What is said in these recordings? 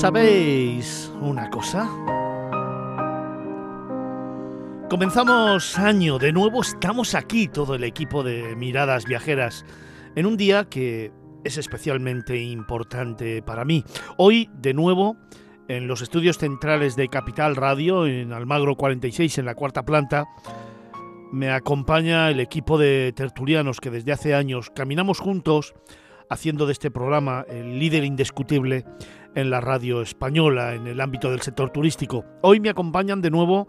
¿Sabéis una cosa? Comenzamos año, de nuevo estamos aquí, todo el equipo de Miradas Viajeras, en un día que es especialmente importante para mí. Hoy, de nuevo, en los estudios centrales de Capital Radio, en Almagro 46, en la cuarta planta, me acompaña el equipo de tertulianos que desde hace años caminamos juntos haciendo de este programa el líder indiscutible en la radio española, en el ámbito del sector turístico. Hoy me acompañan de nuevo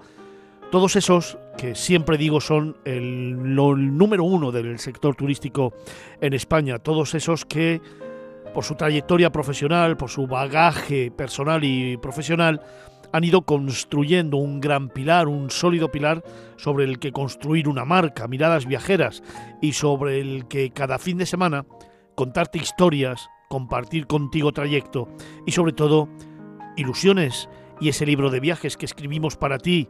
todos esos que siempre digo son el, número uno del sector turístico en España, todos esos que por su trayectoria profesional, por su bagaje personal y profesional, han ido construyendo un gran pilar, un sólido pilar sobre el que construir una marca, miradas viajeras, y sobre el que cada fin de semana contarte historias, compartir contigo trayecto y sobre todo ilusiones y ese libro de viajes que escribimos para ti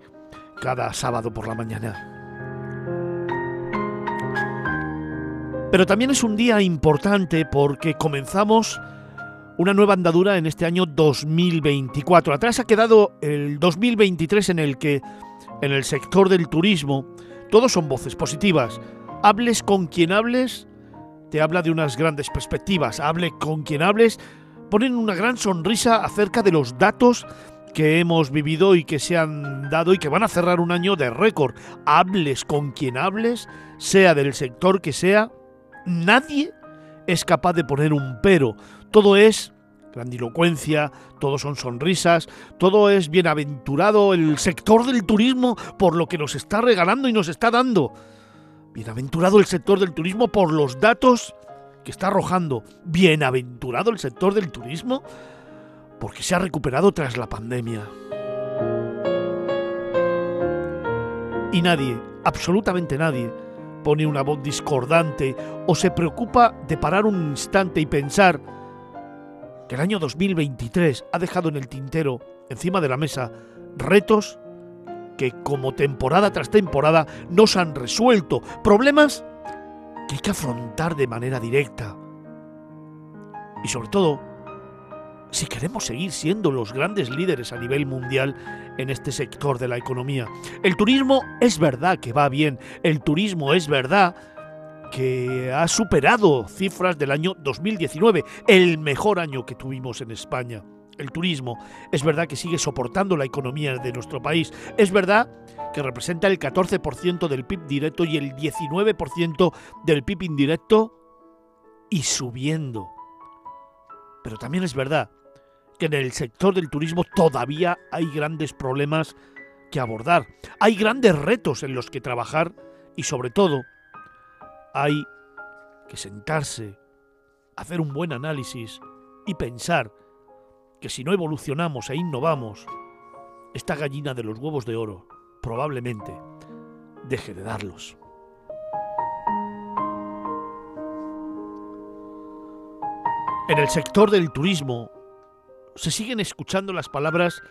cada sábado por la mañana. Pero también es un día importante porque comenzamos una nueva andadura en este año 2024. Atrás ha quedado el 2023 en el que en el sector del turismo todos son voces positivas. Hables con quien hables, te habla de unas grandes perspectivas. Hable con quien hables, ponen una gran sonrisa acerca de los datos que hemos vivido y que se han dado y que van a cerrar un año de récord. Hables con quien hables, sea del sector que sea, nadie es capaz de poner un pero. Todo es grandilocuencia, todo son sonrisas, todo es bienaventurado el sector del turismo por lo que nos está regalando y nos está dando. Bienaventurado el sector del turismo por los datos que está arrojando. Bienaventurado el sector del turismo porque se ha recuperado tras la pandemia. Y nadie, absolutamente nadie, pone una voz discordante o se preocupa de parar un instante y pensar que el año 2023 ha dejado en el tintero, encima de la mesa, retos que como temporada tras temporada no se han resuelto, problemas que hay que afrontar de manera directa. Y sobre todo, si queremos seguir siendo los grandes líderes a nivel mundial en este sector de la economía. El turismo es verdad que va bien, el turismo es verdad que ha superado cifras del año 2019, el mejor año que tuvimos en España. El turismo. Es verdad que sigue soportando la economía de nuestro país, es verdad que representa el 14% del PIB directo y el 19% del PIB indirecto y subiendo. Pero también es verdad que en el sector del turismo todavía hay grandes problemas que abordar, hay grandes retos en los que trabajar y sobre todo hay que sentarse, hacer un buen análisis y pensar que si no evolucionamos e innovamos, esta gallina de los huevos de oro probablemente deje de darlos. En el sector del turismo se siguen escuchando las palabras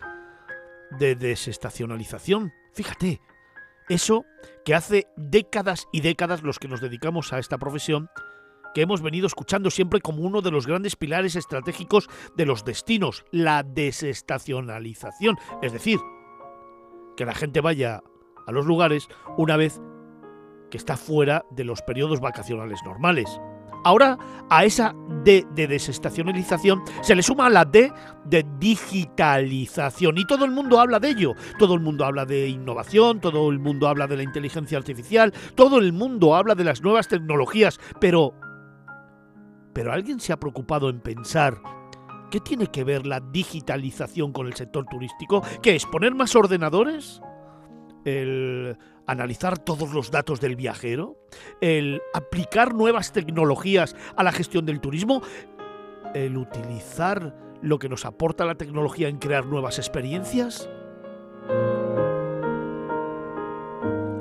de desestacionalización. Fíjate, eso que hace décadas y décadas los que nos dedicamos a esta profesión, que hemos venido escuchando siempre como uno de los grandes pilares estratégicos de los destinos, la desestacionalización. Es decir, que la gente vaya a los lugares una vez que está fuera de los periodos vacacionales normales. Ahora a esa D de desestacionalización se le suma la D de digitalización y todo el mundo habla de ello. Todo el mundo habla de innovación, todo el mundo habla de la inteligencia artificial, todo el mundo habla de las nuevas tecnologías, pero pero alguien se ha preocupado en pensar ¿Qué tiene que ver la digitalización con el sector turístico? ¿Qué es poner más ordenadores? ¿El analizar todos los datos del viajero, el aplicar nuevas tecnologías a la gestión del turismo, el utilizar lo que nos aporta la tecnología en crear nuevas experiencias.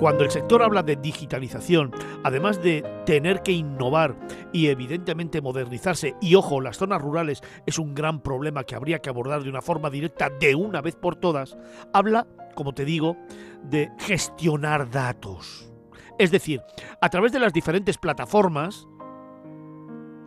Cuando el sector habla de digitalización, además de tener que innovar y evidentemente modernizarse, y ojo, las zonas rurales es un gran problema que habría que abordar de una forma directa de una vez por todas, habla, como te digo, de gestionar datos. Es decir, a través de las diferentes plataformas,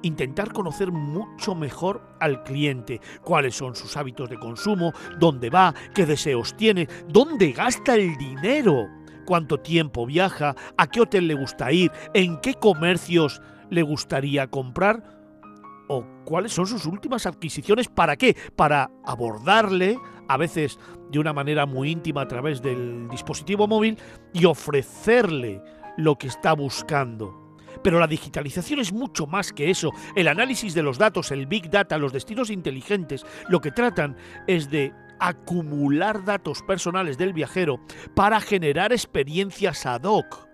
intentar conocer mucho mejor al cliente, cuáles son sus hábitos de consumo, dónde va, qué deseos tiene, dónde gasta el dinero, cuánto tiempo viaja, a qué hotel le gusta ir, en qué comercios le gustaría comprar o cuáles son sus últimas adquisiciones, ¿para qué? Para abordarle, a veces de una manera muy íntima a través del dispositivo móvil, y ofrecerle lo que está buscando. Pero la digitalización es mucho más que eso. El análisis de los datos, el big data, los destinos inteligentes, lo que tratan es de acumular datos personales del viajero para generar experiencias ad hoc.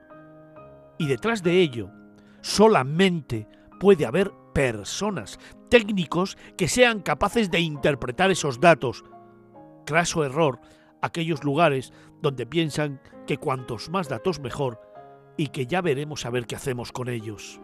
Y detrás de ello, solamente puede haber personas, técnicos que sean capaces de interpretar esos datos. Craso error aquellos lugares donde piensan que cuantos más datos mejor y que ya veremos a ver qué hacemos con ellos.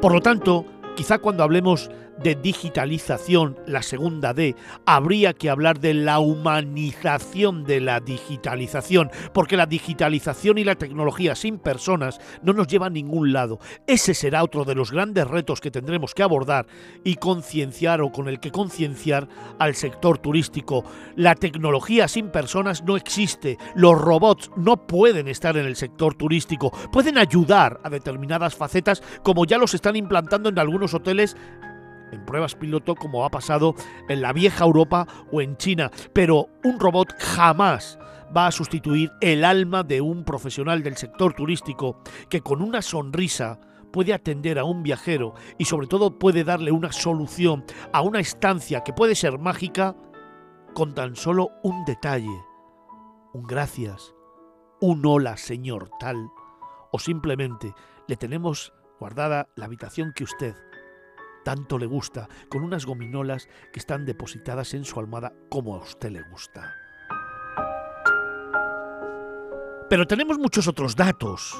Por lo tanto, quizá cuando hablemos de digitalización, la segunda D, habría que hablar de la humanización de la digitalización, porque la digitalización y la tecnología sin personas no nos lleva a ningún lado. Ese será otro de los grandes retos que tendremos que abordar y concienciar o con el que concienciar al sector turístico. La tecnología sin personas no existe. Los robots no pueden estar en el sector turístico. Pueden ayudar a determinadas facetas como ya los están implantando en algunos hoteles en pruebas piloto como ha pasado en la vieja Europa o en China, pero un robot jamás va a sustituir el alma de un profesional del sector turístico que con una sonrisa puede atender a un viajero y sobre todo puede darle una solución a una estancia que puede ser mágica con tan solo un detalle, un gracias, un hola señor tal, o simplemente le tenemos guardada la habitación que usted tanto le gusta, con unas gominolas que están depositadas en su almohada como a usted le gusta. Pero tenemos muchos otros datos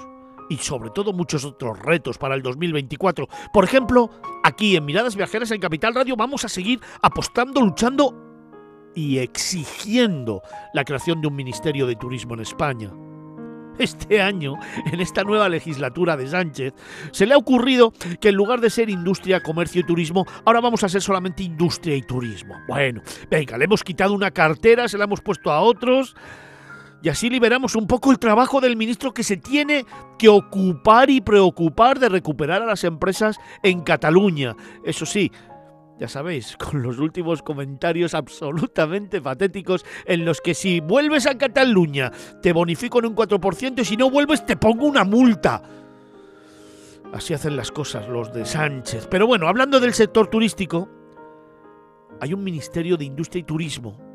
y sobre todo muchos otros retos para el 2024. Por ejemplo, aquí en Miradas Viajeras en Capital Radio vamos a seguir apostando, luchando y exigiendo la creación de un Ministerio de Turismo en España este año, en esta nueva legislatura de Sánchez, se le ha ocurrido que en lugar de ser industria, comercio y turismo, ahora vamos a ser solamente industria y turismo. Bueno, venga, le hemos quitado una cartera, se la hemos puesto a otros. Y así liberamos un poco el trabajo del ministro que se tiene que ocupar y preocupar de recuperar a las empresas en Cataluña. Eso sí, ya sabéis, con los últimos comentarios absolutamente patéticos en los que si vuelves a Cataluña te bonifico en un 4% y si no vuelves te pongo una multa. Así hacen las cosas los de Sánchez. Pero bueno, hablando del sector turístico, hay un Ministerio de Industria y Turismo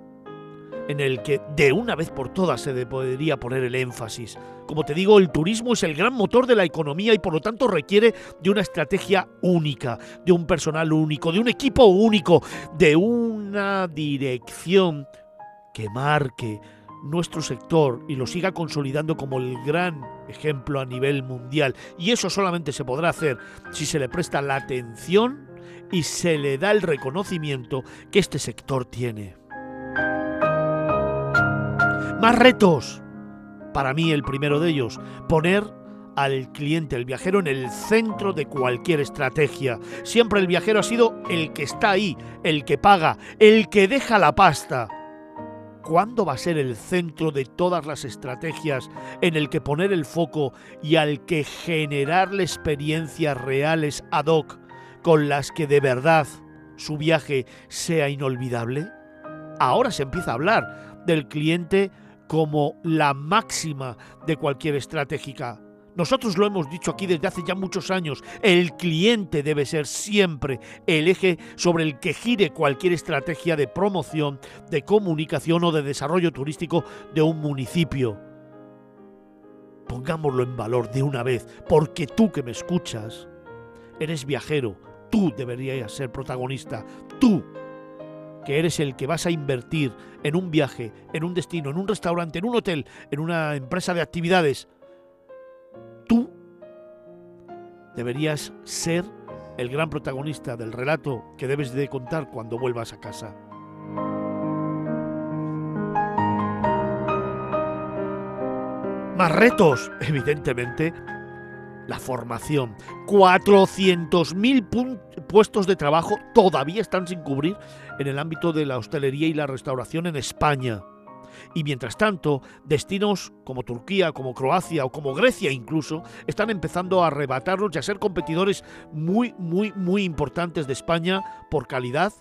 en el que de una vez por todas se podría poner el énfasis. Como te digo, el turismo es el gran motor de la economía y por lo tanto requiere de una estrategia única, de un personal único, de un equipo único, de una dirección que marque nuestro sector y lo siga consolidando como el gran ejemplo a nivel mundial. Y eso solamente se podrá hacer si se le presta la atención y se le da el reconocimiento que este sector tiene. Más retos. Para mí el primero de ellos, poner al cliente, el viajero, en el centro de cualquier estrategia. Siempre el viajero ha sido el que está ahí, el que paga, el que deja la pasta. ¿Cuándo va a ser el centro de todas las estrategias en el que poner el foco y al que generarle experiencias reales ad hoc con las que de verdad su viaje sea inolvidable? Ahora se empieza a hablar del cliente como la máxima de cualquier estratégica. Nosotros lo hemos dicho aquí desde hace ya muchos años, el cliente debe ser siempre el eje sobre el que gire cualquier estrategia de promoción, de comunicación o de desarrollo turístico de un municipio. Pongámoslo en valor de una vez, porque tú que me escuchas, eres viajero, tú deberías ser protagonista, tú que eres el que vas a invertir en un viaje, en un destino, en un restaurante, en un hotel, en una empresa de actividades, tú deberías ser el gran protagonista del relato que debes de contar cuando vuelvas a casa. Más retos, evidentemente, la formación. 400.000 puestos de trabajo todavía están sin cubrir en el ámbito de la hostelería y la restauración en España. Y mientras tanto, destinos como Turquía, como Croacia o como Grecia incluso, están empezando a arrebatarlos y a ser competidores muy, muy, muy importantes de España por calidad,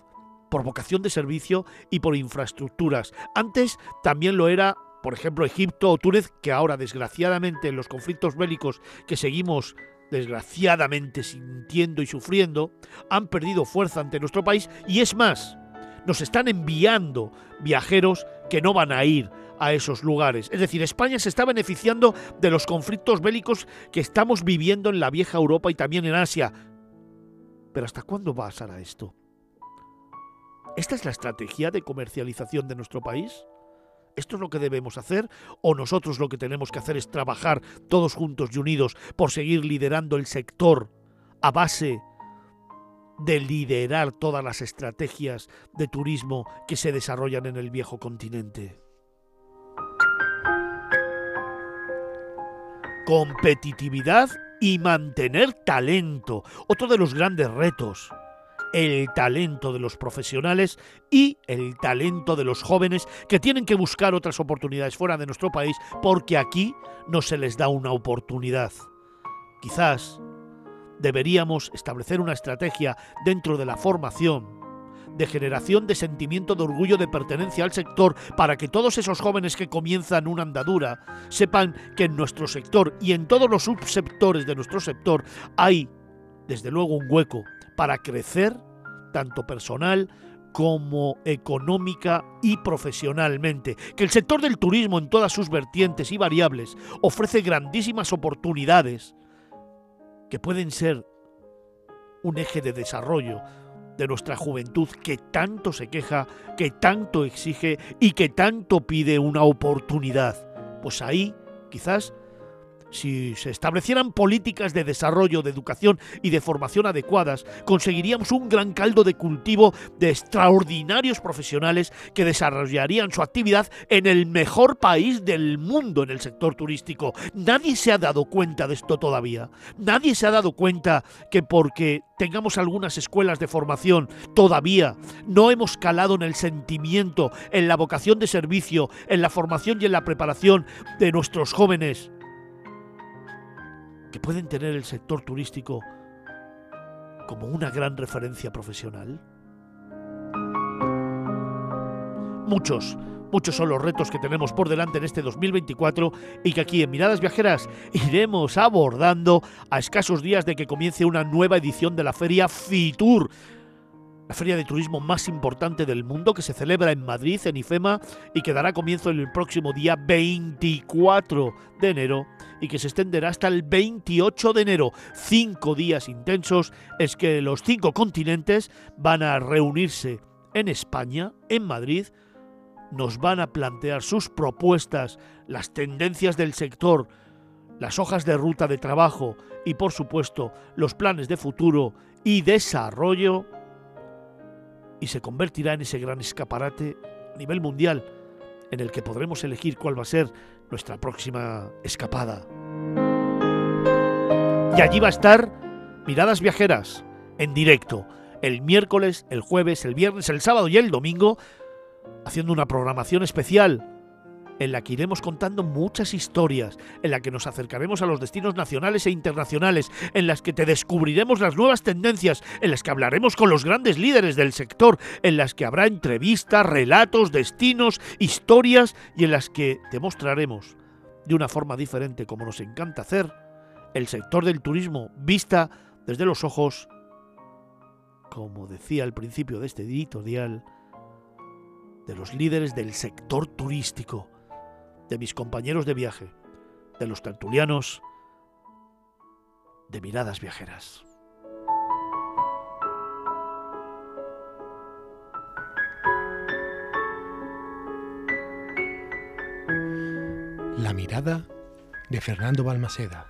por vocación de servicio y por infraestructuras. Antes también lo era por ejemplo, Egipto o Túnez, que ahora desgraciadamente en los conflictos bélicos que seguimos desgraciadamente sintiendo y sufriendo, han perdido fuerza ante nuestro país y es más, nos están enviando viajeros que no van a ir a esos lugares. Es decir, España se está beneficiando de los conflictos bélicos que estamos viviendo en la vieja Europa y también en Asia. Pero ¿hasta cuándo va a pasar esto? ¿Esta es la estrategia de comercialización de nuestro país? ¿Esto es lo que debemos hacer? ¿O nosotros lo que tenemos que hacer es trabajar todos juntos y unidos por seguir liderando el sector a base de liderar todas las estrategias de turismo que se desarrollan en el viejo continente? Competitividad y mantener talento, otro de los grandes retos el talento de los profesionales y el talento de los jóvenes que tienen que buscar otras oportunidades fuera de nuestro país porque aquí no se les da una oportunidad. Quizás deberíamos establecer una estrategia dentro de la formación de generación de sentimiento de orgullo de pertenencia al sector para que todos esos jóvenes que comienzan una andadura sepan que en nuestro sector y en todos los subsectores de nuestro sector hay desde luego un hueco para crecer tanto personal como económica y profesionalmente, que el sector del turismo en todas sus vertientes y variables ofrece grandísimas oportunidades que pueden ser un eje de desarrollo de nuestra juventud que tanto se queja, que tanto exige y que tanto pide una oportunidad. Pues ahí quizás si se establecieran políticas de desarrollo, de educación y de formación adecuadas, conseguiríamos un gran caldo de cultivo de extraordinarios profesionales que desarrollarían su actividad en el mejor país del mundo en el sector turístico. Nadie se ha dado cuenta de esto todavía. Nadie se ha dado cuenta que porque tengamos algunas escuelas de formación, todavía no hemos calado en el sentimiento, en la vocación de servicio, en la formación y en la preparación de nuestros jóvenes que pueden tener el sector turístico como una gran referencia profesional? Muchos, muchos son los retos que tenemos por delante en este 2024 y que aquí en Miradas Viajeras iremos abordando a escasos días de que comience una nueva edición de la feria FITUR la feria de turismo más importante del mundo que se celebra en Madrid, en IFEMA, y que dará comienzo el próximo día 24 de enero y que se extenderá hasta el 28 de enero. Cinco días intensos es que los cinco continentes van a reunirse en España, en Madrid, nos van a plantear sus propuestas, las tendencias del sector, las hojas de ruta de trabajo y por supuesto los planes de futuro y desarrollo y se convertirá en ese gran escaparate a nivel mundial en el que podremos elegir cuál va a ser nuestra próxima escapada. Y allí va a estar Miradas Viajeras, en directo, el miércoles, el jueves, el viernes, el sábado y el domingo, haciendo una programación especial en la que iremos contando muchas historias, en la que nos acercaremos a los destinos nacionales e internacionales, en las que te descubriremos las nuevas tendencias, en las que hablaremos con los grandes líderes del sector, en las que habrá entrevistas, relatos, destinos, historias y en las que te mostraremos, de una forma diferente como nos encanta hacer, el sector del turismo vista desde los ojos, como decía al principio de este editorial, de los líderes del sector turístico, de mis compañeros de viaje, de los tertulianos, de miradas viajeras. La mirada de Fernando Balmaceda.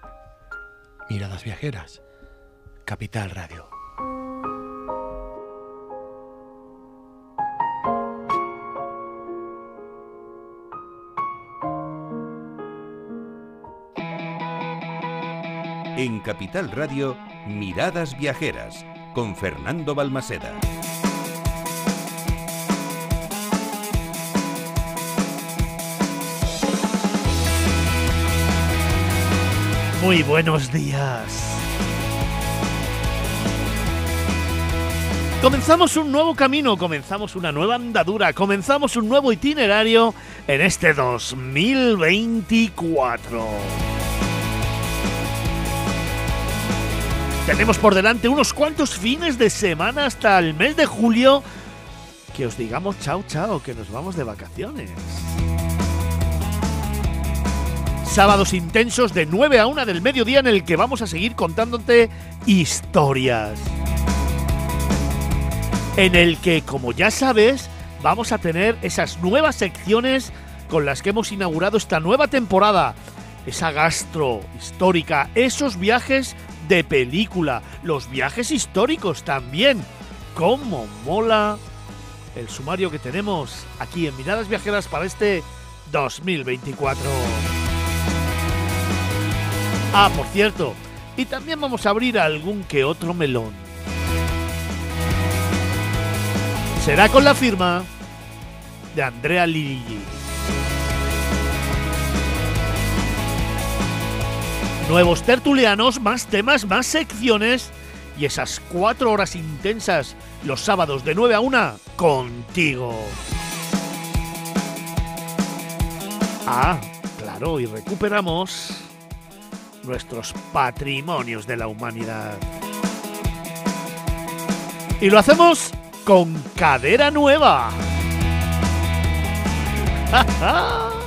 Miradas viajeras. Capital Radio. En Capital Radio, Miradas Viajeras, con Fernando Balmaseda. Muy buenos días. Comenzamos un nuevo camino, comenzamos una nueva andadura, comenzamos un nuevo itinerario en este 2024. Tenemos por delante unos cuantos fines de semana hasta el mes de julio. Que os digamos chao chao, que nos vamos de vacaciones. Sábados intensos de 9 a 1 del mediodía en el que vamos a seguir contándote historias. En el que, como ya sabes, vamos a tener esas nuevas secciones con las que hemos inaugurado esta nueva temporada. Esa gastro histórica, esos viajes de película, los viajes históricos también. ¿Cómo mola el sumario que tenemos aquí en Miradas Viajeras para este 2024? Ah, por cierto, y también vamos a abrir algún que otro melón. Será con la firma de Andrea Lilli. Nuevos tertulianos, más temas, más secciones y esas cuatro horas intensas los sábados de 9 a 1 contigo. Ah, claro, y recuperamos nuestros patrimonios de la humanidad. Y lo hacemos con cadera nueva.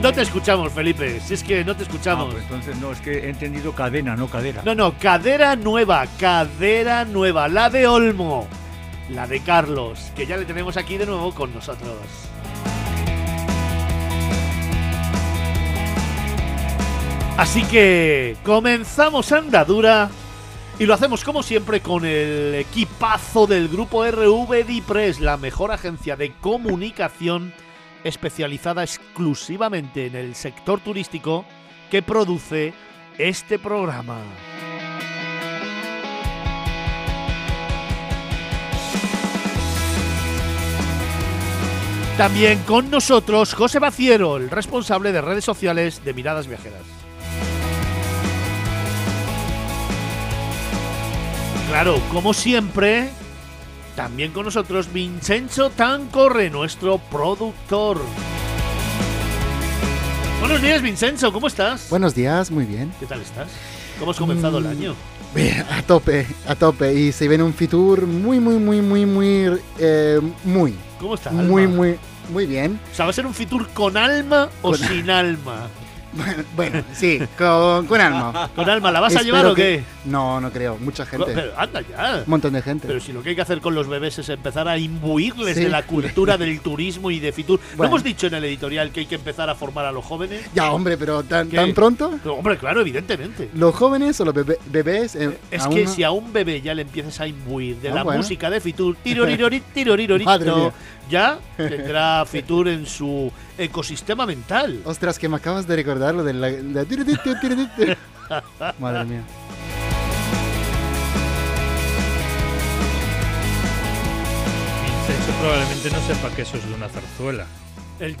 No te escuchamos, Felipe. Si es que no te escuchamos. Ah, pues entonces no, es que he entendido cadena, no cadera. No, no, cadera nueva, cadera nueva, la de Olmo, la de Carlos, que ya le tenemos aquí de nuevo con nosotros. Así que comenzamos andadura y lo hacemos como siempre con el equipazo del grupo RV Dipres, la mejor agencia de comunicación especializada exclusivamente en el sector turístico que produce este programa. También con nosotros José Baciero, el responsable de redes sociales de Miradas Viajeras. Claro, como siempre, también con nosotros Vincenzo Tancorre, nuestro productor. Buenos días, Vincenzo, ¿cómo estás? Buenos días, muy bien. ¿Qué tal estás? ¿Cómo has comenzado el Mm, año? Bien, a tope, a tope. Y se viene un Fitur muy, muy, muy, muy, muy, eh, muy, ¿Cómo está? muy, muy, muy bien. O sea, ¿va a ser un Fitur con alma o Con- sin alma? Bueno, bueno, sí, con, con alma. ¿Con alma la vas a Espero llevar o que- qué? No, no creo. Mucha gente. Pero anda ya. Un montón de gente. Pero si lo que hay que hacer con los bebés es empezar a imbuirles Sí. de la cultura del turismo y de Fitur. ¿No hemos dicho en el editorial que hay que empezar a formar a los jóvenes? Ya, hombre, pero tan, tan pronto. Pero, hombre, claro, evidentemente. Los jóvenes o los bebé- bebés. eh, Es que si a un bebé ya le empiezas a imbuir de Ah, la bueno. música de Fitur, tirorirori, tirorirorito. Ya tendrá Fitur en su ecosistema mental. Ostras, que me acabas de recordar lo de la. Madre mía. Probablemente no sepa que eso es de una zarzuela. El ¿Ah, sí?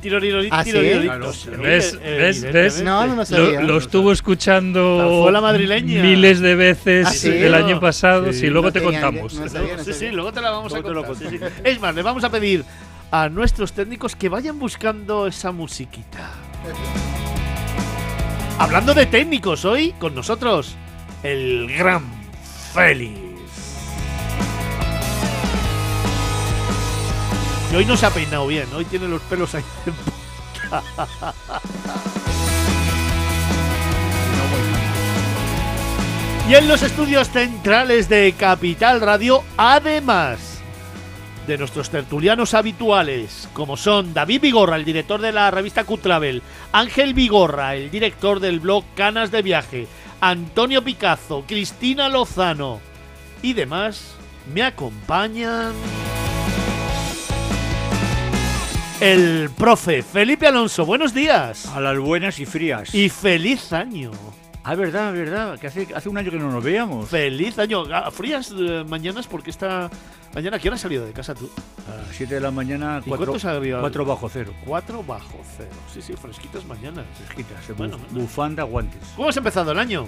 tirorirorito, Claro. sí, ¿Ves? eh. ¿Ves? No, no lo Lo, sabía. lo estuvo escuchando madrileña. miles de veces ¿Ah, sí? el año pasado. Sí. Sí, luego No te tenía contamos. No, sabía, sí, sí, luego te la vamos a contar. sí, sí. Es más, le vamos a pedir a nuestros técnicos que vayan buscando esa musiquita. Hablando de técnicos, hoy con nosotros el gran Félix. Y hoy no se ha peinado bien, hoy tiene los pelos ahí. Y en los estudios centrales de Capital Radio, además de nuestros tertulianos habituales, como son David Vigorra, el director de la revista Q-Travel, Ángel Vigorra, el director del blog Canas de Viaje, Antonio Picazo, Cristina Lozano y demás, me acompañan el profe Felipe Alonso. Buenos días. A las buenas y frías. Y feliz año. Ah, verdad, verdad, que hace, hace un año que no nos veíamos. Feliz año. Ah, Frías eh, mañanas porque esta mañana, ¿a qué hora has salido de casa tú? A las 7 de la mañana, ¿Y 4, cuántos había? bajo cero. 4 bajo cero. Sí, sí, fresquitas mañanas. Fresquitas, eh, Bueno, buf- bueno. bufanda, guantes. ¿Cómo has empezado el año?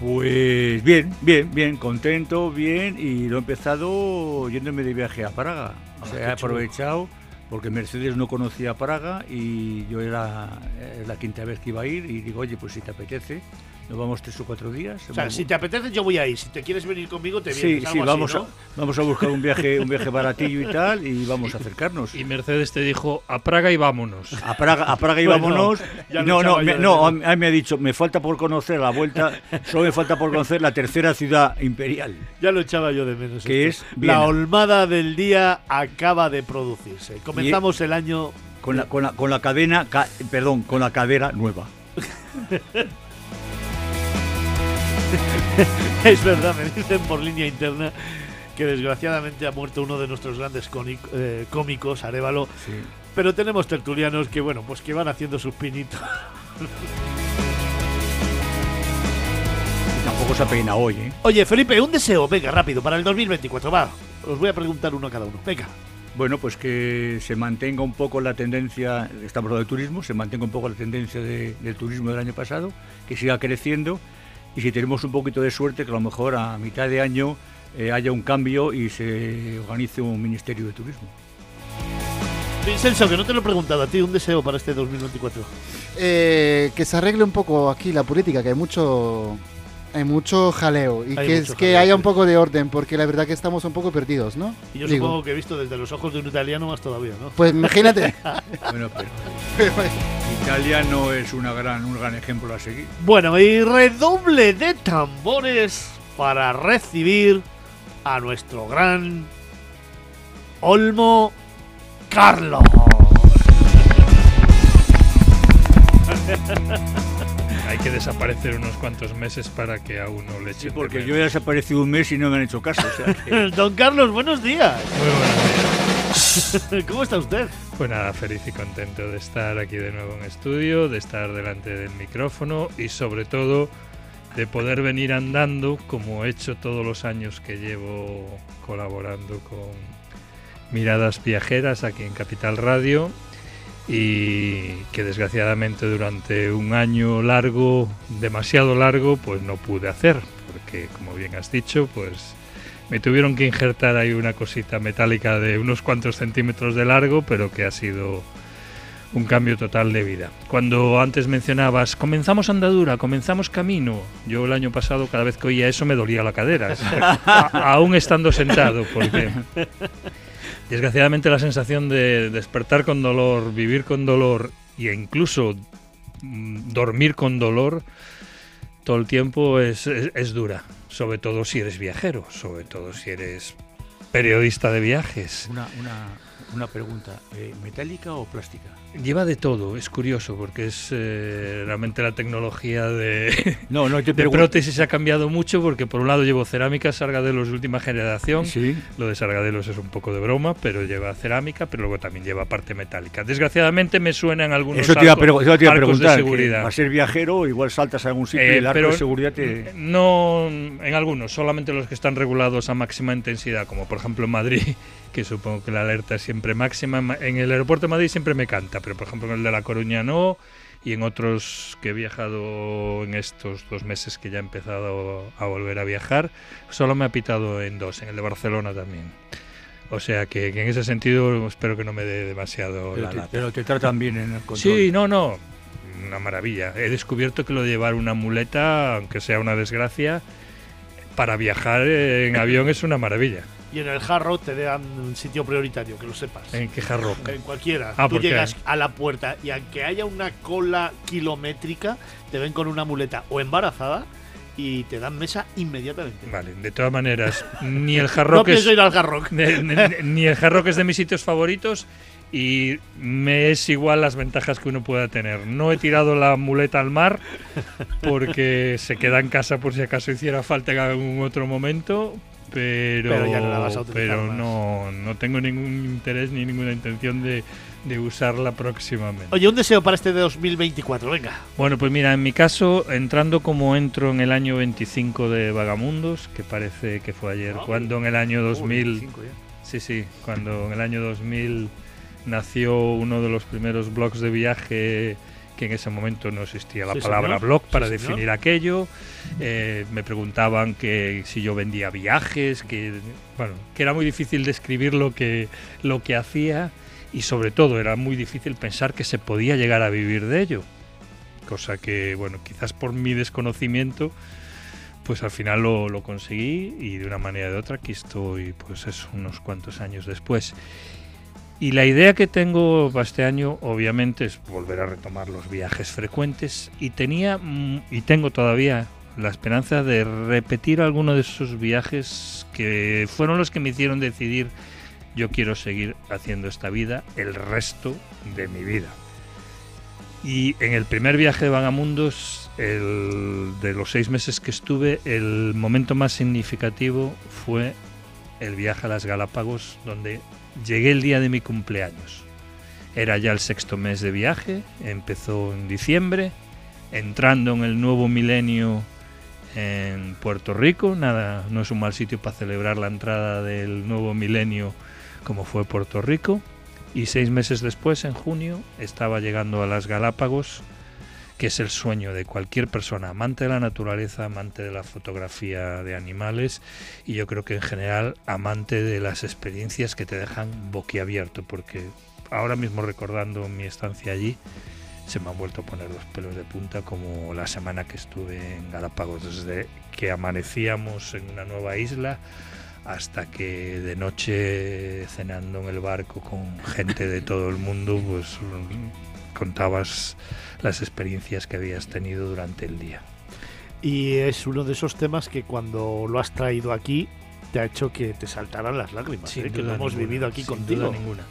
Pues bien, bien, bien, contento, bien, y lo he empezado yéndome de viaje a Praga. O Ah, sea, qué he chulo. Porque Mercedes no conocía Praga y yo era eh, la quinta vez que iba a ir y digo, oye, pues si te apetece, nos vamos tres o cuatro días. O sea, Vamos- si te apetece, yo voy ahí. Si te quieres venir conmigo, te Sí, vienes. sí, algo así, vamos, ¿no? a, vamos a buscar un viaje, un viaje baratillo y tal, y vamos a acercarnos. Y Mercedes te dijo a Praga y vámonos. A Praga, a Praga y Bueno, vámonos. no, no, me, no, a me ha dicho, me falta por conocer la vuelta, solo me falta por conocer la tercera ciudad imperial. Ya lo echaba yo de menos. Que esto. es Viena. La olmada del día acaba de producirse. Comenzamos el año. Con la, con la, con la cadena, ca- perdón, con la cadera nueva. Es verdad, me dicen por línea interna que desgraciadamente ha muerto uno de nuestros grandes eh, cómicos, Arevalo. Sí. Pero tenemos tertulianos que, bueno, pues que van haciendo sus pinitos. Tampoco se apeina hoy, ¿eh? Oye, Felipe, un deseo, venga, rápido, para el 2024. Va, os voy a preguntar uno a cada uno. Venga. Bueno, pues que se mantenga un poco la tendencia, estamos hablando de turismo, se mantenga un poco la tendencia de- del turismo del año pasado, que siga creciendo y si tenemos un poquito de suerte, que a lo mejor a mitad de año eh, haya un cambio y se organice un ministerio de turismo. Vincenzo, que no te lo he preguntado a ti, un deseo para este 2024. Eh, que se arregle un poco aquí la política, que hay mucho hay mucho jaleo y Hay que, mucho es que jaleo, haya sí. un poco de orden, porque la verdad que estamos un poco perdidos, ¿no? Y yo Digo, supongo que he visto desde los ojos de un italiano más todavía, ¿no? Pues imagínate. Bueno, pero Italia no es una gran, un gran ejemplo a seguir. Bueno, y redoble de tambores para recibir a nuestro gran Olmo Carlos. Hay que desaparecer unos cuantos meses para que a uno le echen Sí, de porque menos. yo he desaparecido un mes y no me han hecho caso. o sea que- Don Carlos, buenos días. Muy buenos días. ¿Cómo está usted? Pues nada, feliz y contento de estar aquí de nuevo en estudio, de estar delante del micrófono y sobre todo de poder venir andando como he hecho todos los años que llevo colaborando con Miradas Viajeras aquí en Capital Radio y que desgraciadamente durante un año largo, demasiado largo, pues no pude hacer, porque como bien has dicho, pues me tuvieron que injertar ahí una cosita metálica de unos cuantos centímetros de largo, pero que ha sido un cambio total de vida. Cuando antes mencionabas, comenzamos andadura, comenzamos camino, yo el año pasado cada vez que oía eso me dolía la cadera, aún estando sentado, porque desgraciadamente la sensación de despertar con dolor, vivir con dolor e incluso mm, dormir con dolor todo el tiempo es, es- dura, sobre todo si eres viajero, sobre todo si eres periodista de viajes. Una, una, una pregunta, eh, ¿metálica o plástica? Lleva de todo, es curioso, porque es eh, realmente la tecnología de, No, no te de prótesis ha cambiado mucho, porque por un lado llevo cerámica Sargadelos de última generación, Sí. Lo de Sargadelos es un poco de broma, pero lleva cerámica, pero luego también lleva parte metálica. Desgraciadamente me suenan algunos Eso te iba a, arcos- pregu- eso te iba a arcos preguntar. de seguridad. a ser viajero, igual saltas a algún sitio Eh, y el arco pero de seguridad te. No en algunos, solamente los que están regulados a máxima intensidad, como por ejemplo en Madrid, que supongo que la alerta es siempre máxima. En Ma- En el aeropuerto de Madrid siempre me canta, pero por ejemplo en el de La Coruña no, y en otros que he viajado en estos dos meses que ya he empezado a volver a viajar, solo me ha pitado en dos, en el de Barcelona también. O sea que, que en ese sentido espero que no me dé demasiado Pero la te, lata. pero te tratan bien en el control. Sí, no, no. Una maravilla. He descubierto que lo de llevar una muleta, aunque sea una desgracia, para viajar en avión es una maravilla. Y en el jarro te dan un sitio prioritario, que lo sepas. En quejarro. En cualquiera. Ah, Tú ¿por qué? llegas a la puerta y aunque haya una cola kilométrica, te ven con una muleta o embarazada y te dan mesa inmediatamente. Vale, de todas maneras, ni el No jarro que pienso es, ir al Hard Rock. ni, ni- ni el jarro que es de mis sitios favoritos y me es igual las ventajas que uno pueda tener. No he tirado la muleta al mar porque se queda en casa por si acaso hiciera falta en algún otro momento. Pero, Pero ya no la vas a utilizar pero no, no tengo ningún interés ni ninguna intención de, de usarla próximamente. Oye, un deseo para este 2024, venga. Bueno, pues mira, en mi caso, entrando como entro en el año 25 de Vagamundos, que parece que fue ayer, cuando en el año 2000... 25 ya. Sí, sí, cuando en el año 2000 nació uno de los primeros blogs de viaje que en ese momento no existía la Sí, palabra señor. blog Sí, para señor. definir aquello. Eh, me preguntaban que si yo vendía viajes, que bueno, que era muy difícil describir lo que lo que hacía y sobre todo era muy difícil pensar que se podía llegar a vivir de ello. Cosa que, bueno, quizás por mi desconocimiento, pues al final lo, lo conseguí y de una manera o de otra aquí estoy, pues es unos cuantos años después. Y la idea que tengo para este año, obviamente, es volver a retomar los viajes frecuentes. Y tenía, mm, y tengo todavía, la esperanza de repetir alguno de esos viajes que fueron los que me hicieron decidir yo quiero seguir haciendo esta vida el resto de mi vida. Y en el primer viaje de Vagamundos, el, de los seis meses que estuve, el momento más significativo fue el viaje a las Galápagos, donde llegué el día de mi cumpleaños. Era ya el sexto mes de viaje, empezó en diciembre, entrando en el nuevo milenio en Puerto Rico. Nada, no es un mal sitio para celebrar la entrada del nuevo milenio como fue Puerto Rico. Y seis meses después, en junio, estaba llegando a las Galápagos, que es el sueño de cualquier persona amante de la naturaleza, amante de la fotografía de animales y yo creo que en general amante de las experiencias que te dejan boquiabierto, porque ahora mismo recordando mi estancia allí, se me han vuelto a poner los pelos de punta como la semana que estuve en Galápagos, desde que amanecíamos en una nueva isla hasta que de noche cenando en el barco con gente de todo el mundo, pues contabas las experiencias que habías tenido durante el día. Y es uno de esos temas que cuando lo has traído aquí te ha hecho que te saltaran las lágrimas, ¿eh? que lo hemos ninguna, vivido aquí contigo. ninguna.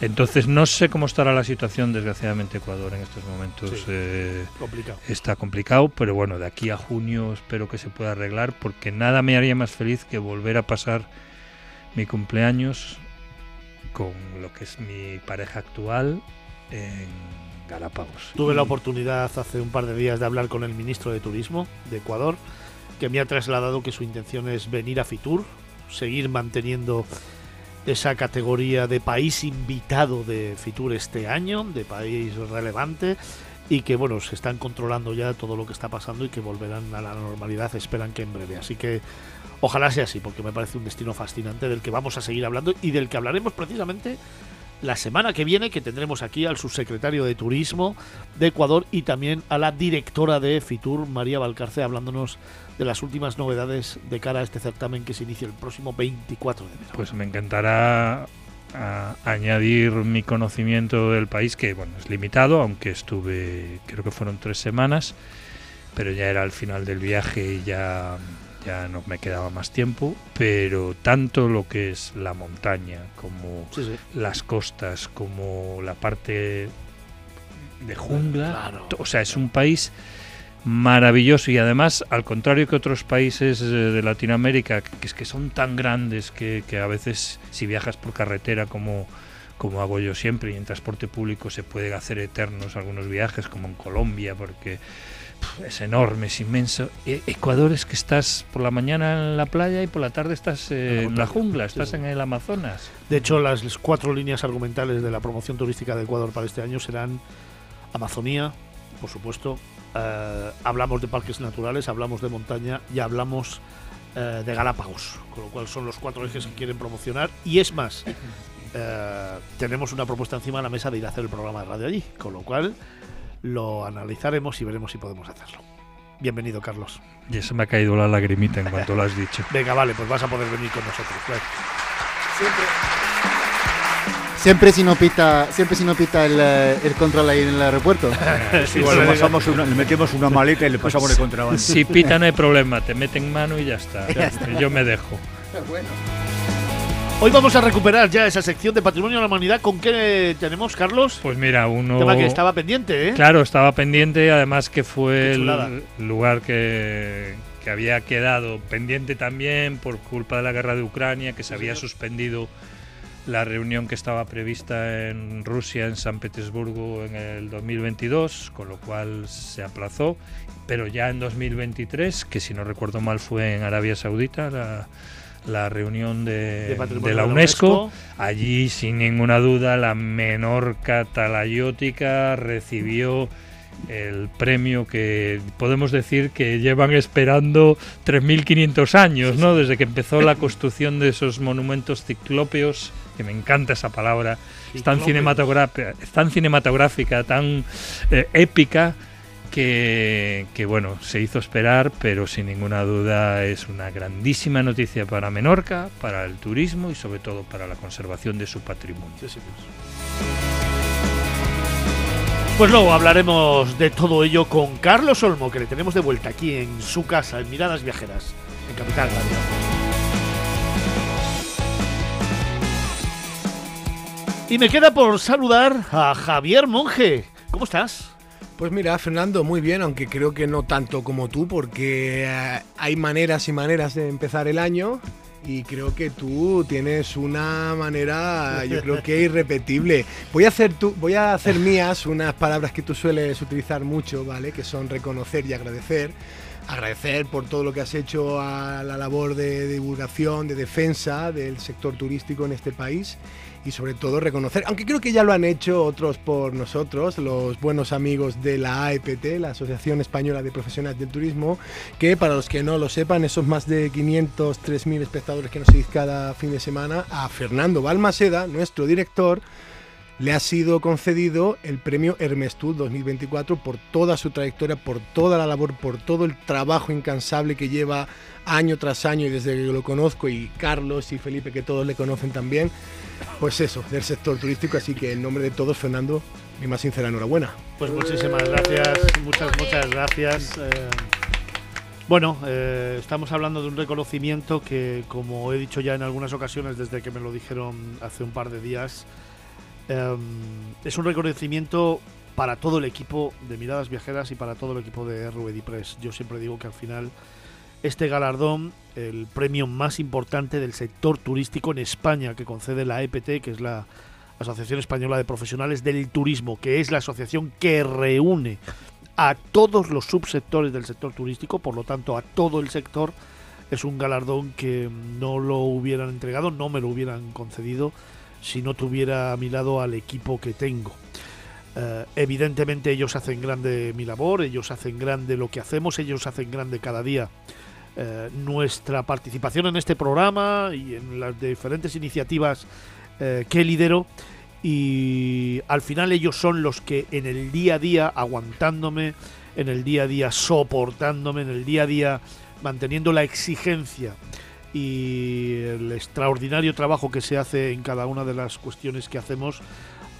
Entonces no sé cómo estará la situación, desgraciadamente, Ecuador en estos momentos. Sí. eh, Complicado. está complicado, pero bueno, de aquí a junio espero que se pueda arreglar porque nada me haría más feliz que volver a pasar mi cumpleaños con lo que es mi pareja actual en Galápagos. Tuve la oportunidad hace un par de días de hablar con el ministro de Turismo de Ecuador, que me ha trasladado que su intención es venir a Fitur, seguir manteniendo esa categoría de país invitado de Fitur este año, de país relevante, y que bueno, se están controlando ya todo lo que está pasando y que volverán a la normalidad, esperan que en breve. Así que ojalá sea así, porque me parece un destino fascinante del que vamos a seguir hablando y del que hablaremos precisamente la semana que viene, que tendremos aquí al subsecretario de Turismo de Ecuador y también a la directora de Fitur, María Valcarce, hablándonos de las últimas novedades de cara a este certamen que se inicia el próximo 24 de enero. Pues me encantará a- añadir mi conocimiento del país, que bueno, es limitado, aunque estuve, creo que fueron tres semanas, pero ya era al final del viaje y ya, ya no me quedaba más tiempo, pero tanto lo que es la montaña como Sí, sí. las costas, como la parte de jungla, Claro. o sea, es un país maravilloso y además, al contrario que otros países eh, de Latinoamérica, que es que son tan grandes que, que a veces si viajas por carretera como, como hago yo siempre y en transporte público se pueden hacer eternos algunos viajes como en Colombia porque es enorme, es inmenso. E- Ecuador es que estás por la mañana en la playa y por la tarde estás eh, en la jungla, estás sí. en el Amazonas. De hecho, las cuatro líneas argumentales de la promoción turística de Ecuador para este año serán Amazonía, por supuesto, eh, hablamos de parques naturales, hablamos de montaña y hablamos eh, de Galápagos, con lo cual son los cuatro ejes que quieren promocionar. Y es más, tenemos una propuesta encima de la mesa de ir a hacer el programa de radio allí, con lo cual lo analizaremos y veremos si podemos hacerlo. Bienvenido, Carlos. Y se me ha caído la lagrimita en cuanto lo has dicho. Venga, vale, pues vas a poder venir con nosotros. claro. Siempre si no pita, siempre si no pita el, eh, el control ahí en el aeropuerto. Igual le, pasamos una- le metemos una maleta y le pasamos de contrabando. Si pita no hay problema, te meten mano y ya está. Yo me dejo. Hoy vamos a recuperar ya esa sección de Patrimonio de la Humanidad. ¿Con qué tenemos, Carlos? Pues mira, uno... Tema que estaba pendiente, ¿eh? Claro, estaba pendiente, además que fue el lugar que, que había quedado pendiente también por culpa de la guerra de Ucrania, que se había suspendido la reunión que estaba prevista en Rusia, en San Petersburgo, en el 2022, con lo cual se aplazó, pero ya en 2023, que si no recuerdo mal fue en Arabia Saudita, la, la reunión de, De patrimonio de la UNESCO. UNESCO. Allí, sin ninguna duda, la Menorca talayótica recibió el premio que podemos decir que llevan esperando 3.500 años, ¿no? Desde que empezó la construcción de esos monumentos ciclópeos, que me encanta esa palabra, es tan cinematográfica, tan cinematográfica, tan eh, épica, que, que, bueno, se hizo esperar, pero sin ninguna duda es una grandísima noticia para Menorca, para el turismo y sobre todo para la conservación de su patrimonio. Sí, señor. Pues luego hablaremos de todo ello con Carlos Olmo, que le tenemos de vuelta aquí en su casa, en Miradas Viajeras, en Capital Radio. Y me queda por saludar a Javier Monge. ¿Cómo estás? Pues mira, Fernando, muy bien, aunque creo que no tanto como tú, porque eh, hay maneras y maneras de empezar el año. Y creo que tú tienes una manera, yo creo que irrepetible. Voy a hacer tu, voy a hacer mías unas palabras que tú sueles utilizar mucho, ¿vale? Que son reconocer y agradecer. Agradecer por todo lo que has hecho a la labor de divulgación, de defensa del sector turístico en este país y sobre todo reconocer, aunque creo que ya lo han hecho otros por nosotros, los buenos amigos de la AEPT, la Asociación Española de Profesionales del Turismo, que para los que no lo sepan, esos más de 500, 3.000 espectadores que nos seguís cada fin de semana, a Fernando Balmaseda, nuestro director, le ha sido concedido el premio Hermes Tour 2024 por toda su trayectoria, por toda la labor, por todo el trabajo incansable que lleva año tras año y desde que lo conozco y Carlos y Felipe que todos le conocen también, pues eso, del sector turístico, así que en nombre de todos, Fernando, mi más sincera enhorabuena. Pues muchísimas gracias, muchas, muchas gracias. Eh, bueno, eh, estamos hablando de un reconocimiento que, como he dicho ya en algunas ocasiones desde que me lo dijeron hace un par de días, eh, es un reconocimiento para todo el equipo de Miradas Viajeras y para todo el equipo de RUEDI Press. Yo siempre digo que al final este galardón, el premio más importante del sector turístico en España que concede la EPT, que es la Asociación Española de Profesionales del Turismo, que es la asociación que reúne a todos los subsectores del sector turístico, por lo tanto a todo el sector, es un galardón que no lo hubieran entregado, no me lo hubieran concedido si no tuviera a mi lado al equipo que tengo. Eh, evidentemente ellos hacen grande mi labor, ellos hacen grande lo que hacemos, ellos hacen grande cada día eh, nuestra participación en este programa y en las diferentes iniciativas eh, que lidero y al final ellos son los que en el día a día aguantándome, en el día a día soportándome, en el día a día manteniendo la exigencia y el extraordinario trabajo que se hace en cada una de las cuestiones que hacemos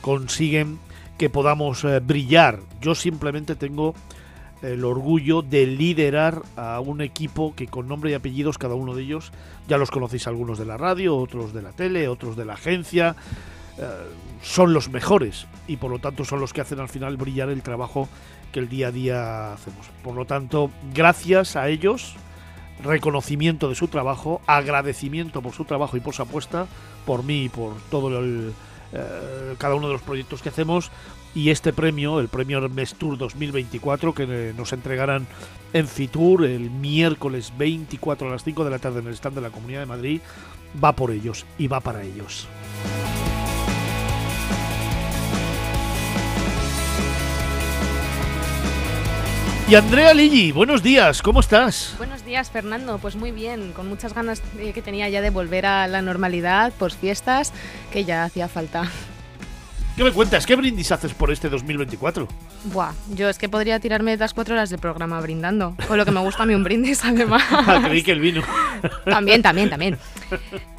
consiguen que podamos eh, brillar. Yo simplemente tengo el orgullo de liderar a un equipo que con nombre y apellidos cada uno de ellos ya los conocéis algunos de la radio, otros de la tele, otros de la agencia, eh, son los mejores y por lo tanto son los que hacen al final brillar el trabajo que el día a día hacemos. Por lo tanto, gracias a ellos, reconocimiento de su trabajo, agradecimiento por su trabajo y por su apuesta, por mí y por todo el, eh, cada uno de los proyectos que hacemos y este premio, el premio Hermes Tour 2024 que eh, nos entregarán en Fitur el miércoles 24 a las 5 de la tarde en el stand de la Comunidad de Madrid, va por ellos y va para ellos. Y Andrea Ligi, buenos días, ¿cómo estás? Buenos días, Fernando. Pues muy bien, con muchas ganas eh, que tenía ya de volver a la normalidad, por fiestas, que ya hacía falta. ¿Qué me cuentas? ¿Qué brindis haces por este 2024? Buah, yo es que podría tirarme las cuatro horas del programa brindando. Con lo que me gusta a mí un brindis, además. Ah, creí que el vino. También, también, también.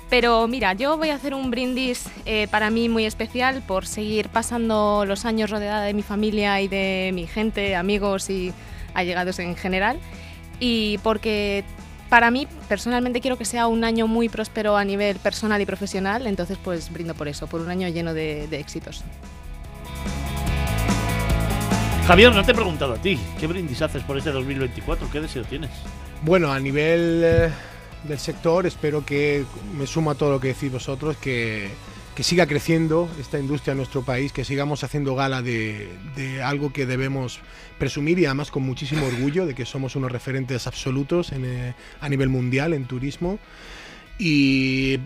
Pero mira, yo voy a hacer un brindis eh, para mí muy especial por seguir pasando los años rodeada de mi familia y de mi gente, amigos y allegados en general. Y porque para mí personalmente quiero que sea un año muy próspero a nivel personal y profesional, entonces pues brindo por eso, por un año lleno de, de éxitos. Javier, no te he preguntado a ti. ¿Qué brindis haces por este 2024? ¿Qué deseo tienes? Bueno, a nivel eh, del sector, espero que me sumo a todo lo que decís vosotros, que, que siga creciendo esta industria en nuestro país, que sigamos haciendo gala de, algo que debemos presumir y además con muchísimo orgullo de que somos unos referentes absolutos eh, a nivel mundial en turismo. Y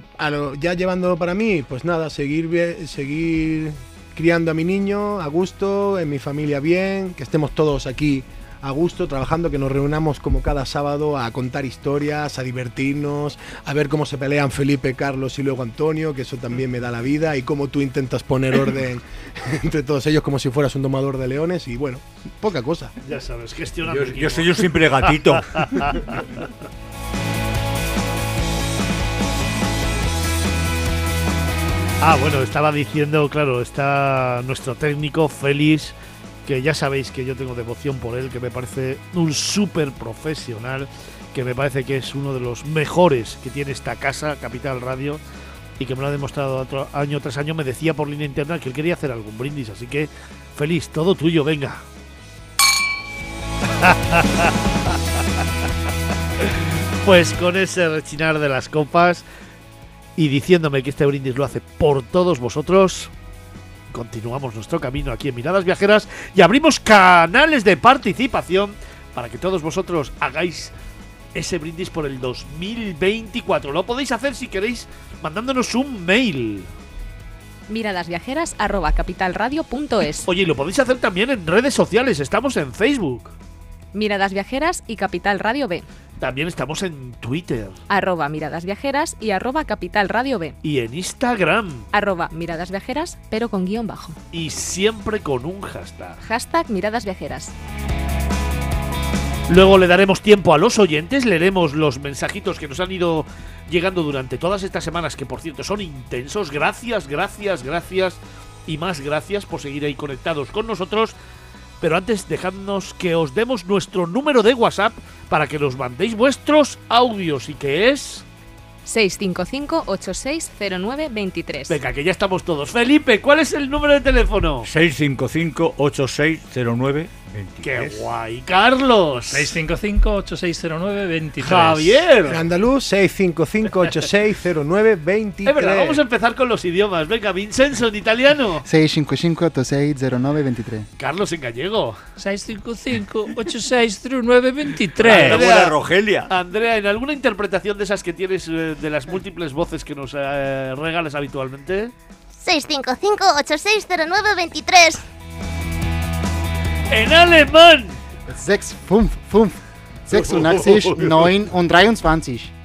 ya llevándolo para mí, pues nada, seguir, seguir criando a mi niño a gusto, en mi familia bien, que estemos todos aquí a gusto, trabajando, que nos reunamos como cada sábado a contar historias, a divertirnos, a ver cómo se pelean Felipe, Carlos y luego Antonio, que eso también me da la vida, y cómo tú intentas poner orden entre todos ellos como si fueras un domador de leones, y bueno, poca cosa. Ya sabes, gestionando. Yo, yo soy yo siempre gatito. Ah, bueno, estaba diciendo, claro, está nuestro técnico Félix, que ya sabéis que yo tengo devoción por él, que me parece un súper profesional, que me parece que es uno de los mejores que tiene esta casa, Capital Radio, y que me lo ha demostrado otro- año tras año. Me decía por línea interna que él quería hacer algún brindis, así que Félix, todo tuyo, venga. Pues con ese rechinar de las copas y diciéndome que este brindis lo hace por todos vosotros, continuamos nuestro camino aquí en Miradas Viajeras y abrimos canales de participación para que todos vosotros hagáis ese brindis por el 2024. Lo podéis hacer si queréis mandándonos un mail. Miradasviajeras arroba capitalradio.es. Oye, y lo podéis hacer también en redes sociales. Estamos en Facebook. Miradas Viajeras y Capital Radio B. También estamos en Twitter Arroba Miradas Viajeras y arroba Capital Radio B. y en Instagram. Arroba Miradas Viajeras, pero con guion bajo. Y siempre con un hashtag. Hashtag Miradas Viajeras. Luego le daremos tiempo a los oyentes, leeremos los mensajitos que nos han ido llegando durante todas estas semanas, que por cierto son intensos. Gracias, gracias, gracias y más gracias por seguir ahí conectados con nosotros. Pero antes, dejadnos que os demos nuestro número de WhatsApp para que nos mandéis vuestros audios y que es... 655-8609-23. Venga, que ya estamos todos. Felipe, ¿cuál es el número de teléfono? 655-8609-23. ¡Qué guay! Carlos. 655-8609-23. Javier. Andaluz 655-8609-23. Es verdad, vamos a empezar con los idiomas. Venga, Vincenzo en italiano. 655-8609-23. Carlos en gallego. 655-8609-23. Andrea. buena Rogelia. Andrea, ¿en alguna interpretación de esas que tienes eh, de las múltiples voces que nos eh, regales habitualmente? 655-8609-23. ¡En alemán! 6, 5, 5, 86, 9 und 23.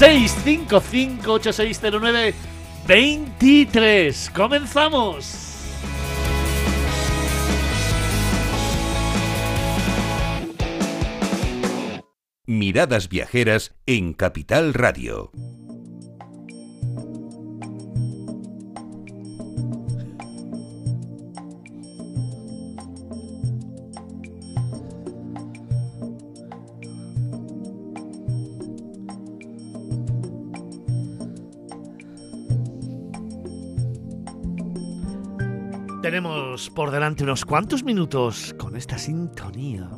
655-8609-23. ¡Comenzamos! Miradas Viajeras en Capital Radio. Tenemos por delante unos cuantos minutos con esta sintonía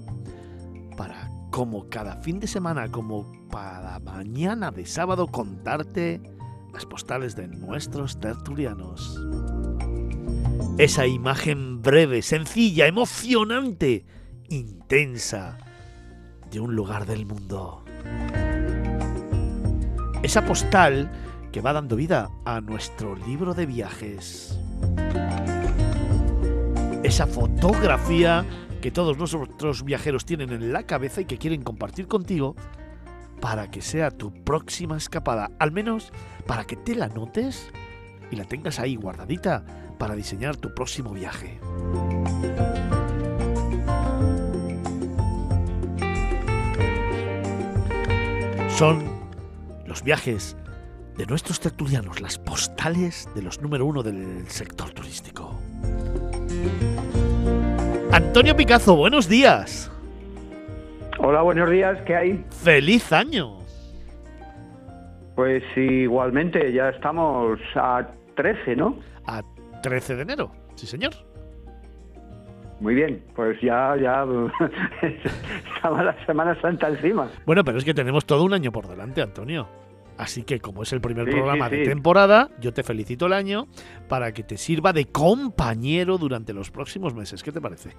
para, como cada fin de semana, como para mañana de sábado, contarte las postales de nuestros tertulianos. Esa imagen breve, sencilla, emocionante, intensa de un lugar del mundo. Esa postal que va dando vida a nuestro libro de viajes esa fotografía que todos nuestros viajeros tienen en la cabeza y que quieren compartir contigo para que sea tu próxima escapada, al menos para que te la notes y la tengas ahí guardadita para diseñar tu próximo viaje. Son los viajes de nuestros tertulianos, las postales de los número uno del sector turístico. Antonio Picazo, buenos días. Hola, buenos días, ¿qué hay? ¡Feliz año! Pues igualmente, ya estamos a 13, ¿no? A 13 de enero, sí señor. Muy bien, pues ya, ya estaba la Semana Santa encima. Bueno, pero es que tenemos todo un año por delante, Antonio. Así que como es el primer Sí, programa sí, de sí. temporada, yo te felicito el año para que te sirva de compañero durante los próximos meses. ¿Qué te parece?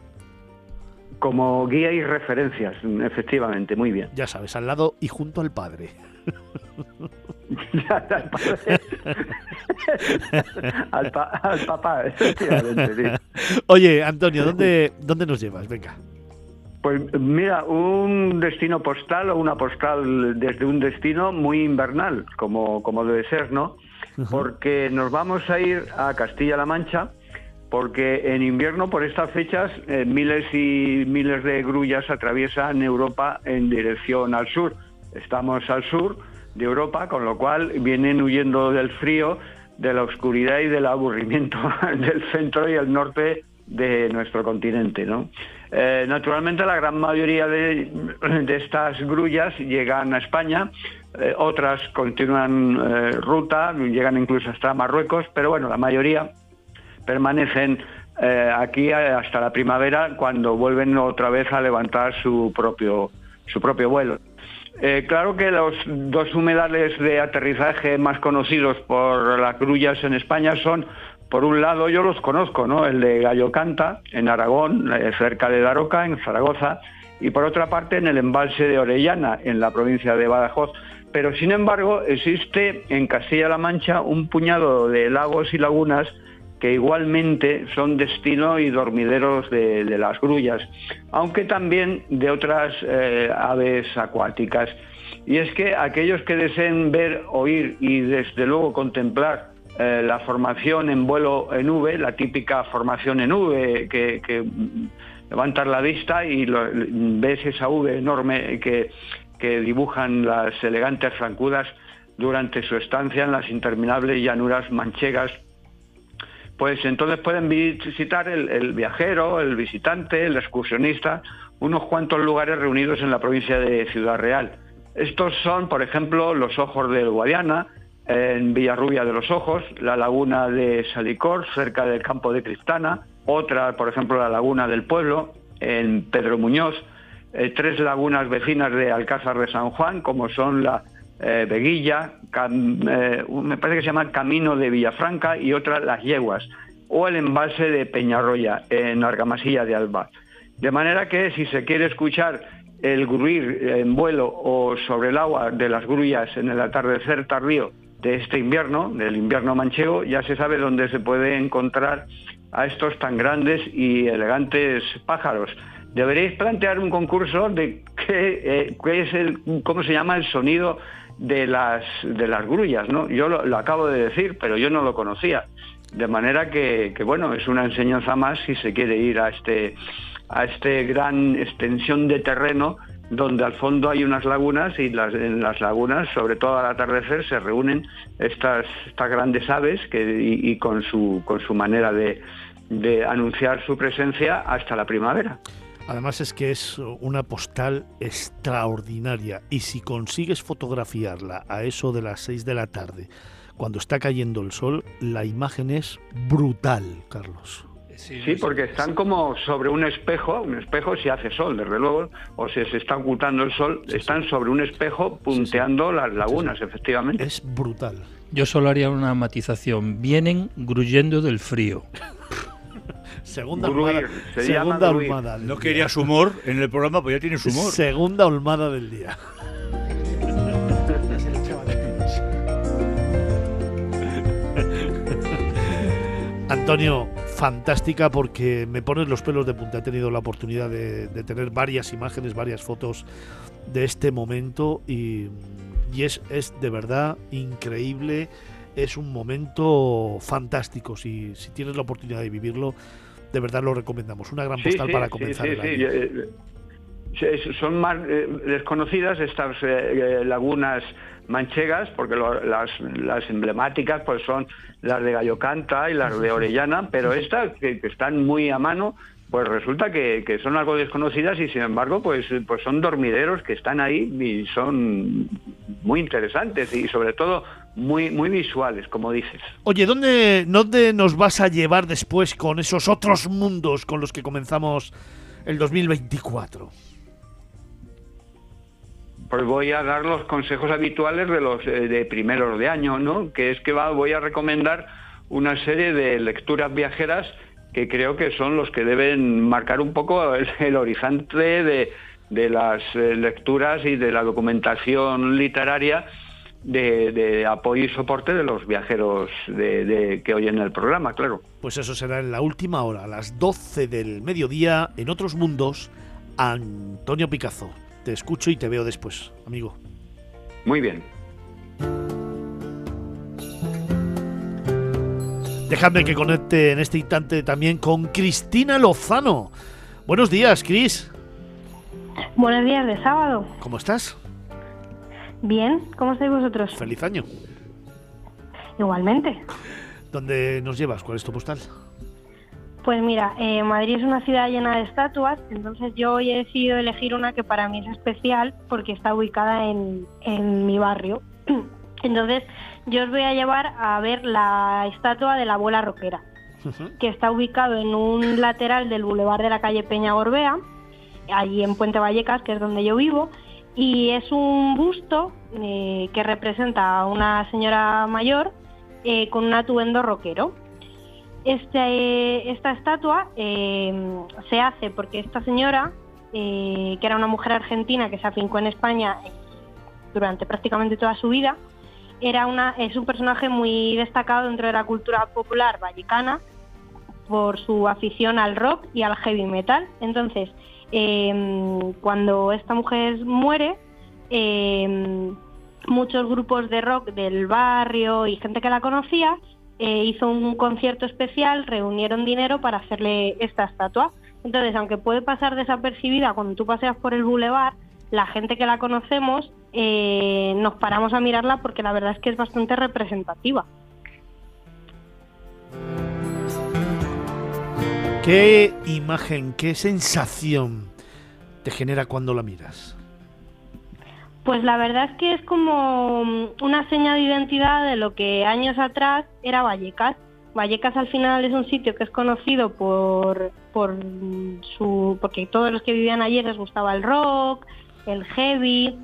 Como guía y referencias, efectivamente, muy bien. Ya sabes, al lado y junto al padre. al, padre. al, pa- al papá, efectivamente, sí. Oye, Antonio, ¿dónde, ¿dónde nos llevas? Venga. Pues mira, un destino postal o una postal desde un destino muy invernal, como, como debe ser, ¿no? Porque nos vamos a ir a Castilla-La Mancha, porque en invierno, por estas fechas, eh, miles y miles de grullas atraviesan Europa en dirección al sur. Estamos al sur de Europa, con lo cual vienen huyendo del frío, de la oscuridad y del aburrimiento del centro y el norte de nuestro continente, ¿no? Eh, naturalmente la gran mayoría de, estas grullas llegan a España, eh, otras continúan eh, ruta, llegan incluso hasta Marruecos, pero bueno, la mayoría permanecen eh, aquí hasta la primavera cuando vuelven otra vez a levantar su propio su propio vuelo. Claro que los dos humedales de aterrizaje más conocidos por las grullas en España son, por un lado, yo los conozco, ¿no? El de Gallo Canta, en Aragón, eh, cerca de Daroca, en Zaragoza, y por otra parte en el embalse de Orellana, en la provincia de Badajoz. Pero sin embargo, existe en Castilla-La Mancha un puñado de lagos y lagunas que igualmente son destino y dormideros de, las grullas, aunque también de otras eh, aves acuáticas. Y es que aquellos que deseen ver, oír y desde luego contemplar eh, la formación en vuelo en V, la típica formación en V, que, que levantas la vista y lo- ves esa V enorme que, que dibujan las elegantes francudas durante su estancia en las interminables llanuras manchegas pues entonces pueden visitar el viajero, el visitante, el excursionista, unos cuantos lugares reunidos en la provincia de Ciudad Real. Estos son, por ejemplo, los ojos del Guadiana, en Villarrubia de los Ojos, la laguna de Salicor, cerca del campo de Cristana, otra, por ejemplo, la laguna del Pueblo, en Pedro Muñoz, eh, tres lagunas vecinas de Alcázar de San Juan, como son la eh, Veguilla, eh, me parece que se llama Camino de Villafranca y otra Las Yeguas, o el embalse de Peñarroya, en Argamasilla de Alba. De manera que si se quiere escuchar el gruir en vuelo o sobre el agua de las grullas en el atardecer tardío de este invierno, del invierno manchego, ya se sabe dónde se puede encontrar a estos tan grandes y elegantes pájaros. Deberéis plantear un concurso de qué, eh, es el, cómo se llama el sonido de las de las grullas, ¿no? Yo lo, lo acabo de decir, pero yo no lo conocía. De manera que, que, bueno, es una enseñanza más si se quiere ir a este a este gran extensión de terreno donde al fondo hay unas lagunas y las, en las lagunas, sobre todo al atardecer, se reúnen estas, grandes aves que, y, y con, su, con su manera de, de anunciar su presencia hasta la primavera. Además es que es una postal extraordinaria y si consigues fotografiarla a eso de las 6 de la tarde, cuando está cayendo el sol, la imagen es brutal, Carlos. Sí, porque están como sobre un espejo, un espejo si hace sol, desde luego, o si se está ocultando el sol, están sobre un espejo punteando las lagunas, efectivamente. Es brutal. Yo solo haría una matización. Vienen gruyendo del frío. Segunda Gruir, olmada, se segunda olmada del No querías humor en el programa, pues ya tienes humor. Segunda olmada del día. Antonio, fantástica porque me pones los pelos de punta. He tenido la oportunidad de, de tener varias imágenes, varias fotos de este momento y, y es, es de verdad increíble. Es un momento fantástico. Si, si tienes la oportunidad de vivirlo, de verdad lo recomendamos. Una gran Sí, postal sí, para comenzar sí, el año. eh, eh, Son más eh, desconocidas estas eh, lagunas manchegas, porque lo- las, las emblemáticas pues son las de Gallo Canta y las de Orellana, pero estas que, que están muy a mano, pues resulta que, que son algo desconocidas y sin embargo pues, pues son dormideros que están ahí y son muy interesantes y sobre todo muy, muy visuales, como dices. Oye, ¿dónde, ¿dónde nos vas a llevar después con esos otros mundos con los que comenzamos el 2024? Pues voy a dar los consejos habituales de los eh, de primeros de año, ¿no? Que es que va, voy a recomendar una serie de lecturas viajeras que creo que son los que deben marcar un poco el, horizonte de, de las eh, lecturas y de la documentación literaria de, apoyo y soporte de los viajeros de, que oyen el programa, claro. Pues eso será en la última hora, a las 12 del mediodía, en otros mundos, Antonio Picazo. Te escucho y te veo después, amigo. Muy bien. Déjame que conecte en este instante también con Cristina Lozano. Buenos días, Cris. Buenos días de sábado. ¿Cómo estás? Bien, ¿cómo estáis vosotros? Feliz año. Igualmente. ¿Dónde nos llevas? ¿Cuál es tu postal? Pues mira, eh, Madrid es una ciudad llena de estatuas, entonces yo hoy he decidido elegir una que para mí es especial porque está ubicada en, en mi barrio. Entonces yo os voy a llevar a ver la estatua de la abuela roquera, que está ubicado en un lateral del bulevar de la calle Peña Gorbea, allí en Puente Vallecas, que es donde yo vivo, y es un busto eh, que representa a una señora mayor eh, con un atuendo rockero. Este, esta estatua eh, se hace porque esta señora, que era una mujer argentina que se afincó en España durante prácticamente toda su vida, era una, es un personaje muy destacado dentro de la cultura popular vallecana por su afición al rock y al heavy metal. Entonces, Em, cuando esta mujer muere, em, muchos grupos de rock del barrio y gente que la conocía eh, hizo un concierto especial, reunieron dinero para hacerle esta estatua. Entonces, aunque puede pasar desapercibida cuando tú paseas por el boulevard, la gente que la conocemos eh, nos paramos a mirarla porque la verdad es que es bastante representativa. ¿Qué imagen, qué sensación te genera cuando la miras? Pues la verdad es que es como mm, una seña de identidad de lo que años atrás era Vallecas. Vallecas al final es un sitio que es conocido por, por su porque todos los que vivían allí les gustaba el rock, el heavy,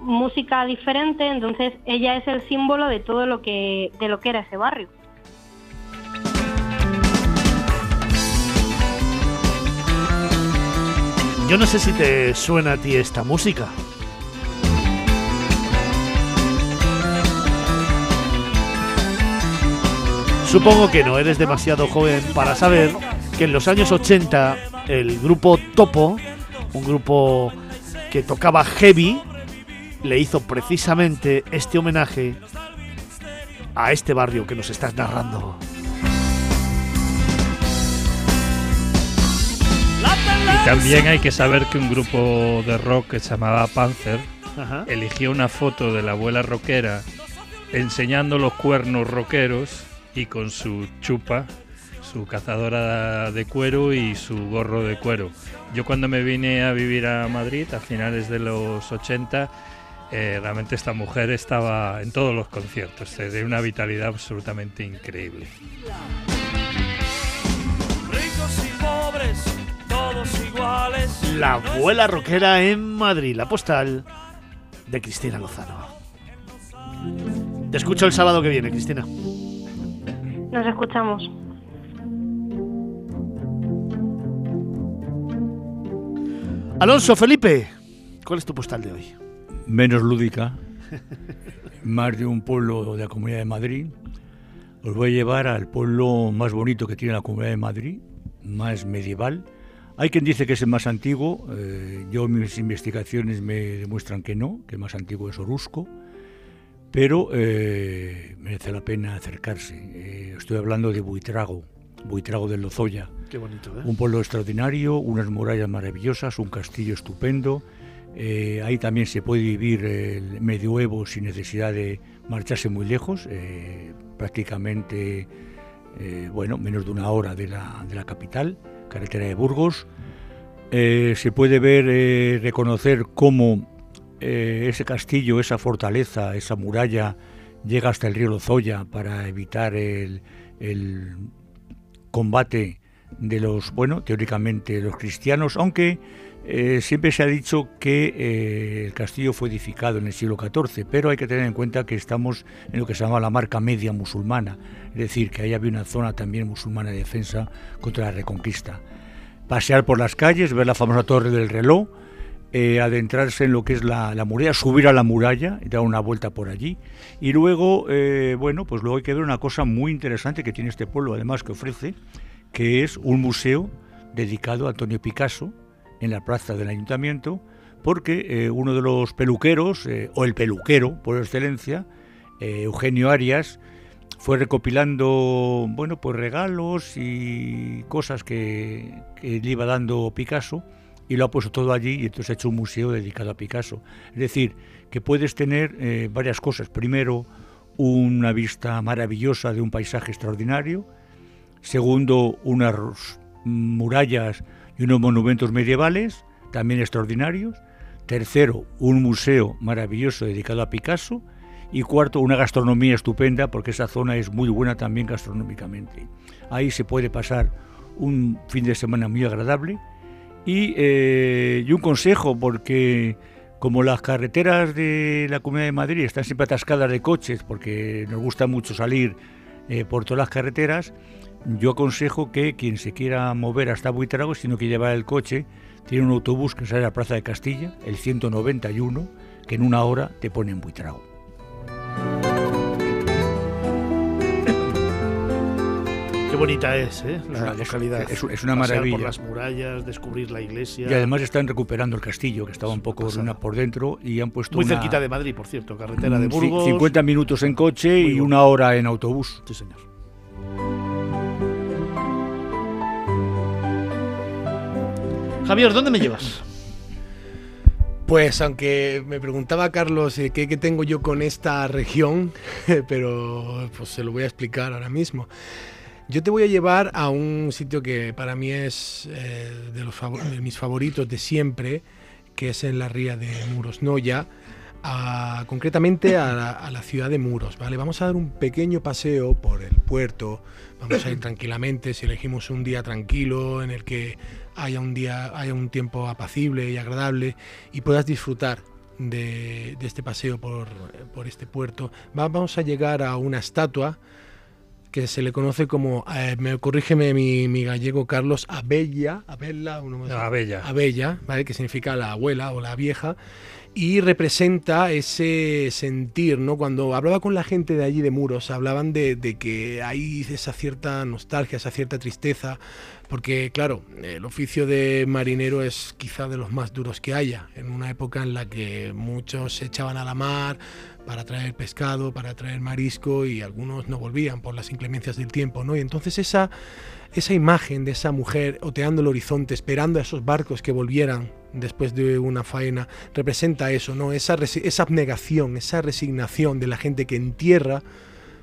música diferente, entonces ella es el símbolo de todo lo que de lo que era ese barrio. Yo no sé si te suena a ti esta música. Supongo que no eres demasiado joven para saber que en los años 80 el grupo Topo, un grupo que tocaba heavy, le hizo precisamente este homenaje a este barrio que nos estás narrando. Y también hay que saber que un grupo de rock que se llamaba Panzer eligió una foto de la abuela rockera enseñando los cuernos rockeros y con su chupa, su cazadora de cuero y su gorro de cuero. Yo cuando me vine a vivir a Madrid a finales de los 80, eh, realmente esta mujer estaba en todos los conciertos, de una vitalidad absolutamente increíble. La abuela rockera en Madrid, la postal de Cristina Lozano. Te escucho el sábado que viene, Cristina. Nos escuchamos. Alonso, Felipe, ¿cuál es tu postal de hoy? Menos lúdica, más de un pueblo de la Comunidad de Madrid. Os voy a llevar al pueblo más bonito que tiene la Comunidad de Madrid, más medieval, hay quien dice que es el más antiguo, eh, yo mis investigaciones me demuestran que no, que el más antiguo es Orusco, pero eh, merece la pena acercarse. Eh, estoy hablando de Buitrago, Buitrago de Lozoya. Qué bonito, Un pueblo extraordinario, unas murallas maravillosas, un castillo estupendo. ahí también se puede vivir el medioevo sin necesidad de marcharse muy lejos, prácticamente, bueno, menos de una hora de la, de la capital carretera de Burgos. Eh, se puede ver, eh, reconocer cómo eh, ese castillo, esa fortaleza, esa muralla llega hasta el río Lozoya para evitar el, el combate de los, bueno, teóricamente los cristianos, aunque eh, siempre se ha dicho que eh, el castillo fue edificado en el siglo XIV, pero hay que tener en cuenta que estamos en lo que se llama la marca media musulmana, es decir, que ahí había una zona también musulmana de defensa contra la reconquista. Pasear por las calles, ver la famosa torre del reloj, eh, adentrarse en lo que es la, muralla, subir a la muralla dar una vuelta por allí. Y luego, bueno, pues luego hay que ver una cosa muy interesante que tiene este pueblo, además que ofrece, que es un museo dedicado a Antonio Picasso, en la plaza del ayuntamiento, porque eh, uno de los peluqueros, eh, o el peluquero por excelencia, eh, Eugenio Arias, fue recopilando bueno pues regalos y cosas que, le iba dando Picasso y lo ha puesto todo allí y entonces ha hecho un museo dedicado a Picasso. Es decir, que puedes tener varias cosas. Primero, una vista maravillosa de un paisaje extraordinario. Segundo, unas murallas y unos monumentos medievales también extraordinarios. Tercero, un museo maravilloso dedicado a Picasso. Y cuarto, una gastronomía estupenda, porque esa zona es muy buena también gastronómicamente. Ahí se puede pasar un fin de semana muy agradable. Y, eh, un consejo, porque como las carreteras de la Comunidad de Madrid están siempre atascadas de coches, porque nos gusta mucho salir eh, por todas las carreteras, yo aconsejo que quien se quiera mover hasta Buitrago, sino que lleva el coche, tiene un autobús que sale a la Plaza de Castilla, el 191, que en una hora te pone en Buitrago. Qué bonita es, ¿eh? La localidad. Es, una maravilla. por las murallas, descubrir la iglesia. Y además están recuperando el castillo, que estaba un poco por dentro, y han puesto. Muy cerquita de Madrid, por cierto, carretera de Burgos. 50 minutos en coche y una hora en autobús. Sí, señor. Javier, ¿dónde me llevas? Pues aunque me preguntaba Carlos eh, qué, tengo yo con esta región, pero pues se lo voy a explicar ahora mismo. Yo te voy a llevar a un sitio que para mí es eh, de, los mis favoritos de siempre, que es en la ría de Muros Noya, concretamente a la, a la, ciudad de Muros. ¿vale? Vamos a dar un pequeño paseo por el puerto, vamos a ir tranquilamente, si elegimos un día tranquilo en el que haya un día, haya un tiempo apacible y agradable y puedas disfrutar de, este paseo por, este puerto. vamos a llegar a una estatua que se le conoce como, eh, me corrígeme mi, gallego Carlos, Abella, Abella, Abella, Abella, ¿vale? que significa la abuela o la vieja, y representa ese sentir, ¿no? Cuando hablaba con la gente de allí de Muros, hablaban de, de que hay esa cierta nostalgia, esa cierta tristeza porque claro, el oficio de marinero es quizá de los más duros que haya, en una época en la que muchos se echaban a la mar para traer pescado, para traer marisco y algunos no volvían por las inclemencias del tiempo, ¿no? Y entonces esa, esa imagen de esa mujer oteando el horizonte, esperando a esos barcos que volvieran después de una faena, representa eso, ¿no? Esa, esa abnegación, esa resignación de la gente que en tierra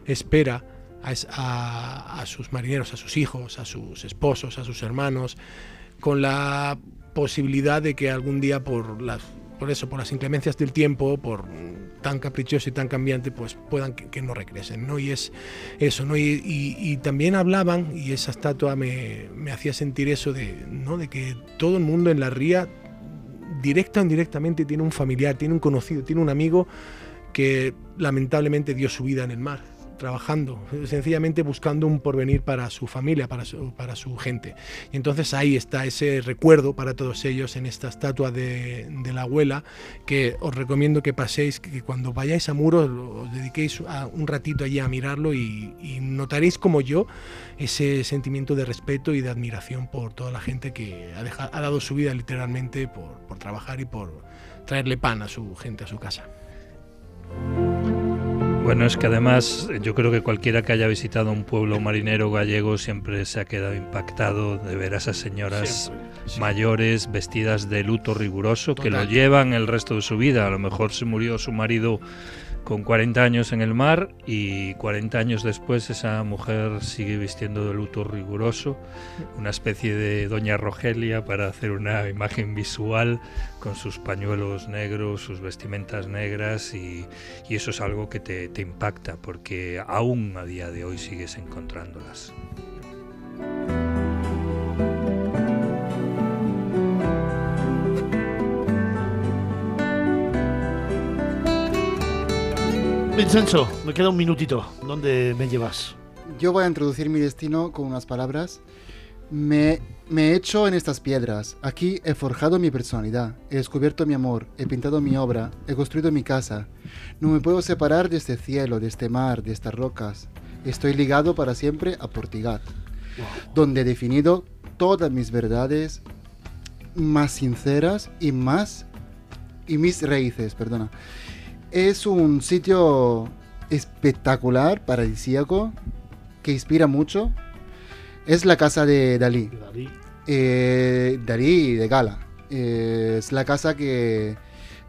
espera a, sus marineros, a sus hijos, a sus esposos, a sus hermanos, con la posibilidad de que algún día por las por eso, por las inclemencias del tiempo, por tan caprichoso y tan cambiante, pues puedan que, no regresen, ¿no? Y es eso, ¿no? Y, también hablaban, y esa estatua me, me, hacía sentir eso de, ¿no? De que todo el mundo en la ría, directa o indirectamente, tiene un familiar, tiene un conocido, tiene un amigo que lamentablemente dio su vida en el mar trabajando, sencillamente buscando un porvenir para su familia, para su, para su gente. Y entonces ahí está ese recuerdo para todos ellos en esta estatua de, la abuela, que os recomiendo que paséis, que cuando vayáis a Muros os dediquéis un ratito allí a mirarlo y, notaréis como yo ese sentimiento de respeto y de admiración por toda la gente que ha, ha dado su vida literalmente por, por trabajar y por traerle pan a su gente, a su casa. Bueno, es que además yo creo que cualquiera que haya visitado un pueblo marinero gallego siempre se ha quedado impactado de ver a esas señoras mayores vestidas de luto riguroso que lo llevan el resto de su vida. A lo mejor se murió su marido con 40 años en el mar y 40 años después esa mujer sigue vistiendo de luto riguroso, una especie de doña Rogelia para hacer una imagen visual con sus pañuelos negros, sus vestimentas negras y, eso es algo que te, te impacta porque aún a día de hoy sigues encontrándolas. Vincenzo, me queda un minutito. ¿Dónde me llevas? Yo voy a introducir mi destino con unas palabras. Me, me he hecho en estas piedras. Aquí he forjado mi personalidad. He descubierto mi amor. He pintado mi obra. He construido mi casa. No me puedo separar de este cielo, de este mar, de estas rocas. Estoy ligado para siempre a Portigat, donde he definido todas mis verdades más sinceras y más y mis raíces, perdona. Es un sitio espectacular, paradisíaco, que inspira mucho. Es la casa de Dalí. Dalí. Eh, Dalí de Gala. Eh, es la casa que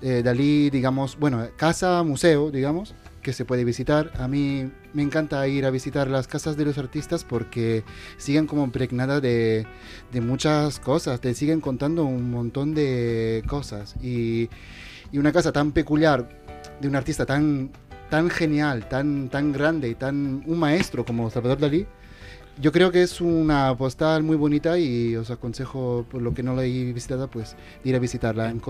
eh, Dalí, digamos, bueno, casa, museo, digamos, que se puede visitar. A mí me encanta ir a visitar las casas de los artistas porque siguen como impregnadas de, de muchas cosas, te siguen contando un montón de cosas. Y, y una casa tan peculiar de un artista tan, tan genial, tan, tan grande y tan un maestro como Salvador Dalí, yo creo que es una postal muy bonita y os aconsejo, por lo que no la he visitado, pues ir a visitarla en,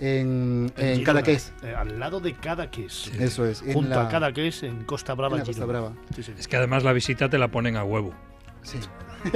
en, En en Cadaqués. eh, al lado de Cadaqués. Eso es. en Junto la- a Cadaqués, en Costa Brava. en Costa. Brava. Sí, sí. Es que además la visita te la ponen a huevo. Sí.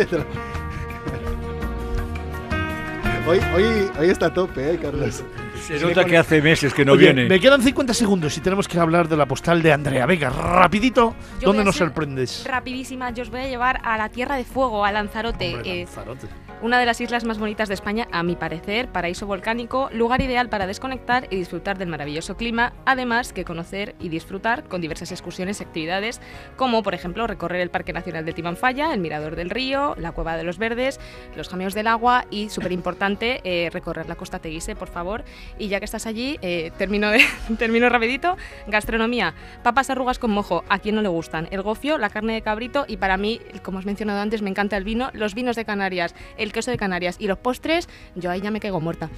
hoy, hoy, hoy está a tope, ¿eh, Carlos? Se nota que hace meses que no Oye, viene. me quedan 50 segundos y tenemos que hablar de la postal de Andrea. Venga, rapidito. Yo ¿Dónde nos sorprendes? Rapidísima, yo os voy a llevar a la Tierra de Fuego, a Lanzarote. Hombre, eh, Lanzarote. Una de las islas más bonitas de España, a mi parecer, paraíso volcánico, lugar ideal para desconectar y disfrutar del maravilloso clima, además que conocer y disfrutar con diversas excursiones y actividades, como por ejemplo recorrer el Parque Nacional de Timanfaya, el Mirador del Río, la Cueva de los Verdes, los Jameos del Agua y, súper importante, eh, recorrer la Costa Teguise, por favor. Y ya que estás allí, eh, termino, de, termino rapidito, gastronomía, papas arrugas con mojo, a quien no le gustan, el gofio, la carne de cabrito y para mí, como os mencionado antes, me encanta el vino, los vinos de Canarias, el queso de Canarias y los postres, yo ahí ya me caigo muerta.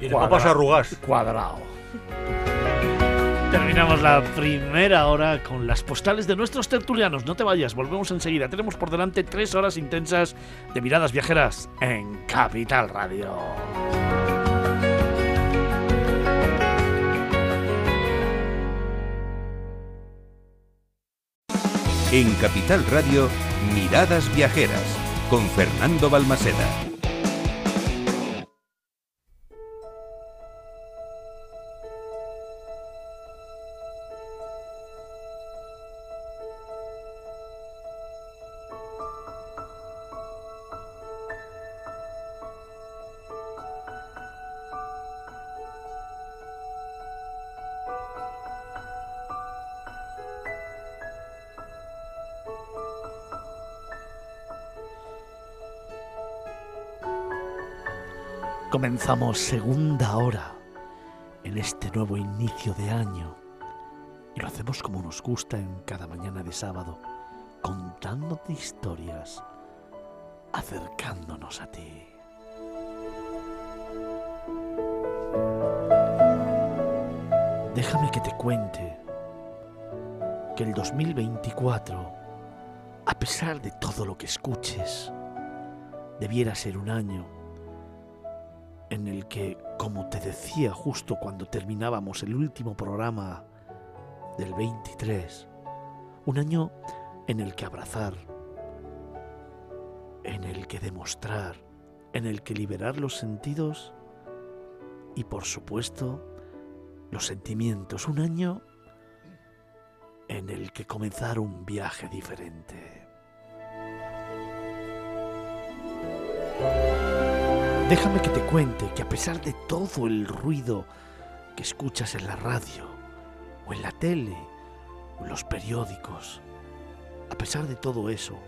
Y de papas arrugas. Cuadrado. Terminamos la primera hora con las postales de nuestros tertulianos. No te vayas, volvemos enseguida. Tenemos por delante tres horas intensas de miradas viajeras en Capital Radio. En Capital Radio, Miradas Viajeras, con Fernando Balmaseda. Comenzamos segunda hora en este nuevo inicio de año. Y lo hacemos como nos gusta en cada mañana de sábado, contándote historias, acercándonos a ti. Déjame que te cuente que el 2024, a pesar de todo lo que escuches, debiera ser un año en el que, como te decía justo cuando terminábamos el último programa del 23, un año en el que abrazar, en el que demostrar, en el que liberar los sentidos y por supuesto los sentimientos, un año en el que comenzar un viaje diferente. Déjame que te cuente que a pesar de todo el ruido que escuchas en la radio, o en la tele, o en los periódicos, a pesar de todo eso,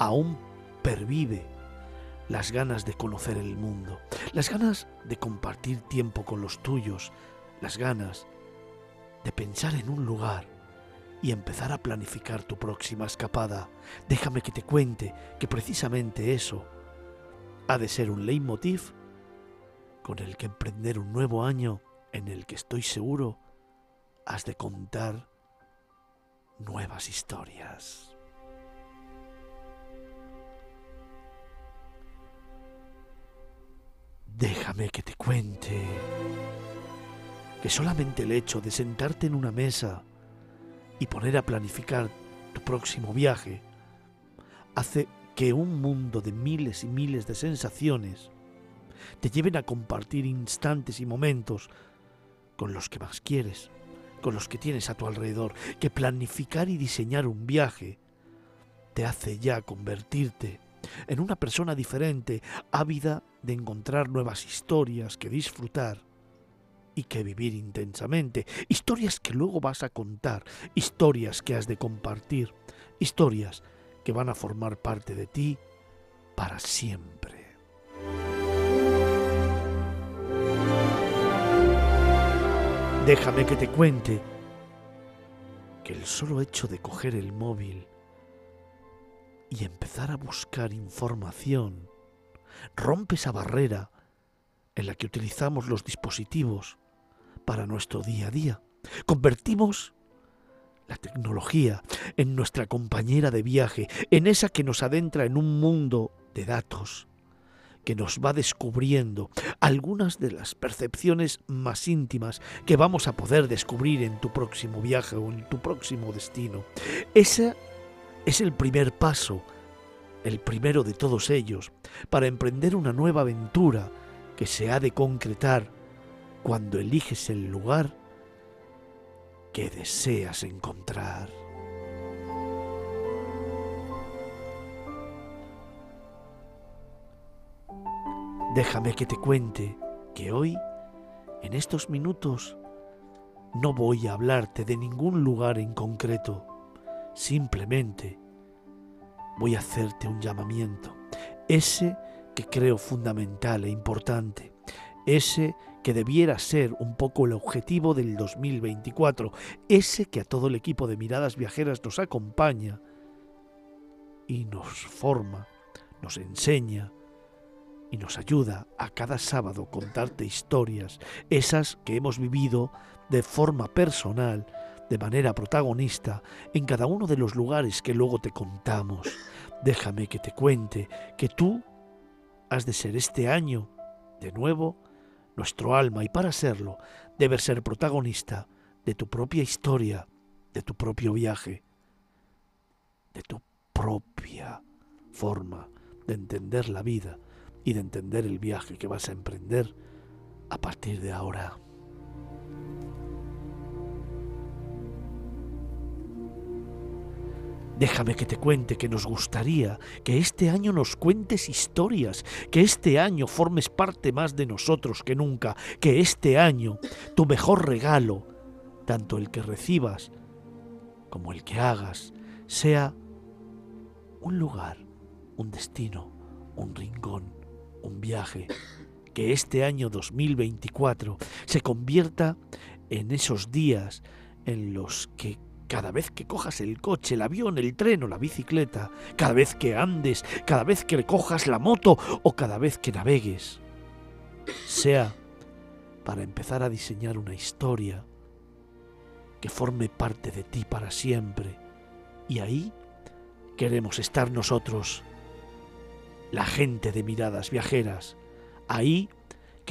aún pervive las ganas de conocer el mundo, las ganas de compartir tiempo con los tuyos, las ganas de pensar en un lugar y empezar a planificar tu próxima escapada. Déjame que te cuente que precisamente eso ha de ser un leitmotiv con el que emprender un nuevo año en el que estoy seguro has de contar nuevas historias. Déjame que te cuente que solamente el hecho de sentarte en una mesa y poner a planificar tu próximo viaje hace que un mundo de miles y miles de sensaciones te lleven a compartir instantes y momentos con los que más quieres, con los que tienes a tu alrededor, que planificar y diseñar un viaje te hace ya convertirte en una persona diferente, ávida de encontrar nuevas historias que disfrutar y que vivir intensamente, historias que luego vas a contar, historias que has de compartir, historias que van a formar parte de ti para siempre. Déjame que te cuente que el solo hecho de coger el móvil y empezar a buscar información rompe esa barrera en la que utilizamos los dispositivos para nuestro día a día. Convertimos la tecnología en nuestra compañera de viaje, en esa que nos adentra en un mundo de datos, que nos va descubriendo algunas de las percepciones más íntimas que vamos a poder descubrir en tu próximo viaje o en tu próximo destino. Ese es el primer paso, el primero de todos ellos, para emprender una nueva aventura que se ha de concretar cuando eliges el lugar que deseas encontrar. Déjame que te cuente que hoy, en estos minutos, no voy a hablarte de ningún lugar en concreto. Simplemente voy a hacerte un llamamiento, ese que creo fundamental e importante, ese que debiera ser un poco el objetivo del 2024, ese que a todo el equipo de miradas viajeras nos acompaña y nos forma, nos enseña y nos ayuda a cada sábado contarte historias, esas que hemos vivido de forma personal, de manera protagonista, en cada uno de los lugares que luego te contamos. Déjame que te cuente que tú has de ser este año, de nuevo, nuestro alma y para serlo debes ser protagonista de tu propia historia, de tu propio viaje, de tu propia forma de entender la vida y de entender el viaje que vas a emprender a partir de ahora. Déjame que te cuente que nos gustaría que este año nos cuentes historias, que este año formes parte más de nosotros que nunca, que este año tu mejor regalo, tanto el que recibas como el que hagas, sea un lugar, un destino, un rincón, un viaje, que este año 2024 se convierta en esos días en los que cada vez que cojas el coche, el avión, el tren o la bicicleta, cada vez que andes, cada vez que cojas la moto o cada vez que navegues, sea para empezar a diseñar una historia que forme parte de ti para siempre. Y ahí queremos estar nosotros, la gente de miradas viajeras. Ahí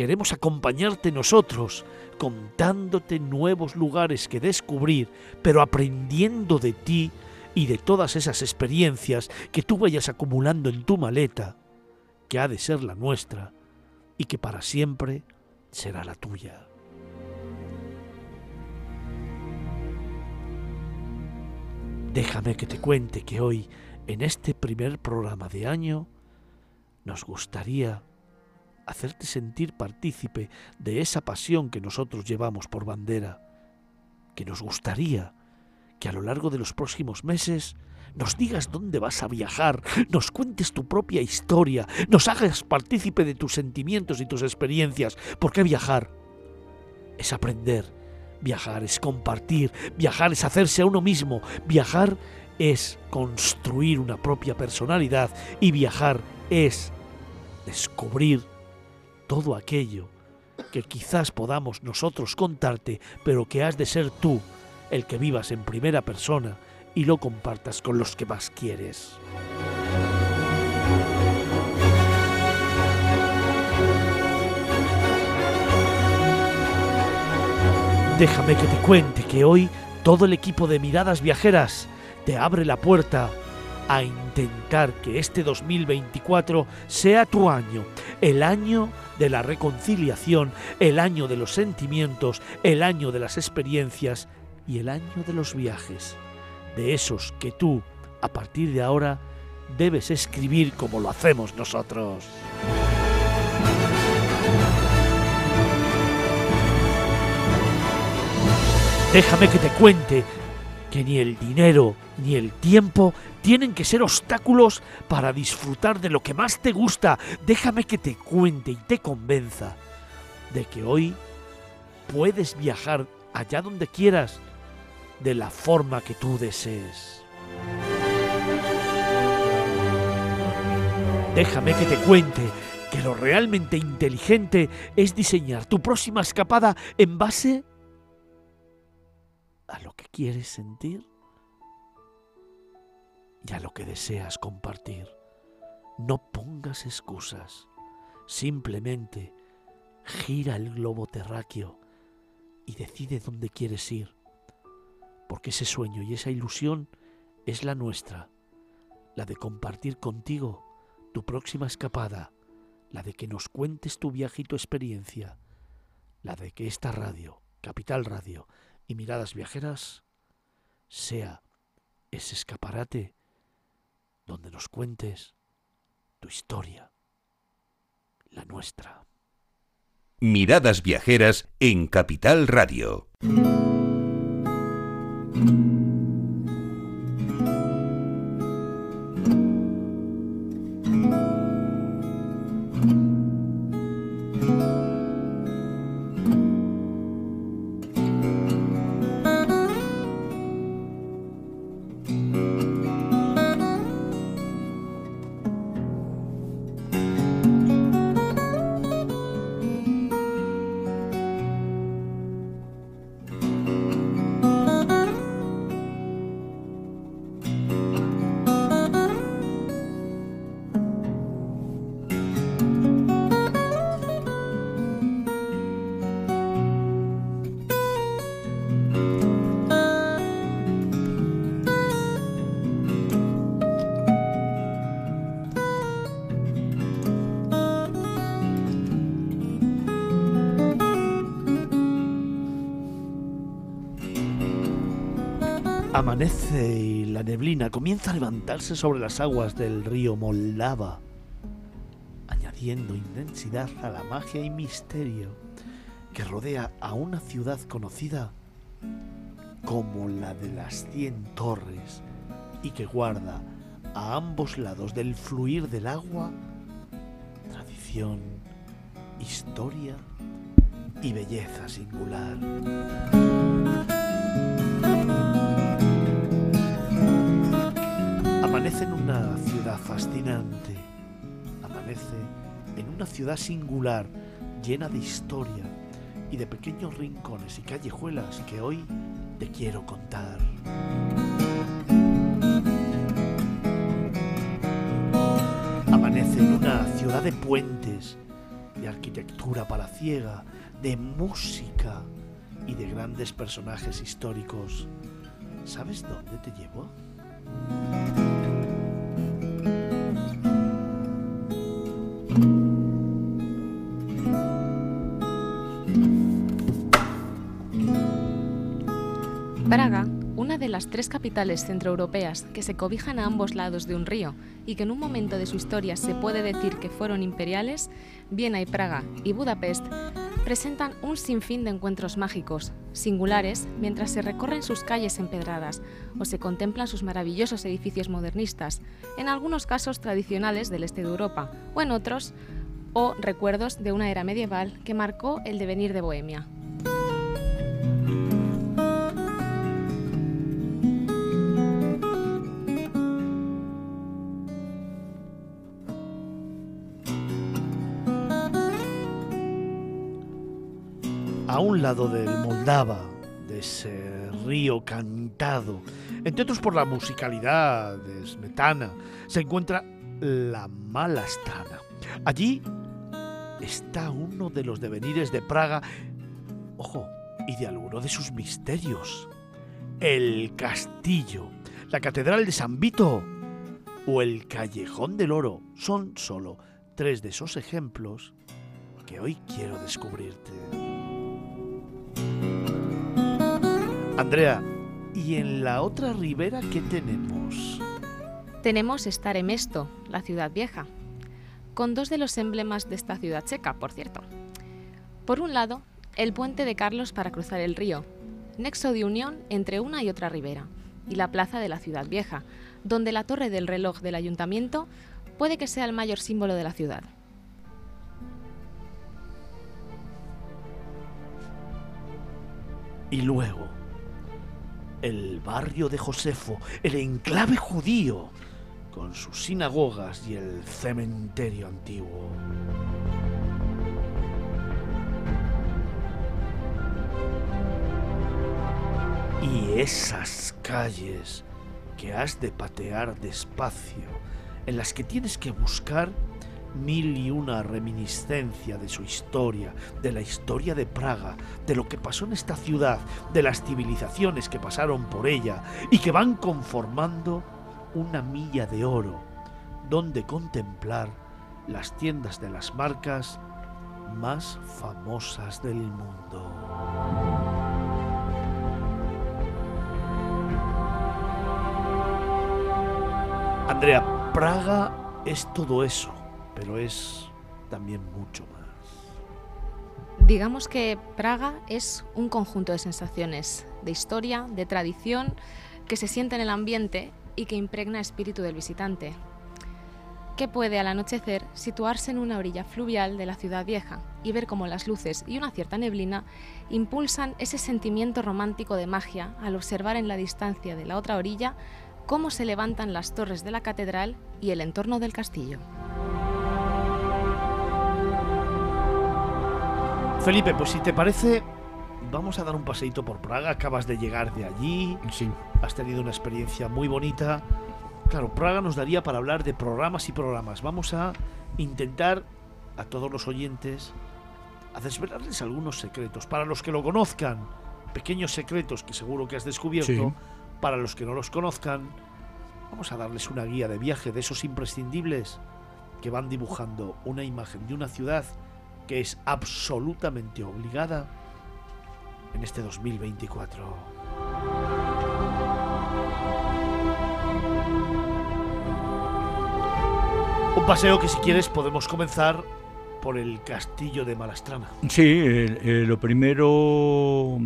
queremos acompañarte nosotros, contándote nuevos lugares que descubrir, pero aprendiendo de ti y de todas esas experiencias que tú vayas acumulando en tu maleta, que ha de ser la nuestra y que para siempre será la tuya. Déjame que te cuente que hoy, en este primer programa de año, nos gustaría hacerte sentir partícipe de esa pasión que nosotros llevamos por bandera, que nos gustaría que a lo largo de los próximos meses nos digas dónde vas a viajar, nos cuentes tu propia historia, nos hagas partícipe de tus sentimientos y tus experiencias, porque viajar es aprender, Viajar es compartir, viajar es hacerse a uno mismo, viajar es construir una propia personalidad y viajar es descubrir todo aquello que quizás podamos nosotros contarte, pero que has de ser tú el que vivas en primera persona y lo compartas con los que más quieres. Déjame que te cuente que hoy todo el equipo de Miradas Viajeras te abre la puerta a intentar que este 2024 sea tu año, el año de la reconciliación, el año de los sentimientos, el año de las experiencias y el año de los viajes, de esos que tú, a partir de ahora, debes escribir como lo hacemos nosotros. Déjame que te cuente que ni el dinero ni el tiempo tienen que ser obstáculos para disfrutar de lo que más te gusta. Déjame que te cuente y te convenza de que hoy puedes viajar allá donde quieras de la forma que tú desees. Déjame que te cuente que lo realmente inteligente es diseñar tu próxima escapada en base a lo que quieres sentir y a lo que deseas compartir. No pongas excusas, simplemente gira el globo terráqueo y decide dónde quieres ir, porque ese sueño y esa ilusión es la nuestra, la de compartir contigo tu próxima escapada, la de que nos cuentes tu viaje y tu experiencia, la de que esta radio, Capital Radio, y miradas viajeras sea ese escaparate donde nos cuentes tu historia, la nuestra. Miradas viajeras en Capital Radio. Sobre las aguas del río Moldava, añadiendo intensidad a la magia y misterio que rodea a una ciudad conocida como la de las Cien Torres y que guarda a ambos lados del fluir del agua tradición, historia y belleza singular. Amanece en una ciudad fascinante. Amanece en una ciudad singular, llena de historia y de pequeños rincones y callejuelas que hoy te quiero contar. Amanece en una ciudad de puentes, de arquitectura palaciega, de música y de grandes personajes históricos. ¿Sabes dónde te llevo? Las tres capitales centroeuropeas que se cobijan a ambos lados de un río y que en un momento de su historia se puede decir que fueron imperiales, Viena y Praga y Budapest presentan un sinfín de encuentros mágicos, singulares, mientras se recorren sus calles empedradas o se contemplan sus maravillosos edificios modernistas, en algunos casos tradicionales del este de Europa, o en otros, o recuerdos de una era medieval que marcó el devenir de Bohemia. Un lado del Moldava, de ese río cantado, entre otros por la musicalidad de Smetana, se encuentra la Malastrana. Allí está uno de los devenires de Praga, ojo, y de alguno de sus misterios. El castillo, la catedral de San Vito o el callejón del oro son solo tres de esos ejemplos que hoy quiero descubrirte. Andrea, ¿y en la otra ribera qué tenemos? Tenemos Staremesto, la ciudad vieja, con dos de los emblemas de esta ciudad checa, por cierto. Por un lado, el puente de Carlos para cruzar el río, nexo de unión entre una y otra ribera, y la plaza de la ciudad vieja, donde la torre del reloj del ayuntamiento puede que sea el mayor símbolo de la ciudad. Y luego, el barrio de Josefo, el enclave judío, con sus sinagogas y el cementerio antiguo. Y esas calles que has de patear despacio, en las que tienes que buscar mil y una reminiscencia de su historia, de la historia de Praga, de lo que pasó en esta ciudad, de las civilizaciones que pasaron por ella y que van conformando una milla de oro, donde contemplar las tiendas de las marcas más famosas del mundo. Andrea, Praga es todo eso, pero es también mucho más. Digamos que Praga es un conjunto de sensaciones, de historia, de tradición, que se siente en el ambiente y que impregna el espíritu del visitante, que puede al anochecer situarse en una orilla fluvial de la ciudad vieja y ver cómo las luces y una cierta neblina impulsan ese sentimiento romántico de magia al observar en la distancia de la otra orilla cómo se levantan las torres de la catedral y el entorno del castillo. Felipe, pues si te parece, vamos a dar un paseíto por Praga. Acabas de llegar de allí. Sí. Has tenido una experiencia muy bonita. Claro, Praga nos daría para hablar de programas y programas. Vamos a intentar a todos los oyentes a desvelarles algunos secretos. Para los que lo conozcan, pequeños secretos que seguro que has descubierto. Sí. Para los que no los conozcan, vamos a darles una guía de viaje de esos imprescindibles que van dibujando una imagen de una ciudad que es absolutamente obligada en este 2024. Un paseo que si quieres podemos comenzar por el castillo de Malastrana. Sí, eh, lo primero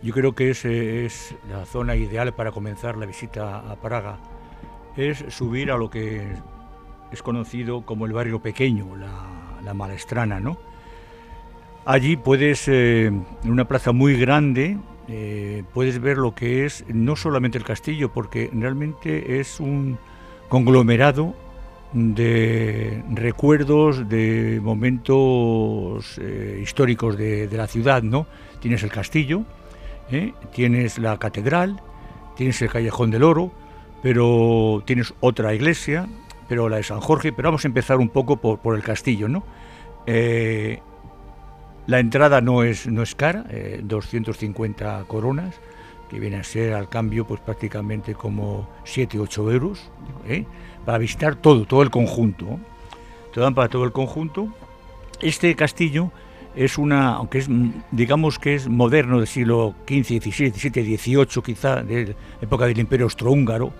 yo creo que es, eh, es la zona ideal para comenzar la visita a Praga. Es subir a lo que es conocido como el barrio pequeño, la, la Malestrana, ¿no? Allí puedes, eh, en una plaza muy grande, eh, puedes ver lo que es no solamente el castillo, porque realmente es un conglomerado de recuerdos, de momentos eh, históricos de, de la ciudad, ¿no? Tienes el castillo, tienes la catedral, tienes el callejón del oro, pero tienes otra iglesia, pero la de San Jorge, pero vamos a empezar un poco por, por el castillo, ¿no? La entrada no es, no es cara, eh, 250 coronas, que viene a ser al cambio pues prácticamente como 7, 8 euros, ¿eh? para visitar todo, todo el conjunto. ¿no? Te dan para todo el conjunto. Este castillo es una, aunque es, mm, digamos que es moderno del siglo XV, XVI, XVII, XVIII quizá, de época del Imperio Austrohúngaro,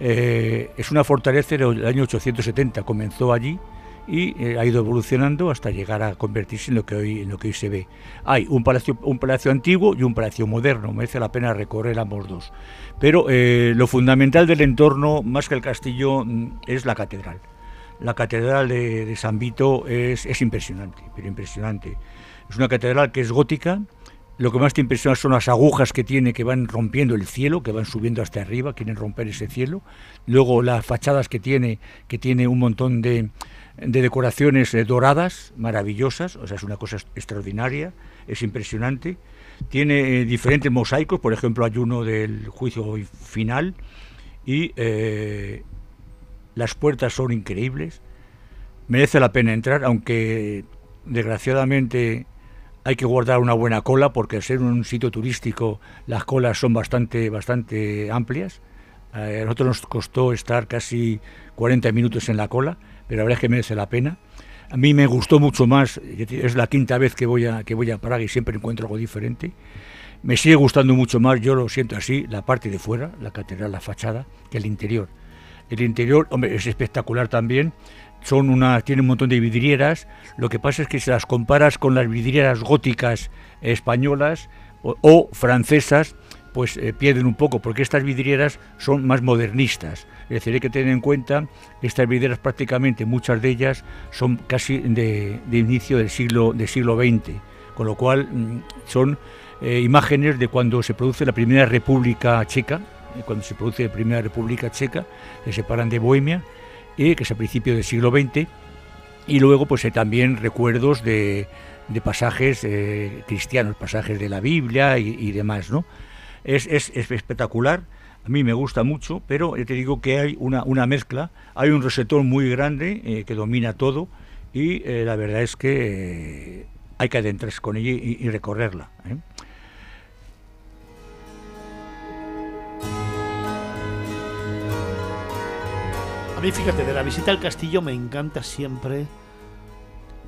eh, es una fortaleza del año 870, comenzó allí y eh, ha ido evolucionando hasta llegar a convertirse en lo que hoy, en lo que hoy se ve. Hay un palacio, un palacio antiguo y un palacio moderno, merece la pena recorrer ambos dos. Pero eh, lo fundamental del entorno, más que el castillo, mm, es la catedral. La catedral de, San Vito es, es impresionante, pero impresionante. Es una catedral que es gótica, lo que más te impresiona son las agujas que tiene que van rompiendo el cielo, que van subiendo hasta arriba, quieren romper ese cielo. Luego las fachadas que tiene, que tiene un montón de, de decoraciones eh, doradas, maravillosas, o sea, es una cosa extraordinaria, es impresionante. Tiene eh, diferentes mosaicos, por ejemplo, hay uno del juicio final y eh, las puertas son increíbles. Merece la pena entrar, aunque desgraciadamente hay que guardar una buena cola porque al ser un sitio turístico las colas son bastante, bastante amplias. A nosotros nos costó estar casi 40 minutos en la cola, pero la verdad es que merece la pena. A mí me gustó mucho más, es la quinta vez que voy a, que voy a Praga y siempre encuentro algo diferente. Me sigue gustando mucho más, yo lo siento así, la parte de fuera, la catedral, la fachada, que el interior. El interior, hombre, es espectacular también, son una, tiene un montón de vidrieras. Lo que pasa es que si las comparas con las vidrieras góticas españolas o, francesas, pues eh, pierden un poco, porque estas vidrieras son más modernistas. Es decir, hay que tener en cuenta que estas vidrieras prácticamente, muchas de ellas, son casi de, inicio del siglo, del siglo XX, con lo cual mm, son eh, imágenes de cuando se produce la primera República Checa, eh, cuando se produce la primera República Checa, se separan de Bohemia, que es a principios del siglo XX, y luego pues también recuerdos de, pasajes eh, cristianos, pasajes de la Biblia y, demás, ¿no? Es, espectacular, a mí me gusta mucho, pero te digo que hay una, una mezcla, hay un rosetón muy grande eh, que domina todo y eh, la verdad es que hay que adentrarse con ella y, recorrerla. mí, fíjate, de la visita al castillo me encanta siempre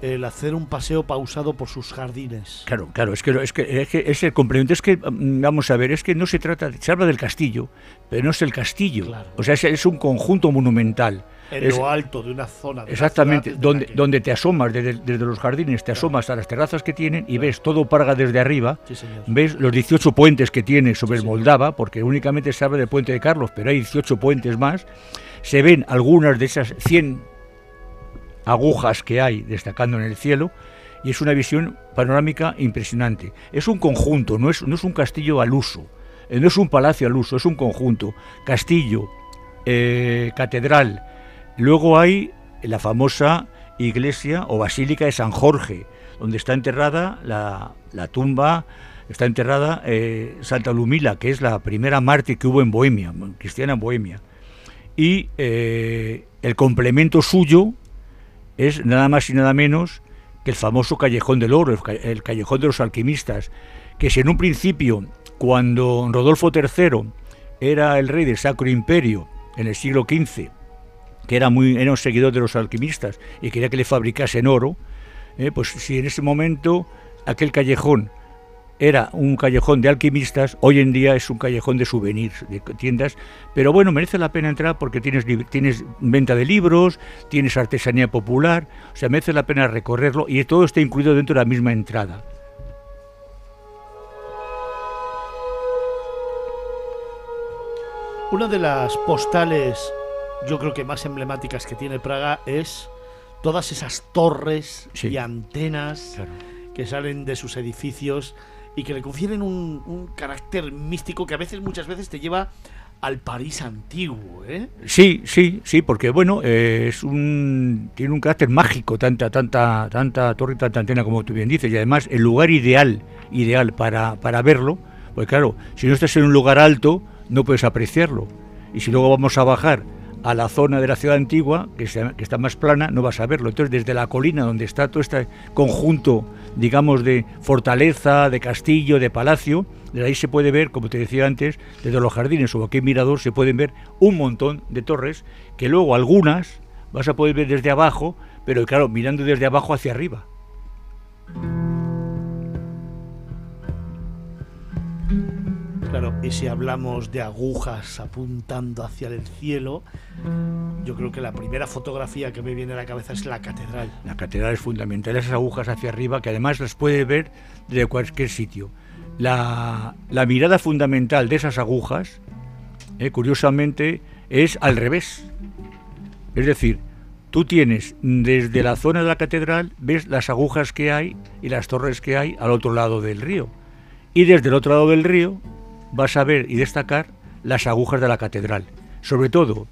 el hacer un paseo pausado por sus jardines. Claro, claro, es que es, que, es, el complemento. Es que, mm, vamos a ver, es que no se trata, se habla del castillo, pero no es el castillo. O sea, es, un conjunto monumental. En lo alto de una zona. exactamente, donde, donde te asomas desde, los jardines, te asomas a las terrazas que tienen y ves todo Parga desde arriba. ves los 18 puentes que tiene sobre el Moldava, porque únicamente se habla del puente de Carlos, pero hay 18 puentes más se ven algunas de esas 100 agujas que hay destacando en el cielo y es una visión panorámica impresionante. Es un conjunto, no es, no es un castillo al uso, eh, no es un palacio al uso, es un conjunto. Castillo, eh, catedral, luego hay la famosa iglesia o basílica de San Jorge, donde está enterrada la, tumba, está enterrada eh, Santa Lumila, que es la primera mártir que hubo en Bohemia, cristiana en Bohemia y el complemento suyo es nada más y nada menos que el famoso Callejón del Oro, el, Callejón de los Alquimistas, que si en un principio, cuando Rodolfo III era el rey del Sacro Imperio en el siglo XV, que era, muy, era un seguidor de los alquimistas y quería que le fabricasen oro, eh, pues si en ese momento aquel callejón era un callejón de alquimistas, hoy en día es un callejón de souvenirs, de tiendas, pero bueno, merece la pena entrar porque tienes, tienes venta de libros, tienes artesanía popular, o sea, merece la pena recorrerlo y todo está incluido dentro de la misma entrada. Una de las postales, yo creo que más emblemáticas que tiene Praga es todas esas torres y antenas que salen de sus edificios y que le confieren un, carácter místico que a veces, muchas veces, te lleva al París antiguo, ¿eh? Sí, sí, sí, porque bueno, eh, es un tiene un carácter mágico, tanta, tanta, tanta torre, tanta antena como tú bien dices, y además el lugar ideal, ideal para, para verlo, pues claro, si no estás en un lugar alto, no puedes apreciarlo. Y si luego vamos a bajar a la zona de la ciudad antigua, que, está más plana, no vas a verlo. Entonces, desde la colina donde está todo este conjunto, digamos, de fortaleza, de castillo, de palacio, desde ahí se puede ver, como te decía antes, desde los jardines o aquí mirador se pueden ver un montón de torres, que luego algunas vas a poder ver desde abajo, pero claro, mirando desde abajo hacia arriba. Claro, y si hablamos de agujas apuntando hacia el cielo, yo creo que la primera fotografía que me viene a la cabeza es la catedral. La catedral es fundamental, esas agujas hacia arriba, que además las puede ver de cualquier sitio. La, mirada fundamental de esas agujas, eh, curiosamente, es al revés. Es decir, tú tienes desde la zona de la catedral, ves las agujas que hay y las torres que hay al otro lado del río Y desde el otro lado del río vas a ver y destacar las agujas de la catedral. Sobre todo,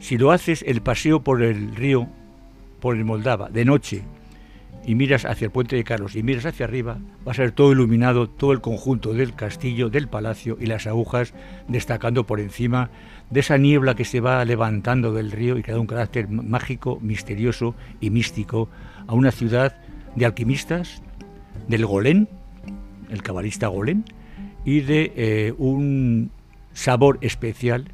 si lo haces el paseo por el río, por el Moldava, de noche, y miras hacia el puente de Carlos y miras hacia arriba, va a ser todo iluminado, todo el conjunto del castillo, del palacio y las agujas destacando por encima de esa niebla que se va levantando del río y que da un carácter mágico, misterioso y místico a una ciudad de alquimistas, del Golén, el cabalista Golén, y de eh, un sabor especial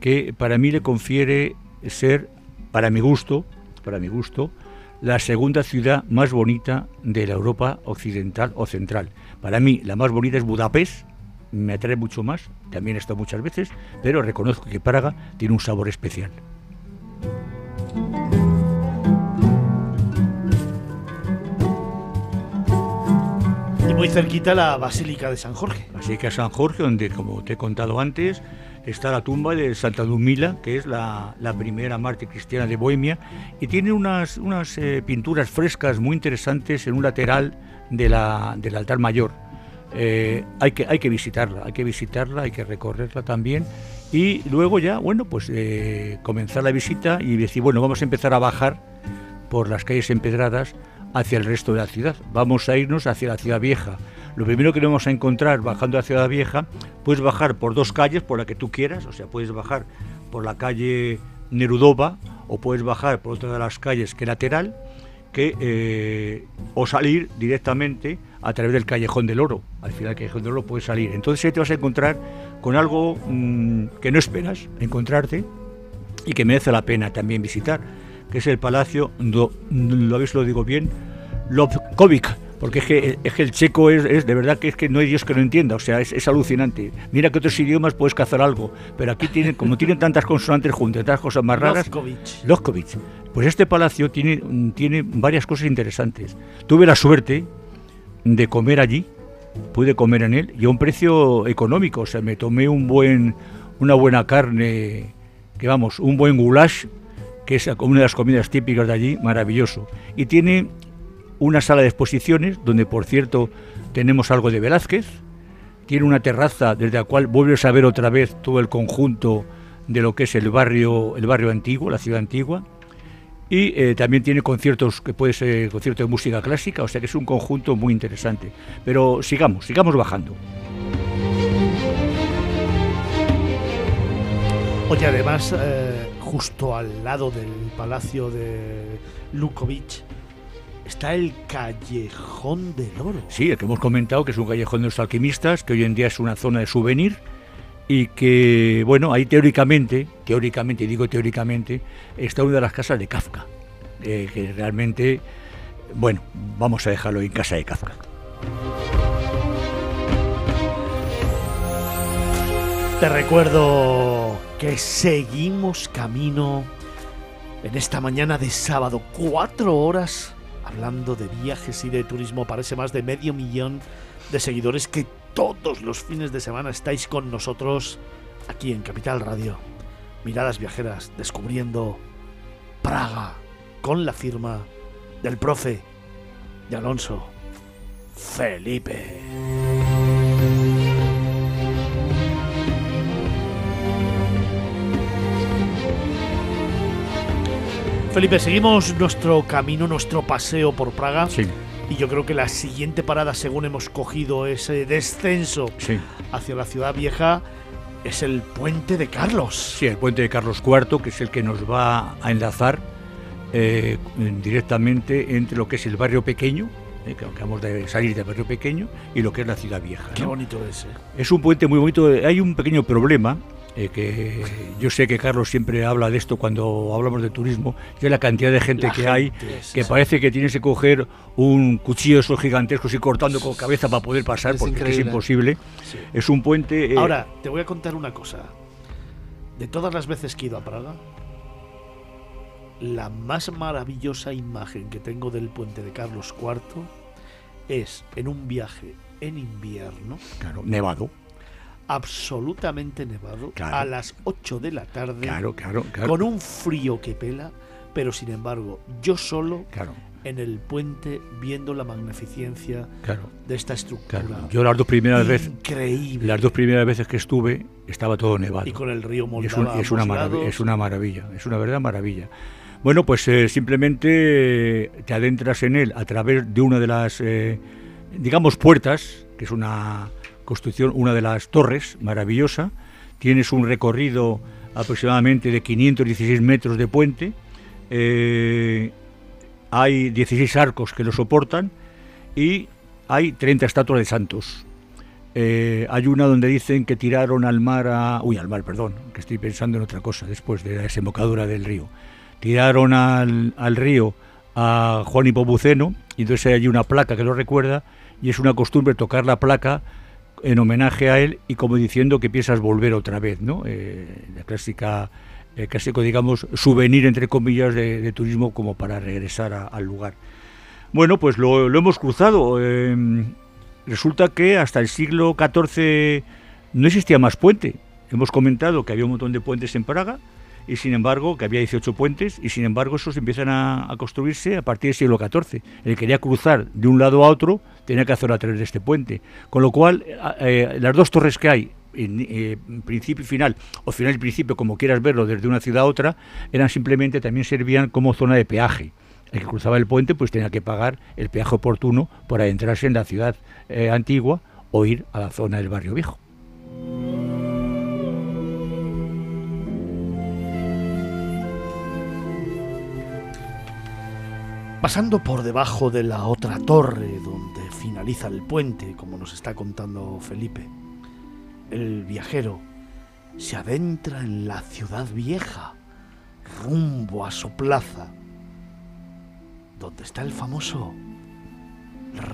que para mí le confiere ser, para mi gusto, para mi gusto, la segunda ciudad más bonita de la Europa occidental o central. Para mí la más bonita es Budapest, me atrae mucho más, también he estado muchas veces, pero reconozco que Praga tiene un sabor especial. Y muy cerquita la Basílica de San Jorge. Basílica de San Jorge, donde, como te he contado antes, está la tumba de Santa Ludmila, que es la, primera mártir cristiana de Bohemia, y tiene unas, unas eh, pinturas frescas muy interesantes en un lateral de la, del altar mayor. Eh, hay, que, hay que visitarla, hay que visitarla, hay que recorrerla también y luego ya, bueno, pues eh, comenzar la visita y decir, bueno, vamos a empezar a bajar por las calles empedradas hacia el resto de la ciudad. Vamos a irnos hacia la ciudad vieja. Lo primero que vamos a encontrar bajando a la ciudad vieja, puedes bajar por dos calles, por la que tú quieras, o sea, puedes bajar por la calle Nerudova o puedes bajar por otra de las calles que lateral, que, eh, o salir directamente a través del Callejón del Oro. Al final del Callejón del Oro puedes salir. Entonces ahí te vas a encontrar con algo mm, que no esperas encontrarte y que merece la pena también visitar, que es el Palacio, lo, lo lo digo bien, Lobkovic, porque es que, es que el checo es, de verdad que es que no hay Dios que lo entienda, o sea, es, alucinante. Mira que otros idiomas puedes cazar algo, pero aquí tienen, como tienen tantas consonantes juntas, tantas cosas más raras. Lobkovic. Pues este palacio tiene, tiene varias cosas interesantes. Tuve la suerte de comer allí, pude comer en él, y a un precio económico, o sea, me tomé un buen, una buena carne, que vamos, un buen goulash, que es una de las comidas típicas de allí, maravilloso. Y tiene una sala de exposiciones, donde por cierto tenemos algo de Velázquez, tiene una terraza desde la cual vuelves a ver otra vez todo el conjunto de lo que es el barrio, el barrio antiguo, la ciudad antigua, y eh, también tiene conciertos que puede ser concierto de música clásica, o sea que es un conjunto muy interesante. Pero sigamos, sigamos bajando. Oye, además, eh, justo al lado del palacio de Lukovic, está el Callejón del Oro. Sí, el que hemos comentado, que es un callejón de los alquimistas, que hoy en día es una zona de souvenir y que, bueno, ahí teóricamente, teóricamente, digo teóricamente, está una de las casas de Kafka, eh, que realmente, bueno, vamos a dejarlo en casa de Kafka. Te recuerdo que seguimos camino en esta mañana de sábado, cuatro horas hablando de viajes y de turismo para ese más de medio millón de seguidores que todos los fines de semana estáis con nosotros aquí en Capital Radio. Miradas viajeras descubriendo Praga con la firma del profe de Alonso Felipe. Felipe, seguimos nuestro camino, nuestro paseo por Praga. Sí. Y yo creo que la siguiente parada, según hemos cogido ese descenso hacia la ciudad vieja, es el puente de Carlos. Sí, el puente de Carlos IV, que es el que nos va a enlazar eh, directamente entre lo que es el barrio pequeño, eh, que acabamos de salir del barrio pequeño, y lo que es la ciudad vieja. Qué bonito es. Es un puente muy bonito. Hay un pequeño problema eh, que yo sé que Carlos siempre habla de esto cuando hablamos de turismo, de la cantidad de gente que hay, que parece que tienes que coger un cuchillo de esos gigantescos y cortando con cabeza para poder pasar, porque es imposible. Es un puente... Eh, Ahora, te voy a contar una cosa. De todas las veces que he ido a Praga, la más maravillosa imagen que tengo del puente de Carlos IV es en un viaje en invierno. Claro, nevado absolutamente nevado a las 8 de la tarde claro, claro, con un frío que pela pero sin embargo, yo solo Claro, en el puente viendo la magnificencia claro. de esta estructura. Yo las dos primeras veces, Increíble. las dos primeras veces que estuve, estaba todo nevado. y con el río es, Moldava un- es una maravilla, es una maravilla, es una verdad maravilla. Bueno, pues eh, simplemente te adentras en él a través de una de las, eh, digamos, puertas, que es una construcción, una de las torres maravillosa. Tienes un recorrido aproximadamente de 516 metros de puente. eh, hay 16 arcos que lo soportan y hay 30 estatuas de santos. Eh, hay una donde dicen que tiraron al mar a... Uy, al mar, perdón, que estoy pensando en otra cosa después de la desembocadura del río. Tiraron al, al río a Juan Hipobuceno y entonces hay una placa que lo recuerda y es una costumbre tocar la placa en homenaje a él y como diciendo que piensas volver otra vez, ¿no? Eh, la clásica, el clásico, digamos, souvenir, entre comillas, de, turismo como para regresar al lugar. Bueno, pues lo, hemos cruzado. eh, resulta que hasta el siglo XIV no existía más puente. Hemos comentado que había un montón de puentes en Praga y sin embargo que había 18 puentes y sin embargo esos empiezan a, construirse a partir del siglo XIV. El que quería cruzar de un lado a otro tenía que hacerlo a través de este puente. Con lo cual, eh, las dos torres que hay, en, eh, principio y final, o final y principio, como quieras verlo, desde una ciudad a otra, eran simplemente, también servían como zona de peaje. El que cruzaba el puente pues tenía que pagar el peaje oportuno por adentrarse en la ciudad eh, antigua o ir a la zona del barrio viejo. Pasando por debajo de la otra torre donde finaliza el puente, como nos está contando Felipe, el viajero se adentra en la ciudad vieja, rumbo a su plaza, donde está el famoso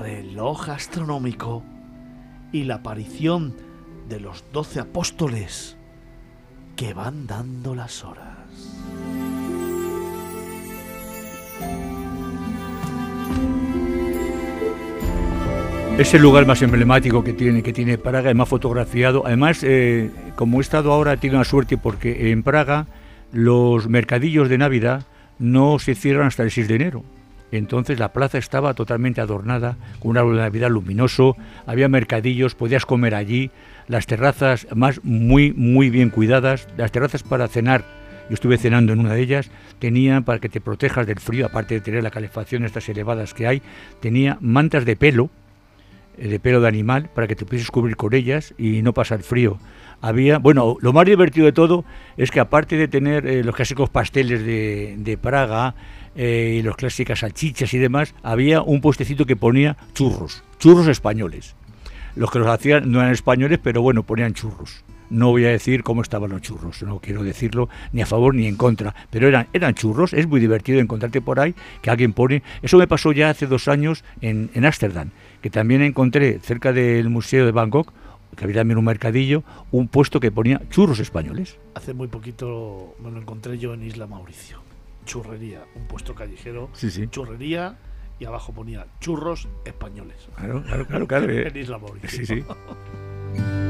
reloj astronómico y la aparición de los doce apóstoles que van dando las horas. Es el lugar más emblemático que tiene, que tiene Praga, el más fotografiado. Además, eh, como he estado ahora, tenido una suerte porque en Praga los mercadillos de Navidad no se cierran hasta el 6 de enero. Entonces la plaza estaba totalmente adornada con un árbol de Navidad luminoso, había mercadillos, podías comer allí, las terrazas más muy muy bien cuidadas, las terrazas para cenar, yo estuve cenando en una de ellas, tenían para que te protejas del frío, aparte de tener la calefacción estas elevadas que hay, tenía mantas de pelo, de pelo de animal para que te pudieses cubrir con ellas y no pasar frío. Había, bueno, lo más divertido de todo es que aparte de tener eh, los clásicos pasteles de, de Praga eh, y las clásicas salchichas y demás, había un puestecito que ponía churros, churros españoles. Los que los hacían no eran españoles, pero bueno, ponían churros. No voy a decir cómo estaban los churros, no quiero decirlo ni a favor ni en contra, pero eran, eran churros, es muy divertido encontrarte por ahí que alguien pone. Eso me pasó ya hace dos años en en Ámsterdam, que también encontré cerca del Museo de Bangkok, que había también un mercadillo, un puesto que ponía churros españoles. Hace muy poquito me lo encontré yo en Isla Mauricio. Churrería, un puesto callejero. Sí, sí. Churrería y abajo ponía churros españoles. Claro, claro, claro, claro. eh. en Isla Mauricio. Sí, sí.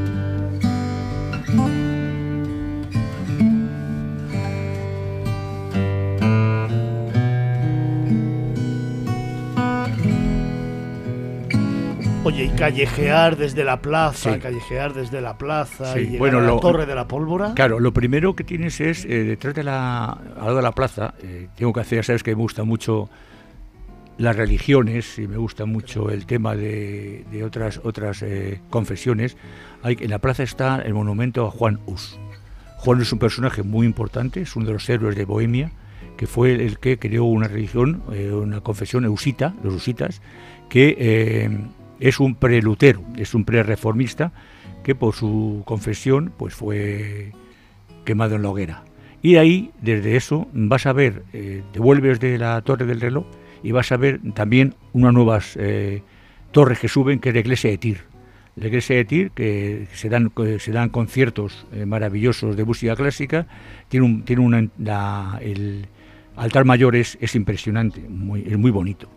Oye, y callejear desde la plaza, Sí. callejear desde la plaza Sí, y llegar bueno, a la lo- Torre de la Pólvora. Claro, lo primero que tienes es, eh, detrás de la, al lado de la plaza, eh, tengo que hacer, ya sabes que me gusta mucho las religiones y me gusta mucho el tema de, de otras, otras eh, confesiones. Hay, en la plaza está el monumento a Juan Hus. Juan es un personaje muy importante, es uno de los héroes de Bohemia, que fue el que creó una religión, eh, una confesión eusita, los usitas, que eh, es un prelutero, es un pre-reformista, que por su confesión pues fue quemado en la hoguera. Y ahí, desde eso, vas a ver, eh, te vuelves de la torre del reloj y vas a ver también unas nuevas eh, torres que suben, que es la iglesia de Tir. La iglesia de Tir, que se dan, se dan conciertos eh, maravillosos de música clásica, tiene, un, tiene una, el altar mayor es, es impresionante, es muy bonito.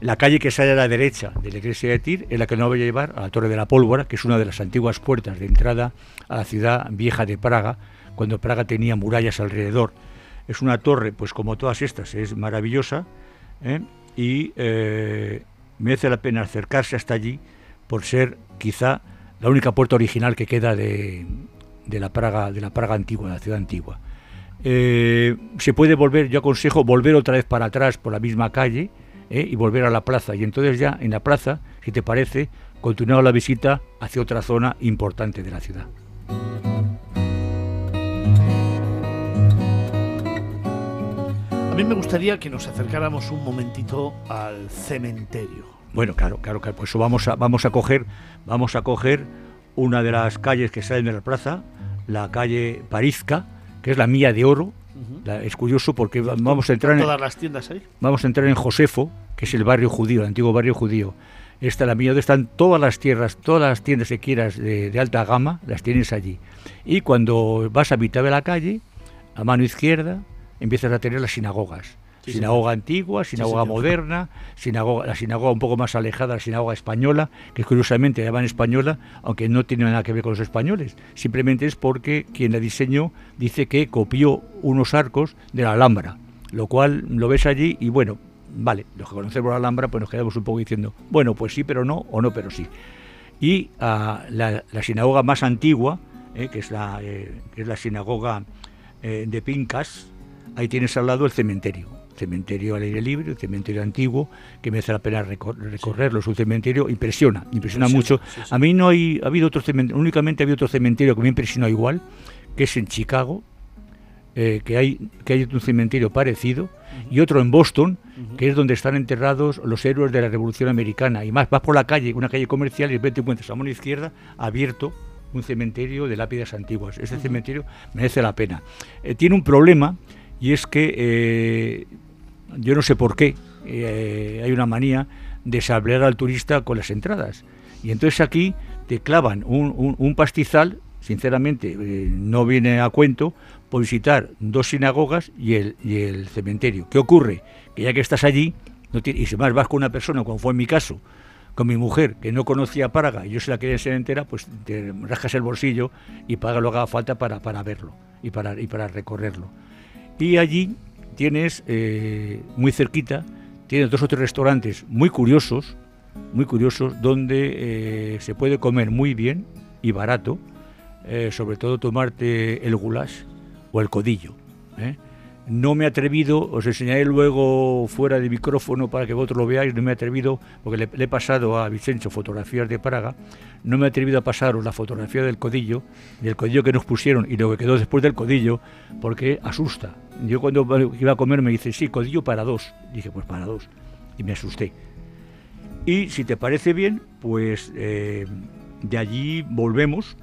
La calle que sale a la derecha de la iglesia de Tir es la que nos va a llevar a la Torre de la Pólvora, que es una de las antiguas puertas de entrada a la ciudad vieja de Praga, cuando Praga tenía murallas alrededor. Es una torre, pues como todas estas, es maravillosa ¿eh? y eh, merece la pena acercarse hasta allí por ser quizá la única puerta original que queda de, de la Praga, de la Praga antigua, de la ciudad antigua. Eh, se puede volver, yo aconsejo volver otra vez para atrás por la misma calle ¿eh? y volver a la plaza. Y entonces ya en la plaza, si te parece, continuar la visita hacia otra zona importante de la ciudad. A mí me gustaría que nos acercáramos un momentito al cementerio. Bueno, claro, claro, claro. Pues vamos a, vamos a coger, vamos a coger una de las calles que salen de la plaza, la calle Parizca, que es la mía de oro. La- es curioso porque va- vamos a entrar en, Todas las tiendas ahí. vamos a entrar en Josefo, que es el barrio judío, el antiguo barrio judío. Esta la mía, donde están todas las tierras, todas las tiendas que quieras de, de alta gama, las tienes allí. Y cuando vas a mitad de la calle, a mano izquierda, empiezas a tener las sinagogas. Sí, sinagoga antigua, sinagoga moderna, sinagoga, la sinagoga un poco más alejada, la sinagoga española, que curiosamente la llaman española, aunque no tiene nada que ver con los españoles. Simplemente es porque quien la diseñó dice que copió unos arcos de la Alhambra, lo cual lo ves allí y bueno, vale, los que conocemos la Alhambra pues nos quedamos un poco diciendo, bueno, pues sí, pero no, o no, pero sí. Y ah, la, la sinagoga más antigua, eh, que, es la, eh, que es la sinagoga eh, de Pincas, ahí tienes al lado el cementerio. Cementerio al aire libre, el cementerio antiguo, que merece la pena recor- recorrerlo. Es un cementerio, impresiona, impresiona Impresiona, mucho. sí, sí. A mí no hay, ha habido otro cementerio, únicamente ha habido otro cementerio que me impresionó igual, que es en Chicago, eh, que, hay, que hay un cementerio parecido, y otro en Boston, que es donde están enterrados los héroes de la Revolución Americana. Y más, vas por la calle, una calle comercial, y de repente encuentras a mano izquierda abierto un cementerio de lápidas antiguas. Ese cementerio merece la pena. Eh, tiene un problema, y es que eh, yo no sé por qué eh, hay una manía de sablear al turista con las entradas. Y entonces aquí te clavan un, un- pastizal, sinceramente eh, no viene a cuento, por visitar dos sinagogas y el, y el cementerio. ¿Qué ocurre? Que ya que estás allí, no y si más vas con una persona, como fue en mi caso, con mi mujer, que no conocía Praga y yo se la quería ser entera, pues te rascas el bolsillo y paga lo que haga falta para, para verlo y para, y para recorrerlo. Y allí tienes, eh, muy cerquita, tienes dos o tres restaurantes muy curiosos, muy curiosos, donde eh, se puede comer muy bien y barato, eh, sobre todo tomarte el goulash o el codillo. No me he atrevido, os enseñaré luego fuera de micrófono para que vosotros lo veáis, no me he atrevido, porque le, le he pasado a Vicencio fotografías de Praga, no me he atrevido a pasaros la fotografía del codillo, del codillo que nos pusieron y lo que quedó después del codillo, porque asusta. Yo cuando iba a comer me dice, sí, codillo para dos. Dije, pues para dos. Y me asusté. Y si te parece bien, pues eh, de allí volvemos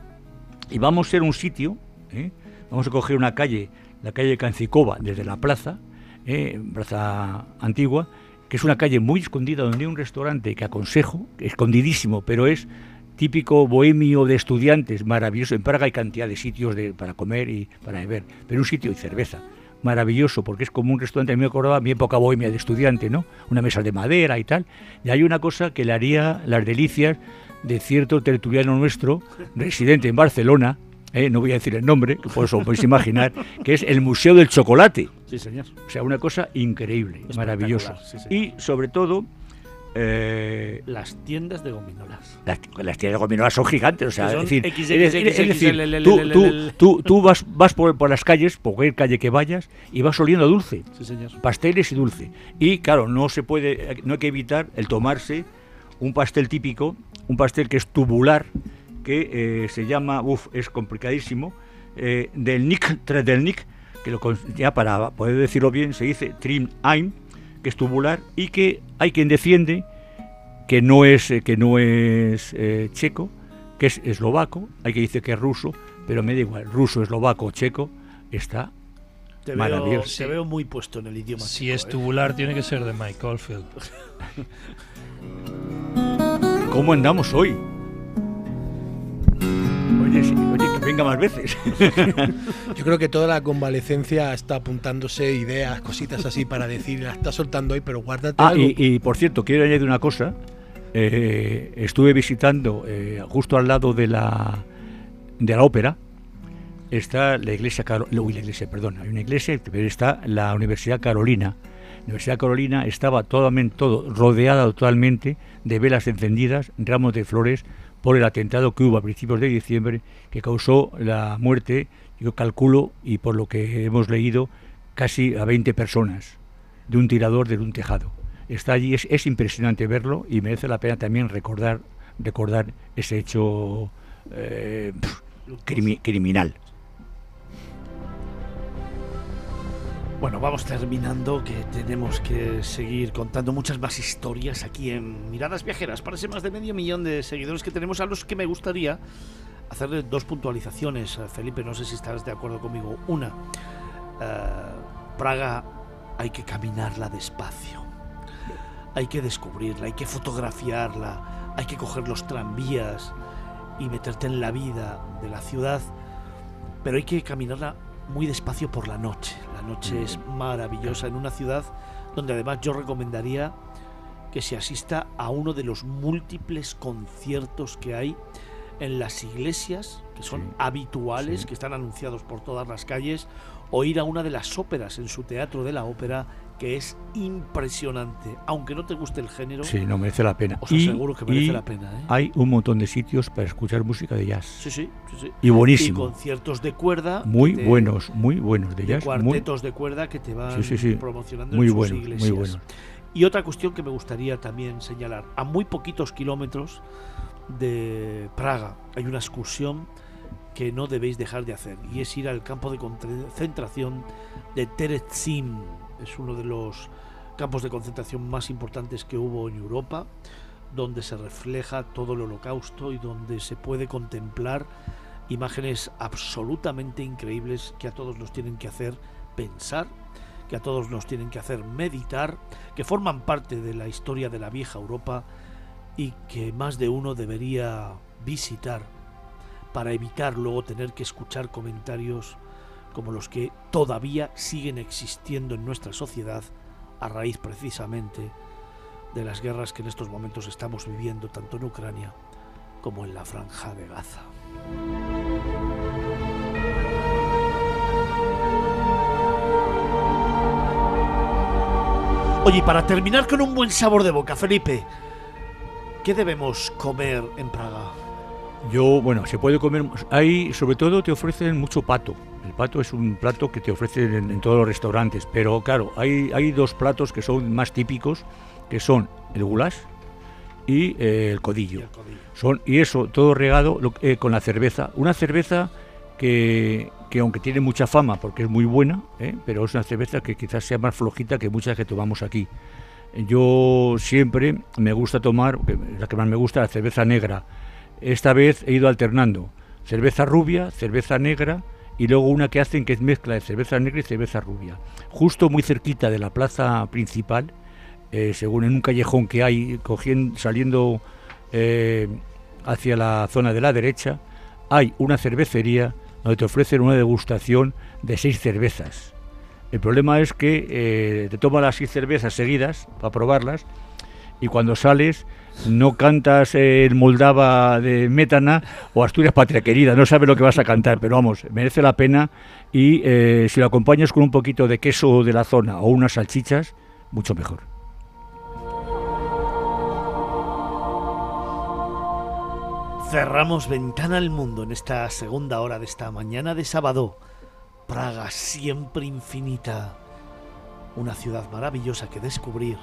y vamos a ser un sitio, ¿eh? vamos a coger una calle, la calle Cancicova, desde la plaza, ¿eh? plaza antigua, que es una calle muy escondida donde hay un restaurante que aconsejo, escondidísimo, pero es típico bohemio de estudiantes, maravilloso. En Praga hay cantidad de sitios para comer y para beber, pero un sitio y cerveza. Maravilloso, porque es como un restaurante, a mí me acordaba mi época bohemia de estudiante, ¿no? Una mesa de madera y tal. Y hay una cosa que le haría las delicias de cierto tertuliano nuestro, residente en Barcelona, ¿eh? no voy a decir el nombre, que por eso podéis imaginar, que es el Museo del Chocolate. Sí, señor. O sea, una cosa increíble, maravillosa. sí, y sobre todo, eh, Las tiendas de gominolas. las, las tiendas de gominolas son gigantes, o sea, es decir, XXX, es decir, es decir, XXL, tú, tú, LLL. tú, tú vas, vas por, por las calles, por cualquier calle que vayas, y vas oliendo dulce, Sí, señor. pasteles y dulce. Y claro, no se puede, no hay que evitar el tomarse un pastel típico, un pastel que es tubular, que eh, se llama, uff, es complicadísimo, eh, del Nick Tredelnik, que lo, ya para poder decirlo bien se dice Trim Ein, que es tubular, y que hay quien defiende que no es, eh, que no es eh, checo, que es eslovaco, hay quien dice que es ruso, pero me da igual, ruso, eslovaco, checo, está Te veo, Maravilloso. te veo muy puesto en el idioma. Si chico, es ¿eh? tubular, tiene que ser de Mike Oldfield. ¿Cómo andamos hoy? Oye, sí, oye, que venga más veces. Yo creo que toda la convalecencia está apuntándose ideas, cositas así para decir, la está soltando hoy, pero guárdate ah, algo. y, y, por cierto, quiero añadir una cosa. Eh, estuve visitando eh, justo al lado de la, de la ópera está la iglesia, Caro- uy, la iglesia, perdón, hay una iglesia, pero está la Universidad Carolina. La Universidad Carolina estaba totalmente, todo rodeada totalmente de velas encendidas, ramos de flores, por el atentado que hubo a principios de diciembre, que causó la muerte, yo calculo, y por lo que hemos leído, casi a 20 personas de un tirador de un tejado. Está allí, es, es impresionante verlo y merece la pena también recordar, recordar ese hecho eh, criminal. Bueno, vamos terminando, que tenemos que seguir contando muchas más historias aquí en Miradas Viajeras para ese más de medio millón de seguidores que tenemos a los que me gustaría hacerle dos puntualizaciones. Eh, Felipe, no sé si estarás de acuerdo conmigo. Una, eh, Praga hay que caminarla despacio. Hay que descubrirla, hay que fotografiarla, hay que coger los tranvías y meterte en la vida de la ciudad, pero hay que caminarla muy despacio por la noche. La noche es maravillosa en una ciudad donde además yo recomendaría que se asista a uno de los múltiples conciertos que hay en las iglesias, que son Sí, habituales, sí. que están anunciados por todas las calles, o ir a una de las óperas en su teatro de la ópera, que es impresionante. Aunque no te guste el género, Sí, no merece la pena. os aseguro que merece la pena. ¿eh? hay un montón de sitios para escuchar música de jazz. Sí, sí, sí, sí. Y buenísimo. Y conciertos de cuerda. Muy buenos, muy buenos de de jazz. Muy, cuartetos de cuerda que te van Sí, sí, promocionando muy en sus iglesias. muy buenos. Y otra cuestión que me gustaría también señalar, a muy poquitos kilómetros de Praga hay una excursión que no debéis dejar de hacer y es ir al campo de concentración de Terezin. Es uno de los campos de concentración más importantes que hubo en Europa, donde se refleja todo el holocausto y donde se puede contemplar imágenes absolutamente increíbles que a todos nos tienen que hacer pensar, que a todos nos tienen que hacer meditar, que forman parte de la historia de la vieja Europa y que más de uno debería visitar para evitar luego tener que escuchar comentarios como los que todavía siguen existiendo en nuestra sociedad a raíz precisamente de las guerras que en estos momentos estamos viviendo tanto en Ucrania como en la franja de Gaza. Oye, para terminar con un buen sabor de boca, Felipe, ¿qué debemos comer en Praga? Yo, bueno, se puede comer. Ahí, sobre todo, te ofrecen mucho pato. El pato es un plato que te ofrecen en, en todos los restaurantes. Pero claro, hay, hay dos platos que son más típicos, que son el goulash y eh, el codillo. Y el codillo. Son, y eso, todo regado lo- eh, con la cerveza. Una cerveza que, que aunque tiene mucha fama, porque es muy buena, ¿eh? pero es una cerveza que quizás sea más flojita que muchas que tomamos aquí. Yo siempre me gusta tomar, la que más me gusta, la cerveza negra. Esta vez he ido alternando cerveza rubia, cerveza negra y luego una que hacen que es mezcla de cerveza negra y cerveza rubia. Justo muy cerquita de la plaza principal, eh, según en un callejón que hay cogiendo, saliendo eh, hacia la zona de la derecha, hay una cervecería donde te ofrecen una degustación de seis cervezas. El problema es que eh, te tomas las seis cervezas seguidas para probarlas y cuando sales no cantas el Moldava de Métana o Asturias Patria Querida, no sabes lo que vas a cantar, pero vamos, merece la pena y eh, si lo acompañas con un poquito de queso de la zona o unas salchichas, mucho mejor. Cerramos ventana al mundo en esta segunda hora de esta mañana de sábado. Praga siempre infinita. Una ciudad maravillosa que descubrir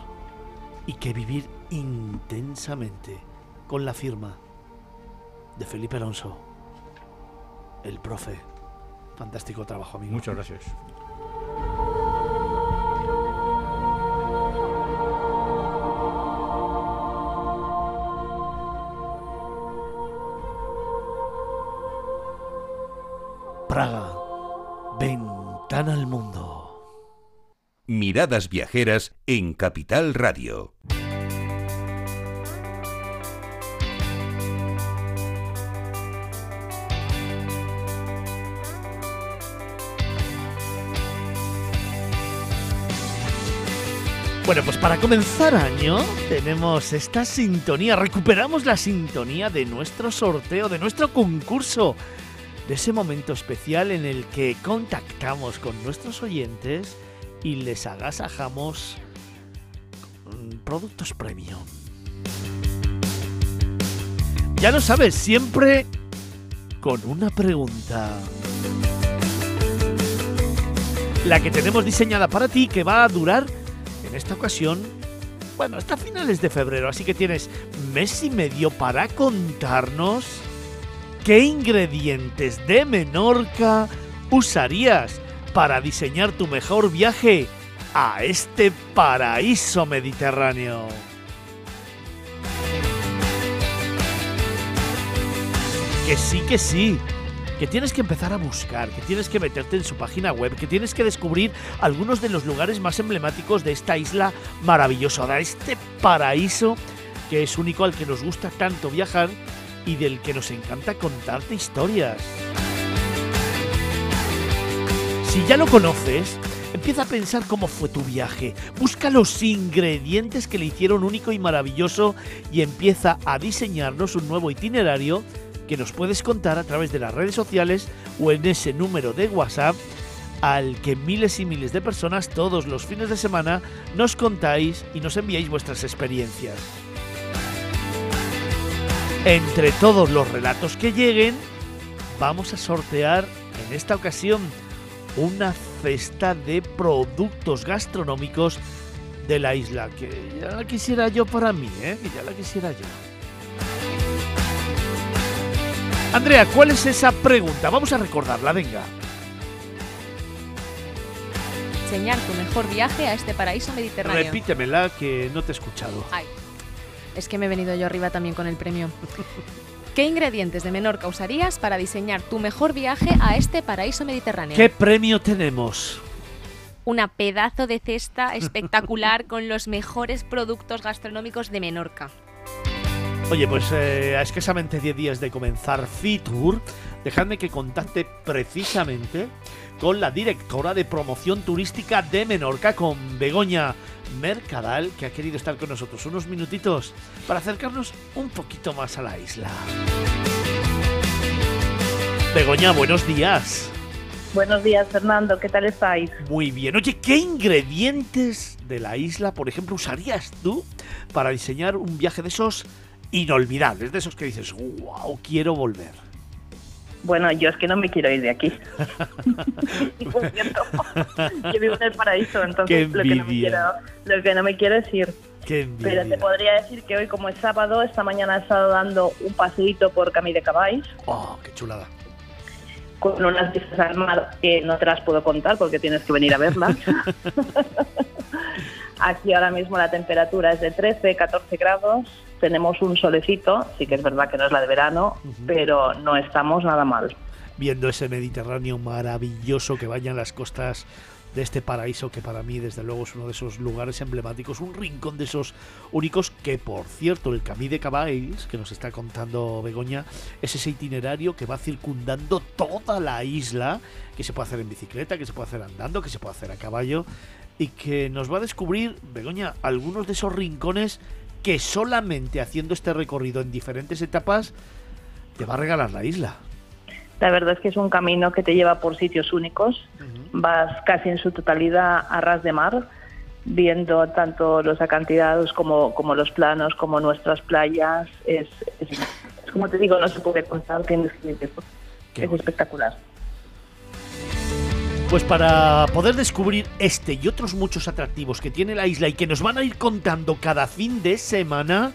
y que vivir intensamente con la firma de Felipe Alonso, el profe. Fantástico trabajo, amigo. Muchas gracias. Praga, ventana al mundo. Miradas viajeras en Capital Radio. Bueno, pues para comenzar año tenemos esta sintonía, recuperamos la sintonía de nuestro sorteo, de nuestro concurso. de ese momento especial en el que contactamos con nuestros oyentes y les agasajamos productos premium. Ya lo sabes, siempre con una pregunta. La que tenemos diseñada para ti que va a durar en esta ocasión, bueno, hasta finales de febrero, así que tienes mes y medio para contarnos qué ingredientes de Menorca usarías para diseñar tu mejor viaje a este paraíso mediterráneo. Que sí, que sí. Que tienes que empezar a buscar, que tienes que meterte en su página web, que tienes que descubrir algunos de los lugares más emblemáticos de esta isla maravillosa, de este paraíso que es único al que nos gusta tanto viajar y del que nos encanta contarte historias. Si ya lo conoces, empieza a pensar cómo fue tu viaje, busca los ingredientes que le hicieron único y maravilloso y empieza a diseñarnos un nuevo itinerario que nos puedes contar a través de las redes sociales o en ese número de WhatsApp al que miles y miles de personas todos los fines de semana nos contáis y nos enviáis vuestras experiencias. Entre todos los relatos que lleguen, vamos a sortear en esta ocasión una cesta de productos gastronómicos de la isla, que ya la quisiera yo para mí, ¿eh? que ya la quisiera yo. Andrea, ¿cuál es esa pregunta? Vamos a recordarla, venga. Diseñar tu mejor viaje a este paraíso mediterráneo. Repítemela que no te he escuchado. Ay, es que me he venido yo arriba también con el premio. ¿Qué ingredientes de Menorca usarías para diseñar tu mejor viaje a este paraíso mediterráneo? ¿Qué premio tenemos? Una pedazo de cesta espectacular con los mejores productos gastronómicos de Menorca. Oye, pues eh, a escasamente 10 días de comenzar Fitur, dejadme que contacte precisamente con la directora de promoción turística de Menorca, con Begoña Mercadal, que ha querido estar con nosotros unos minutitos para acercarnos un poquito más a la isla. Begoña, buenos días. Buenos días, Fernando. ¿Qué tal estáis? Muy bien. Oye, ¿qué ingredientes de la isla, por ejemplo, usarías tú para diseñar un viaje de esos inolvidables, de esos que dices, wow, quiero volver? Bueno, yo es que no me quiero ir de aquí. Yo vivo en el paraíso, entonces lo que, no me quiero, lo que no me quiero es ir. Pero te podría decir que hoy, como es sábado, esta mañana he estado dando un paseíto por Camí de Cabáis. Oh, qué chulada. Con unas vistas al mar que no te las puedo contar porque tienes que venir a verlas. Aquí ahora mismo la temperatura es de 13, 14 grados. Tenemos un solecito, sí que es verdad que no es la de verano, pero no estamos nada mal. Viendo ese Mediterráneo maravilloso que baña las costas de este paraíso que para mí desde luego es uno de esos lugares emblemáticos, un rincón de esos únicos que por cierto el Camí de Cabáis que nos está contando Begoña es ese itinerario que va circundando toda la isla, que se puede hacer en bicicleta, que se puede hacer andando, que se puede hacer a caballo y que nos va a descubrir Begoña algunos de esos rincones que solamente haciendo este recorrido en diferentes etapas te va a regalar la isla. La verdad es que es un camino que te lleva por sitios únicos. Vas casi en su totalidad a ras de mar, viendo tanto los acantilados como, como los planos, como nuestras playas. Es, es, es como te digo, no se puede contar, tienes que Es espectacular. Pues para poder descubrir este y otros muchos atractivos que tiene la isla y que nos van a ir contando cada fin de semana,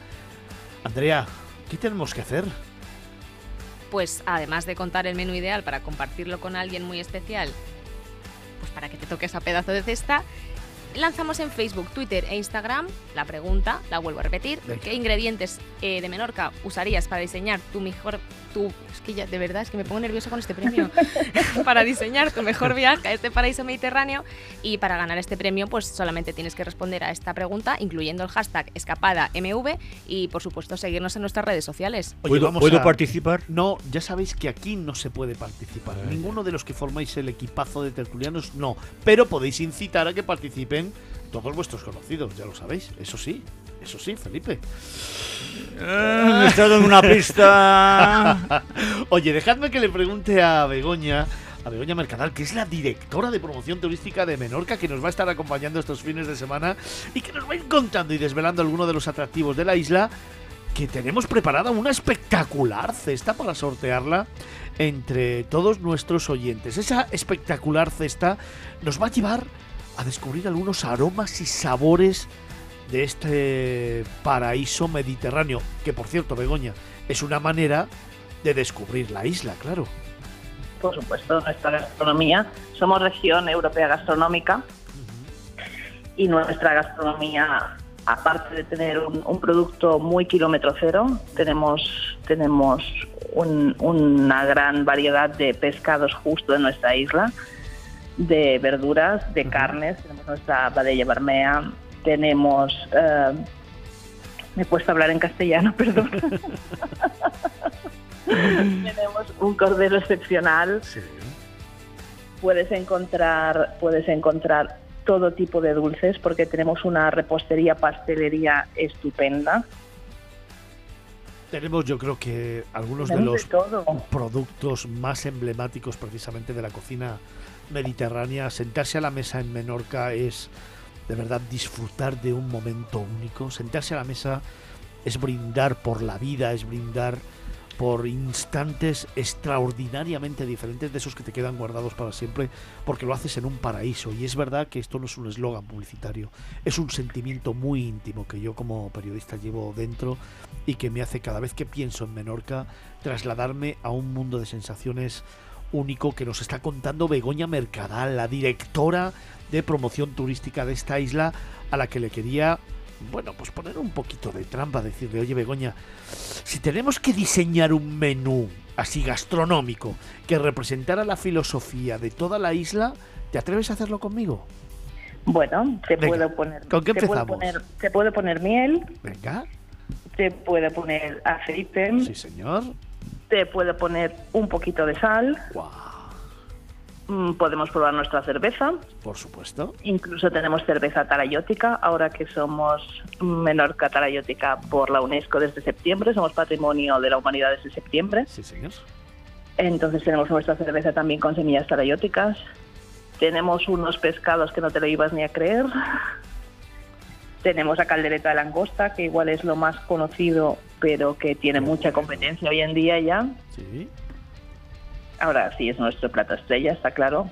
Andrea, ¿qué tenemos que hacer? Pues además de contar el menú ideal para compartirlo con alguien muy especial, pues para que te toque esa pedazo de cesta, lanzamos en Facebook, Twitter e Instagram la pregunta, la vuelvo a repetir, Venga. ¿qué ingredientes eh, de Menorca usarías para diseñar tu mejor, tu, es que ya de verdad es que me pongo nerviosa con este premio, para diseñar tu mejor viaje a este paraíso mediterráneo y para ganar este premio pues solamente tienes que responder a esta pregunta incluyendo el hashtag escapadamv y por supuesto seguirnos en nuestras redes sociales. Oye, ¿Puedo, vamos puedo a- participar? No, ya sabéis que aquí no se puede participar. Vaya. Ninguno de los que formáis el equipazo de tertulianos, no. Pero podéis incitar a que participen también todos vuestros conocidos, ya lo sabéis. Eso sí, eso sí, Felipe. Eh, me está dando una pista. Oye, dejadme que le pregunte a Begoña, a Begoña Mercadal, que es la directora de promoción turística de Menorca, que nos va a estar acompañando estos fines de semana y que nos va a ir contando y desvelando algunos de los atractivos de la isla, que tenemos preparada una espectacular cesta para sortearla entre todos nuestros oyentes. Esa espectacular cesta nos va a llevar a descubrir algunos aromas y sabores de este paraíso mediterráneo, que por cierto, Begoña, es una manera de descubrir la isla, claro. Por supuesto, nuestra gastronomía. Somos región europea gastronómica y nuestra gastronomía, aparte de tener un, un producto muy kilómetro cero, tenemos, tenemos un- una gran variedad de pescados justo en nuestra isla, de verduras, de carnes, tenemos nuestra badella barmea, tenemos... eh, me he puesto a hablar en castellano, perdón. tenemos un cordero excepcional. Puedes encontrar, puedes encontrar todo tipo de dulces porque tenemos una repostería, pastelería estupenda. Tenemos yo creo que algunos de los de productos más emblemáticos precisamente de la cocina mediterránea. Sentarse a la mesa en Menorca es de verdad disfrutar de un momento único. Sentarse a la mesa es brindar por la vida, es brindar por instantes extraordinariamente diferentes de esos que te quedan guardados para siempre, porque lo haces en un paraíso. Y es verdad que esto no es un eslogan publicitario, es un sentimiento muy íntimo que yo como periodista llevo dentro y que me hace cada vez que pienso en Menorca trasladarme a un mundo de sensaciones único que nos está contando Begoña Mercadal, la directora de promoción turística de esta isla, a la que le quería, bueno, pues poner un poquito de trampa, decirle, oye Begoña, si tenemos que diseñar un menú así gastronómico que representara la filosofía de toda la isla, ¿te atreves a hacerlo conmigo? Bueno, te Venga, puedo poner, ¿con qué te puedo empezamos? poner, te puedo poner miel, Venga, te puedo poner aceite, sí señor. Te puedo poner un poquito de sal. Mm, Podemos probar nuestra cerveza. Por supuesto. Incluso tenemos cerveza tarayótica, ahora que somos Menorca tarayótica por la UNESCO desde septiembre, somos patrimonio de la humanidad desde septiembre. Sí, señor. Entonces tenemos nuestra cerveza también con semillas tarayóticas. Tenemos unos pescados que no te lo ibas ni a creer. Tenemos la caldereta de langosta, que igual es lo más conocido, pero que tiene mucha competencia hoy en día ya. Sí. Ahora sí es nuestro plato estrella, está claro.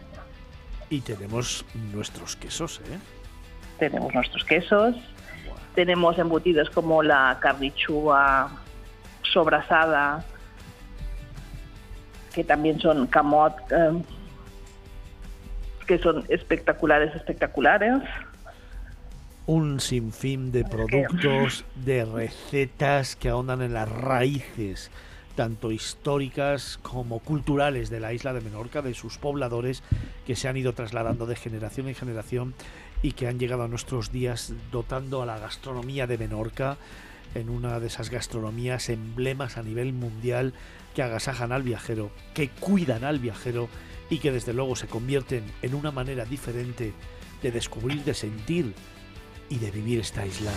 Y tenemos nuestros quesos, ¿eh? Tenemos nuestros quesos. Tenemos embutidos como la carrichúa sobrasada, que también son camot, eh, que son espectaculares, espectaculares. Un sinfín de productos, de recetas que ahondan en las raíces, tanto históricas como culturales de la isla de Menorca, de sus pobladores que se han ido trasladando de generación en generación y que han llegado a nuestros días dotando a la gastronomía de Menorca en una de esas gastronomías emblemas a nivel mundial que agasajan al viajero, que cuidan al viajero y que desde luego se convierten en una manera diferente de descubrir, de sentir y de vivir esta isla.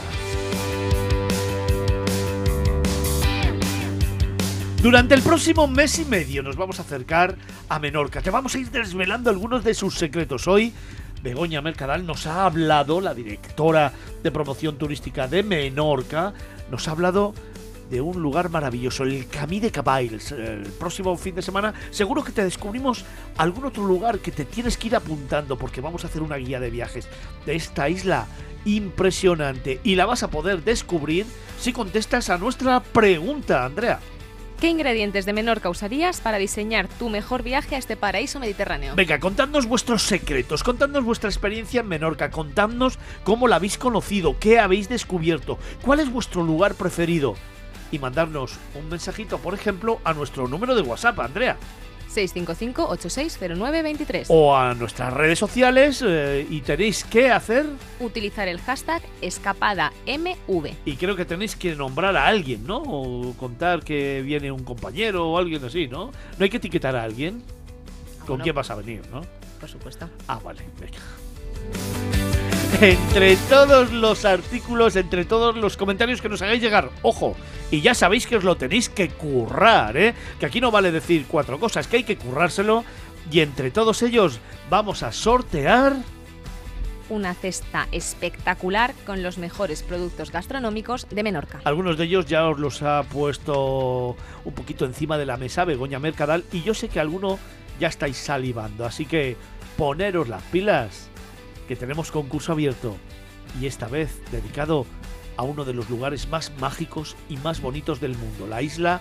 Durante el próximo mes y medio nos vamos a acercar a Menorca. Te vamos a ir desvelando algunos de sus secretos. Hoy Begoña Mercadal nos ha hablado, la directora de promoción turística de Menorca, nos ha hablado de un lugar maravilloso, el Camí de Caballs. El próximo fin de semana seguro que te descubrimos algún otro lugar que te tienes que ir apuntando porque vamos a hacer una guía de viajes de esta isla impresionante y la vas a poder descubrir si contestas a nuestra pregunta, Andrea. ¿Qué ingredientes de Menorca usarías para diseñar tu mejor viaje a este paraíso mediterráneo? Venga, contadnos vuestros secretos, contadnos vuestra experiencia en Menorca, contadnos cómo la habéis conocido, qué habéis descubierto, cuál es vuestro lugar preferido. Y mandarnos un mensajito, por ejemplo, a nuestro número de WhatsApp, Andrea. 655-860923. O a nuestras redes sociales eh, y tenéis que hacer, Utilizar el hashtag escapadamv. y creo que tenéis que nombrar a alguien, ¿no? O contar que viene un compañero o alguien así, ¿no? No hay que etiquetar a alguien. ¿Con bueno. quién vas a venir, no? Por supuesto. Ah, vale, venga. Entre todos los artículos, entre todos los comentarios que nos hagáis llegar. Ojo, y ya sabéis que os lo tenéis que currar, ¿eh? Que aquí no vale decir cuatro cosas, que hay que currárselo. Y entre todos ellos vamos a sortear una cesta espectacular con los mejores productos gastronómicos de Menorca. Algunos de ellos ya os los ha puesto un poquito encima de la mesa Begoña Mercadal y yo sé que alguno ya estáis salivando, así que poneros las pilas, que tenemos concurso abierto y esta vez dedicado a uno de los lugares más mágicos y más bonitos del mundo, la isla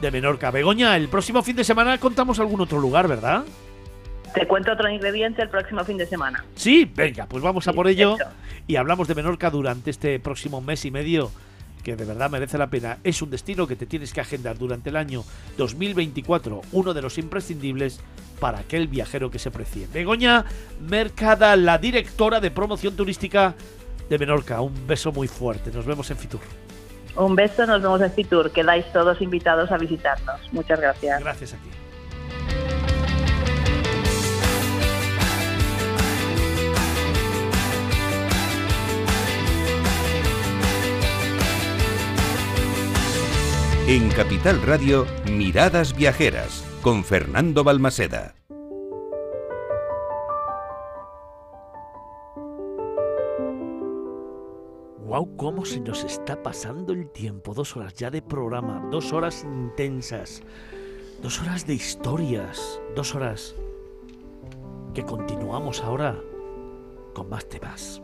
de Menorca. Begoña, el próximo fin de semana contamos algún otro lugar, ¿verdad? Te cuento otro ingrediente el próximo fin de semana. Sí, venga, pues vamos a por ello y hablamos de Menorca durante este próximo mes y medio que de verdad merece la pena. Es un destino que te tienes que agendar durante el año 2024, uno de los imprescindibles para aquel viajero que se precie. Begoña Mercada, la directora de promoción turística de Menorca. Un beso muy fuerte. Nos vemos en Fitur. Un beso, nos vemos en Fitur. Quedáis todos invitados a visitarnos. Muchas gracias. Gracias a ti. En Capital Radio, Miradas Viajeras, con Fernando Balmaseda. Wow, cómo se nos está pasando el tiempo. Dos horas ya de programa, dos horas intensas, dos horas de historias, dos horas que continuamos ahora con más temas.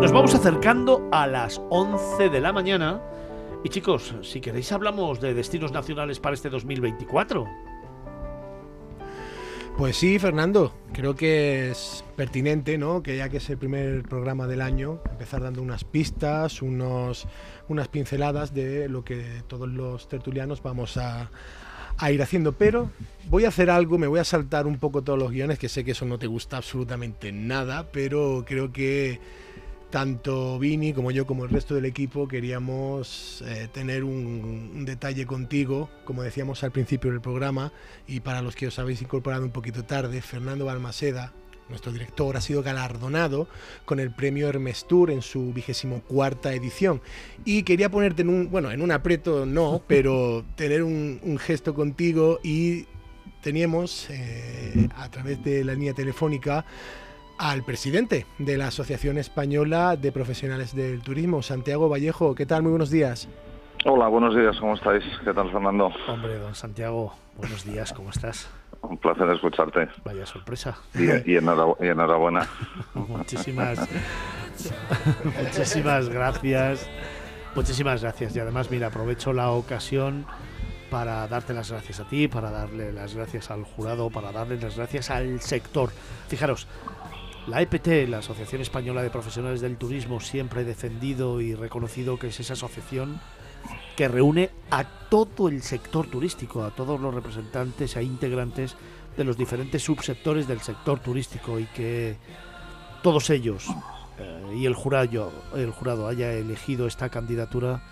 Nos vamos acercando a las 11 de la mañana y chicos, si queréis hablamos de destinos nacionales para este 2024. Pues sí, Fernando, creo que es pertinente, ¿no? Que ya que es el primer programa del año, empezar dando unas pistas, unos, unas pinceladas de lo que todos los tertulianos vamos a, a ir haciendo. Pero voy a hacer algo, me voy a saltar un poco todos los guiones, que sé que eso no te gusta absolutamente nada, pero creo que tanto Vini como yo, como el resto del equipo, queríamos eh, tener un, un detalle contigo, como decíamos al principio del programa, y para los que os habéis incorporado un poquito tarde, Fernando Balmaseda, nuestro director, ha sido galardonado con el premio Hermes Tour en su vigésimo cuarta edición. Y quería ponerte en un, bueno, en un aprieto no, pero tener un, un gesto contigo y teníamos eh, a través de la línea telefónica al presidente de la Asociación Española de Profesionales del Turismo, Santiago Vallejo. ¿Qué tal? Muy buenos días. Hola, buenos días, ¿cómo estáis? ¿Qué tal, Fernando? Hombre, don Santiago, buenos días, ¿cómo estás? Un placer escucharte. Vaya sorpresa. Y, y enhorab- y enhorabuena. Muchísimas, muchísimas gracias. Muchísimas gracias. Y además, mira, aprovecho la ocasión para darte las gracias a ti, para darle las gracias al jurado, para darle las gracias al sector. Fijaros, la EPT, la Asociación Española de Profesionales del Turismo, siempre he defendido y reconocido que es esa asociación que reúne a todo el sector turístico, a todos los representantes e integrantes de los diferentes subsectores del sector turístico y que todos ellos eh, y el jurado, el jurado haya elegido esta candidatura,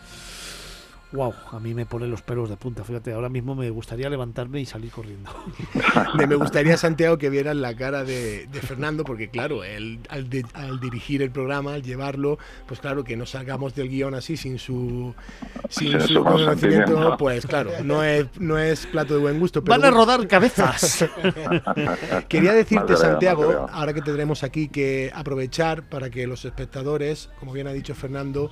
wow, a mí me pone los pelos de punta. Fíjate, ahora mismo me gustaría levantarme y salir corriendo. Me, gustaría, Santiago, que vieran la cara de, de Fernando, porque claro, él, al, de- al dirigir el programa, al llevarlo, pues claro, que no salgamos del guion así sin su, sin su conocimiento, pues claro, no es, no es plato de buen gusto. Pero Van a rodar cabezas. Quería decirte, Santiago, ahora que te tenemos aquí, que aprovechar para que los espectadores, como bien ha dicho Fernando,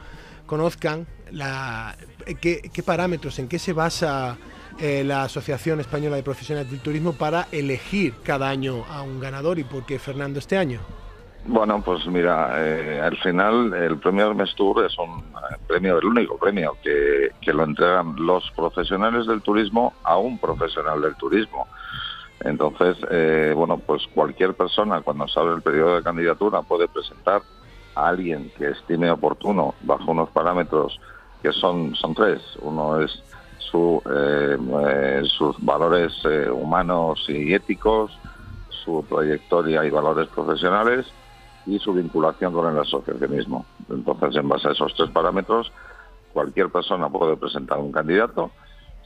conozcan la, qué, parámetros, en qué se basa eh, la Asociación Española de Profesionales del Turismo para elegir cada año a un ganador y por qué Fernando este año. Bueno, pues mira, eh, al final el premio Hermes es un eh, premio, el único premio que, que lo entregan los profesionales del turismo a un profesional del turismo. Entonces, bueno, pues cualquier persona cuando se abre el periodo de candidatura puede presentar a alguien que estime oportuno bajo unos parámetros que son, son tres. Uno es su, eh, eh, sus valores eh, humanos y éticos, su trayectoria y valores profesionales y su vinculación con el asociacionismo. Entonces, en base a esos tres parámetros, cualquier persona puede presentar un candidato,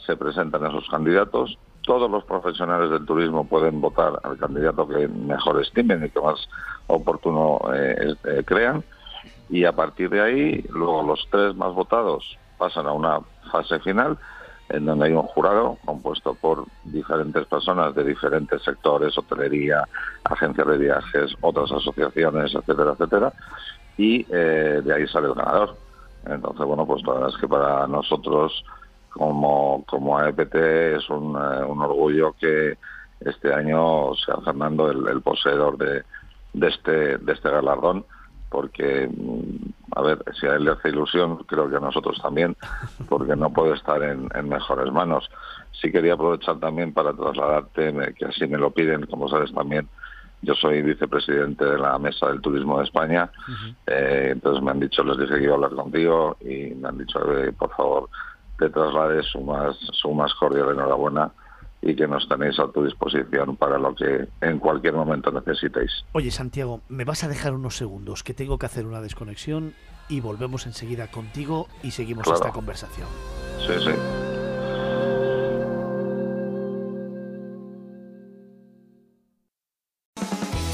se presentan esos candidatos, todos los profesionales del turismo pueden votar al candidato que mejor estimen y que más oportuno eh, eh, crean. Y a partir de ahí, luego los tres más votados pasan a una fase final en donde hay un jurado compuesto por diferentes personas de diferentes sectores, hotelería, agencias de viajes, otras asociaciones, etcétera, etcétera, y eh, de ahí sale el ganador. Entonces, bueno, pues la verdad es que para nosotros como, como AEPT es un, eh, un orgullo que este año sea Fernando el, poseedor de, de, este, de este galardón porque, mm, a ver, si a él le hace ilusión, creo que a nosotros también, porque no puede estar en, mejores manos. Sí quería aprovechar también para trasladarte, que así me lo piden, como sabes también, yo soy vicepresidente de la Mesa del Turismo de España, eh, entonces me han dicho, les dije que iba a hablar contigo y me han dicho por favor te traslades su más, su más cordial enhorabuena y que nos tenéis a tu disposición para lo que en cualquier momento necesitéis. Oye, Santiago, me vas a dejar unos segundos, que tengo que hacer una desconexión y volvemos enseguida contigo y seguimos esta conversación. Sí, sí.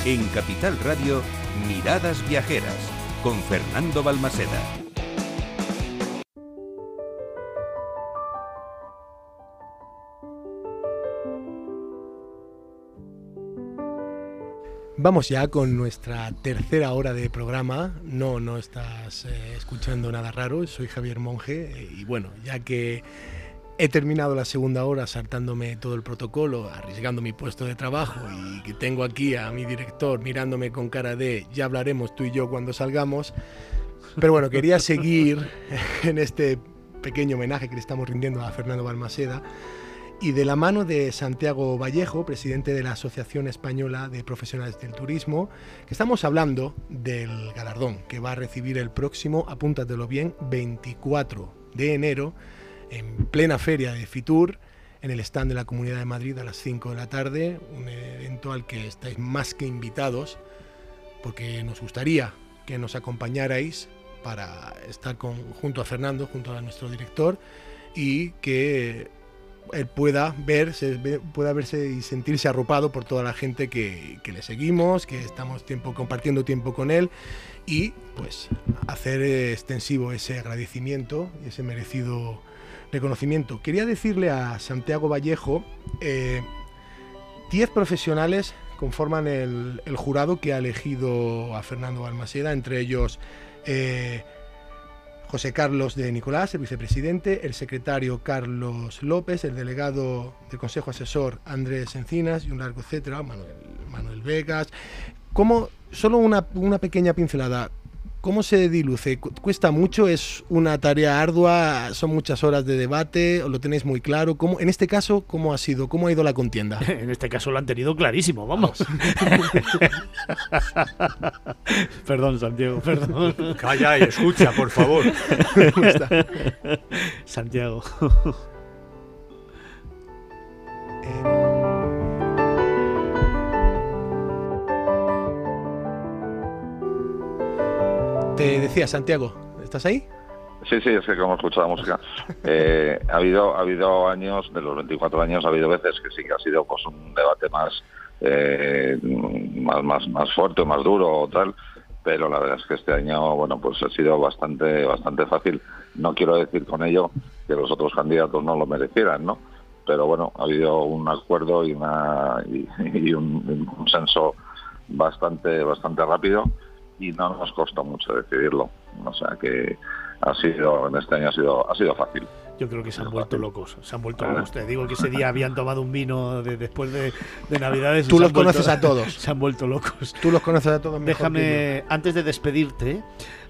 En Capital Radio, Miradas Viajeras, con Fernando Balmaseda. Vamos ya con nuestra tercera hora de programa. No, no estás eh, escuchando nada raro. Soy Javier Monge eh, y bueno, ya que he terminado la segunda hora saltándome todo el protocolo, arriesgando mi puesto de trabajo y que tengo aquí a mi director mirándome con cara de ya hablaremos tú y yo cuando salgamos. Pero bueno, quería seguir en este pequeño homenaje que le estamos rindiendo a Fernando Balmaseda y de la mano de Santiago Vallejo, presidente de la Asociación Española de Profesionales del Turismo, que estamos hablando del galardón que va a recibir el próximo, apúntatelo bien, 24 de enero, en plena feria de Fitur, en el stand de la Comunidad de Madrid a las 5 de la tarde, un evento al que estáis más que invitados, porque nos gustaría que nos acompañarais para estar junto a Fernando, junto a nuestro director, y que él pueda verse, pueda verse y sentirse arropado por toda la gente que, le seguimos, que estamos tiempo, compartiendo tiempo con él y pues hacer extensivo ese agradecimiento y ese merecido reconocimiento. Quería decirle a Santiago Vallejo, 10 eh, profesionales conforman el, jurado que ha elegido a Fernando Balmaseda, entre ellos... Eh, José Carlos de Nicolás, el vicepresidente, el secretario Carlos López, el delegado del Consejo Asesor Andrés Encinas y un largo etcétera, Manuel, Manuel Vegas. ¿Cómo, solo una, una pequeña pincelada, ¿Cómo se diluce? ¿Cuesta mucho? ¿Es una tarea ardua? ¿Son muchas horas de debate? ¿O lo tenéis muy claro? ¿Cómo, en este caso, ¿cómo ha sido? ¿Cómo ha ido la contienda? En este caso lo han tenido clarísimo, vamos. perdón, Santiago, perdón. Calla y escucha, por favor. Santiago. Te decía, Santiago, ¿estás ahí? Sí, sí, es que como escuchado la música. Eh, ha habido ha habido años, de los 24 años, ha habido veces que sí que ha sido pues un debate más, eh, más, más, más fuerte, más duro o tal, pero la verdad es que este año, bueno, pues ha sido bastante, bastante fácil. No quiero decir con ello que los otros candidatos no lo merecieran, ¿no? Pero bueno, ha habido un acuerdo y, una, y, un, un consenso bastante, bastante rápido y no nos costó mucho decidirlo. O sea que ha sido, en este año ha sido, ha sido fácil. Yo creo que se han vuelto locos, se han vuelto locos. Te digo que ese día habían tomado un vino de, después de, Navidades. Tú los conoces a todos. Se han vuelto locos. Tú los conoces a todos. Déjame, antes de despedirte,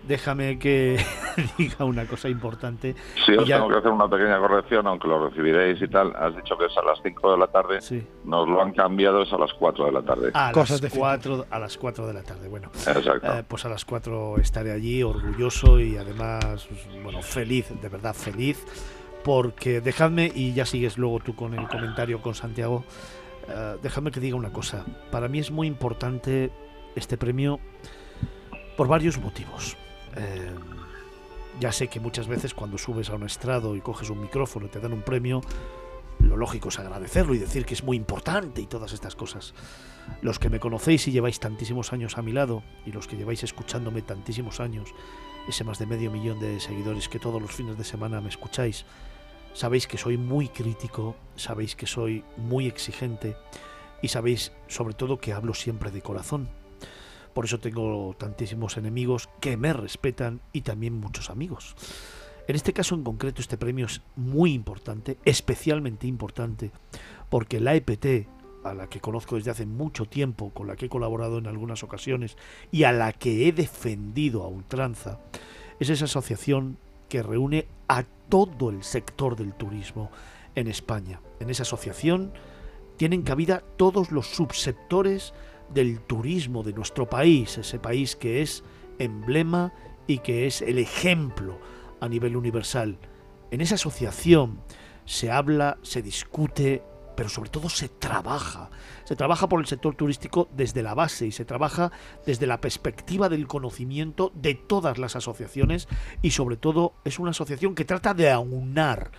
déjame que diga una cosa importante. Sí, os tengo que hacer una pequeña corrección, aunque lo recibiréis y tal. Has dicho que es a las 5 de la tarde. Sí. Nos lo han cambiado, es a las 4 de la tarde. A, las, 4, a las 4 de la tarde, bueno. Exacto. Eh, pues a las 4 estaré allí, orgulloso y además, bueno, feliz, de verdad feliz. Porque dejadme, y ya sigues luego tú con el comentario con Santiago, uh, dejadme que diga una cosa. Para mí es muy importante este premio por varios motivos. Eh, ya sé que muchas veces cuando subes a un estrado y coges un micrófono y te dan un premio, lo lógico es agradecerlo y decir que es muy importante y todas estas cosas. Los que me conocéis y lleváis tantísimos años a mi lado, y los que lleváis escuchándome tantísimos años, ese más de medio millón de seguidores que todos los fines de semana me escucháis, sabéis que soy muy crítico, sabéis que soy muy exigente y sabéis sobre todo que hablo siempre de corazón. Por eso tengo tantísimos enemigos que me respetan y también muchos amigos. En este caso en concreto este premio es muy importante, especialmente importante, porque la EPT, a la que conozco desde hace mucho tiempo, con la que he colaborado en algunas ocasiones y a la que he defendido a ultranza, es esa asociación que reúne a todo el sector del turismo en España. En esa asociación tienen cabida todos los subsectores del turismo de nuestro país, ese país que es emblema y que es el ejemplo a nivel universal. En esa asociación se habla, se discute, pero sobre todo se trabaja. Se trabaja por el sector turístico desde la base y se trabaja desde la perspectiva del conocimiento de todas las asociaciones y sobre todo es una asociación que trata de aunar,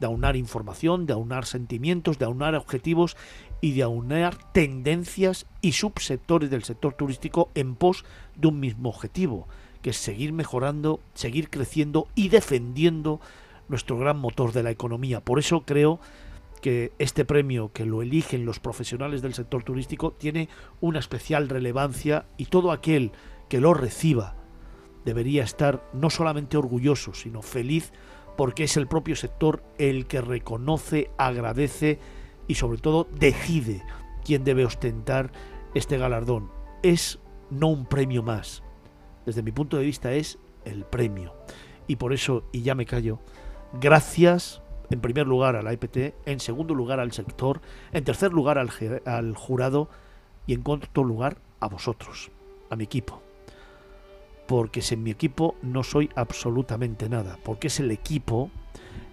de aunar información, de aunar sentimientos, de aunar objetivos y de aunar tendencias y subsectores del sector turístico en pos de un mismo objetivo que es seguir mejorando, seguir creciendo y defendiendo nuestro gran motor de la economía. Por eso creo que este premio que lo eligen los profesionales del sector turístico tiene una especial relevancia y todo aquel que lo reciba debería estar no solamente orgulloso, sino feliz porque es el propio sector el que reconoce, agradece y sobre todo decide quién debe ostentar este galardón. Es no un premio más, desde mi punto de vista, es el premio. Y por eso, y ya me callo, gracias en primer lugar a la EPT, en segundo lugar al sector, en tercer lugar al, al jurado y en cuarto lugar a vosotros, a mi equipo. Porque sin mi equipo no soy absolutamente nada, porque es el equipo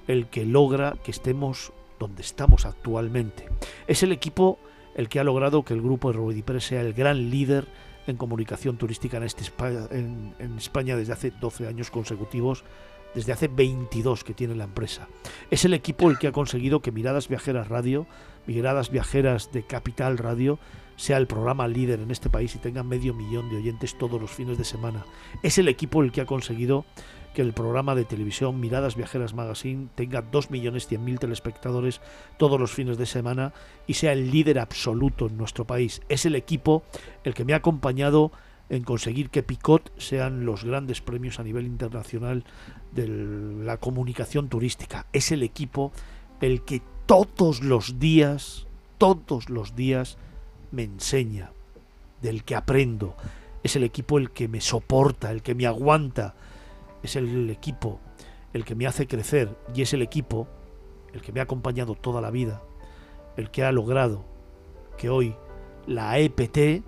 el que logra que estemos donde estamos actualmente. Es el equipo el que ha logrado que el grupo de Ruidipre sea el gran líder en comunicación turística en, este en, en España desde hace 12 años consecutivos, desde hace 22 que tiene la empresa. Es el equipo el que ha conseguido que Miradas Viajeras Radio, Miradas Viajeras de Capital Radio, sea el programa líder en este país y tenga medio millón de oyentes todos los fines de semana. Es el equipo el que ha conseguido que el programa de televisión Miradas Viajeras Magazine tenga 2.100.000 telespectadores todos los fines de semana y sea el líder absoluto en nuestro país. Es el equipo el que me ha acompañado en conseguir que Picot sean los grandes premios a nivel internacional de la comunicación turística. Es el equipo el que todos los días, todos los días me enseña, del que aprendo. Es el equipo el que me soporta, el que me aguanta, es el equipo el que me hace crecer y es el equipo el que me ha acompañado toda la vida, el que ha logrado que hoy la EPT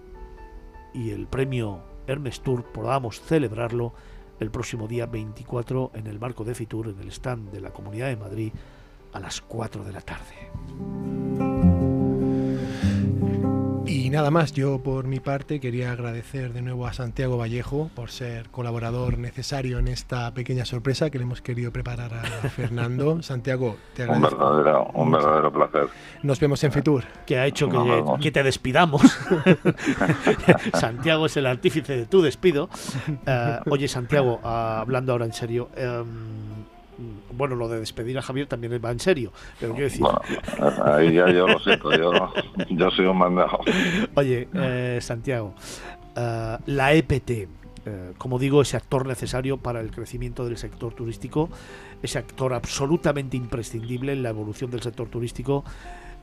y el premio Hermes Tour podamos celebrarlo el próximo día 24 en el marco de Fitur, en el stand de la Comunidad de Madrid, a las 4 de la tarde. Y nada más, yo por mi parte quería agradecer de nuevo a Santiago Vallejo por ser colaborador necesario en esta pequeña sorpresa que le hemos querido preparar a Fernando. Santiago, te agradezco. Un verdadero, un verdadero placer. Nos vemos en Fitur. Que ha hecho que, que te despidamos. Santiago es el artífice de tu despido. Uh, oye, Santiago, uh, hablando ahora en serio. Um, bueno, lo de despedir a Javier también va en serio, pero quiero decir... Bueno, ahí ya yo lo siento, yo, yo soy un mandado. Oye, eh, Santiago, uh, la EPT, eh, como digo, ese actor necesario para el crecimiento del sector turístico, ese actor absolutamente imprescindible en la evolución del sector turístico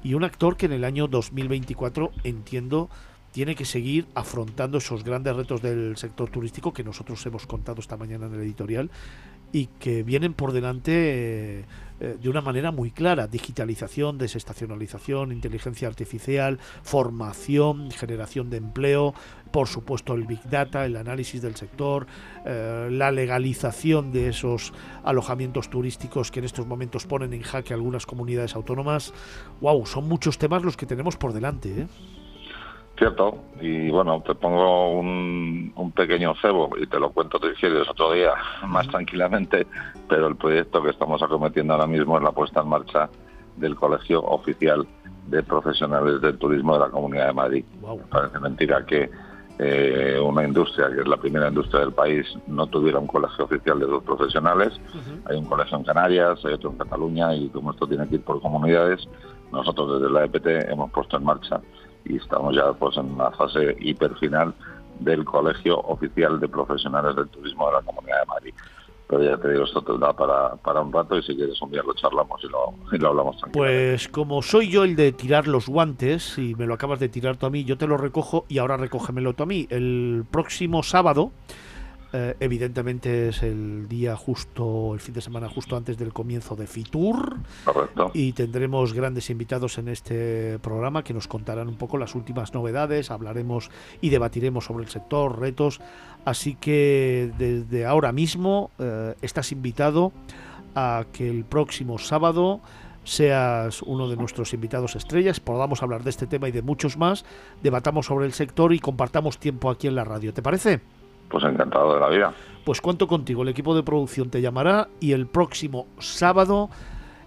y un actor que en el año 2024 entiendo tiene que seguir afrontando esos grandes retos del sector turístico que nosotros hemos contado esta mañana en el editorial y que vienen por delante eh, eh, de una manera muy clara. Digitalización, desestacionalización, inteligencia artificial, formación, generación de empleo, por supuesto el Big Data, el análisis del sector, eh, la legalización de esos alojamientos turísticos que en estos momentos ponen en jaque algunas comunidades autónomas. ¡Wow! Son muchos temas los que tenemos por delante. ¿eh? Cierto, y bueno, te pongo un, un, pequeño cebo y te lo cuento si quieres otro día más tranquilamente, pero el proyecto que estamos acometiendo ahora mismo es la puesta en marcha del Colegio Oficial de Profesionales del Turismo de la Comunidad de Madrid. Parece mentira que eh, una industria, que es la primera industria del país, no tuviera un colegio oficial de los profesionales. Hay un colegio en Canarias, hay otro en Cataluña y como esto tiene que ir por comunidades, nosotros desde la EPT hemos puesto en marcha y estamos ya pues en la fase hiper final del Colegio Oficial de Profesionales del Turismo de la Comunidad de Madrid. Pero ya te digo, esto te da para, para un rato y si quieres un día lo charlamos y lo, y lo hablamos. Pues como soy yo el de tirar los guantes y me lo acabas de tirar tú a mí, yo te lo recojo y ahora recógemelo tú a mí. El próximo sábado, eh, evidentemente es el día justo, el fin de semana justo antes del comienzo de Fitur. Correcto. Y tendremos grandes invitados en este programa que nos contarán un poco las últimas novedades, hablaremos y debatiremos sobre el sector, retos. Así que desde ahora mismo eh, estás invitado a que el próximo sábado seas uno de nuestros invitados estrellas, podamos hablar de este tema y de muchos más, debatamos sobre el sector y compartamos tiempo aquí en la radio. ¿Te parece? Pues encantado de la vida. Pues cuento contigo, el equipo de producción te llamará y el próximo sábado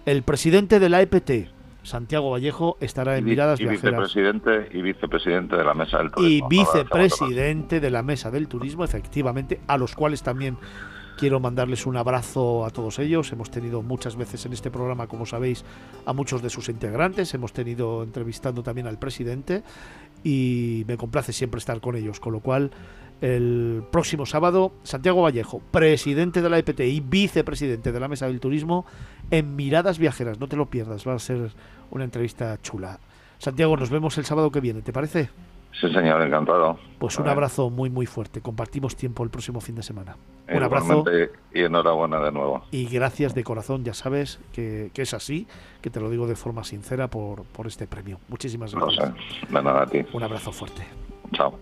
el presidente de la EPT, Santiago Vallejo, estará en Y, Miradas y Viajeras. vicepresidente y vicepresidente de la mesa del Y turismo. vicepresidente de la Mesa del Turismo, efectivamente, a los cuales también quiero mandarles un abrazo a todos ellos. Hemos tenido muchas veces en este programa, como sabéis, a muchos de sus integrantes. Hemos tenido entrevistando también al presidente y me complace siempre estar con ellos. Con lo cual, el próximo sábado, Santiago Vallejo, presidente de la EPT y vicepresidente de la Mesa del Turismo, en Miradas Viajeras. No te lo pierdas, va a ser una entrevista chula. Santiago, nos vemos el sábado que viene, ¿te parece? Sí, señor, encantado. Pues un abrazo muy muy fuerte. Compartimos tiempo el próximo fin de semana. Un abrazo y enhorabuena de nuevo. y gracias de corazón. Ya sabes que, que es así, que te lo digo de forma sincera por, por este premio. Muchísimas No gracias. sé, de nada a ti. Un abrazo fuerte. Chao.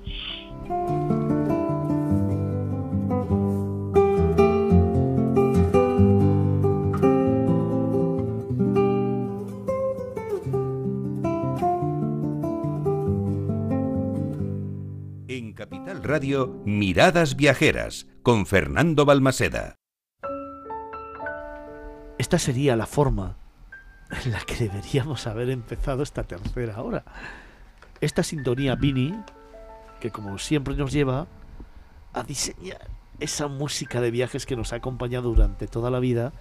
Capital Radio, Miradas Viajeras, con Fernando Balmaseda. Esta sería la forma en la que deberíamos haber empezado esta tercera hora. Esta sintonía Vini, que como siempre nos lleva a diseñar esa música de viajes que nos ha acompañado durante toda la vida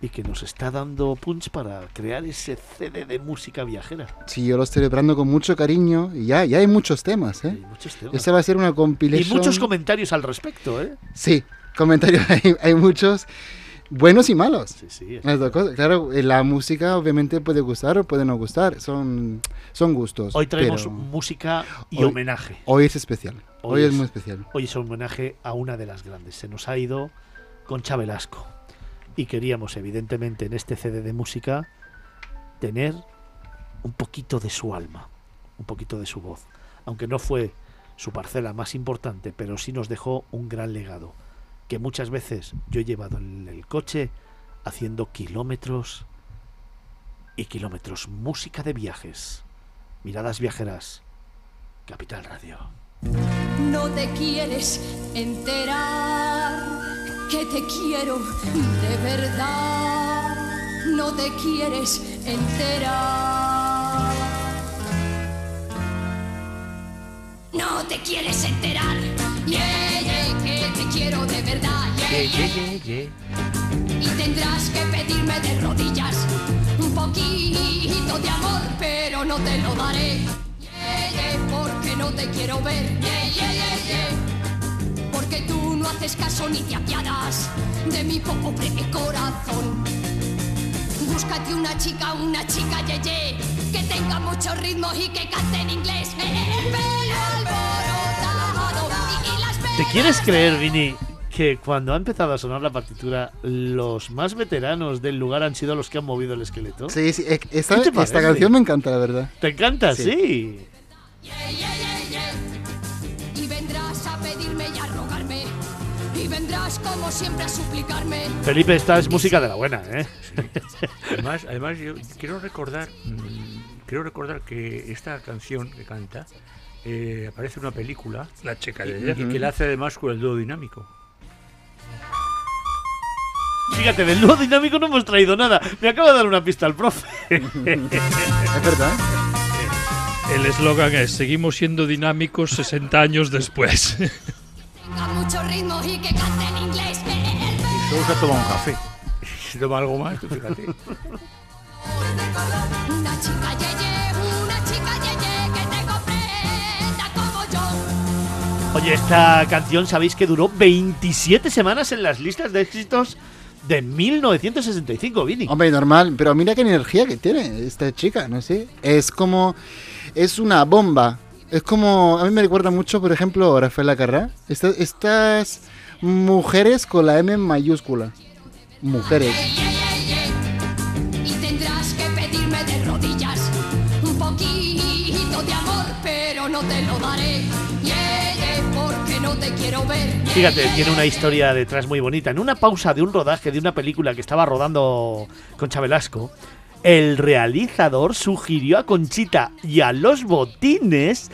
y que nos está dando punch para crear ese CD de música viajera. Sí, yo lo estoy celebrando con mucho cariño y ya, ya hay muchos temas, ¿eh? muchos temas. Esta va a ser una Y compilación. muchos comentarios al respecto, ¿eh? Sí, comentarios hay, hay muchos, buenos y malos. Sí, sí. Las dos cosas. Claro, eh, la música obviamente puede gustar o puede no gustar, son, son gustos. Hoy traemos música y hoy- homenaje. Hoy es especial, hoy, es, muy especial. Hoy es un homenaje a una de las grandes. Se nos ha ido Concha Velasco. Y queríamos, evidentemente, en este CD de música, tener un poquito de su alma, un poquito de su voz. Aunque no fue su parcela más importante, pero sí nos dejó un gran legado. Que muchas veces yo he llevado en el coche haciendo kilómetros y kilómetros. Música de viajes. Miradas viajeras. Capital Radio. No te quieres enterar que te quiero de verdad. No te quieres enterar. No te quieres enterar. Yeah, yeah, que te quiero de verdad. Yeah, yeah. Y tendrás que pedirme de rodillas un poquito de amor, pero no te lo daré. Yeah, yeah, porque no te quiero ver. Porque tú no haces caso ni te apiadas de mi pobre corazón. Búscate una chica, una chica yeye, que tenga mucho ritmo y que cante en inglés. Eh, eh, ¿Te quieres creer, Vini, que cuando ha empezado a sonar la partitura, los más veteranos del lugar han sido los que han movido el esqueleto? Sí, sí, eh, esta, ¿Qué te esta canción me encanta, la verdad. ¿Te encanta? Sí. Vendrás como siempre a suplicarme. Felipe, esta es música de la buena, ¿eh? Además, además yo quiero recordar, mm, quiero recordar que esta canción que canta eh, aparece en una película. La chica y, de ella. y que la hace además con el dúo dinámico. Fíjate, del dúo dinámico no hemos traído nada. Me acaba de dar una pista al profe. Es verdad. El eslogan es Seguimos siendo dinámicos 60 años después. Tenga mucho ritmo y que cante en inglés. El Y solo se ha tomado un café. Si toma algo más, tú fíjate. Una chica yeye, una chica yeye que te comprenda como yo. Oye, esta canción sabéis que duró 27 semanas en las listas de éxitos de 1965, Vini. Hombre, normal, pero mira qué energía que tiene esta chica, no sé. Es como. Es una bomba. Es como. A mí me recuerda mucho, por ejemplo, a Rafael Carrá. Estas, estas mujeres con la M mayúscula. Mujeres. Y tendrás que pedirme de rodillas un poquito de amor, pero no te lo daré. Yeah, yeah, porque no te quiero ver. Yeah, Fíjate, yeah, tiene una historia detrás muy bonita. En una pausa de un rodaje de una película que estaba rodando Concha Velasco, el realizador sugirió a Conchita y a los botines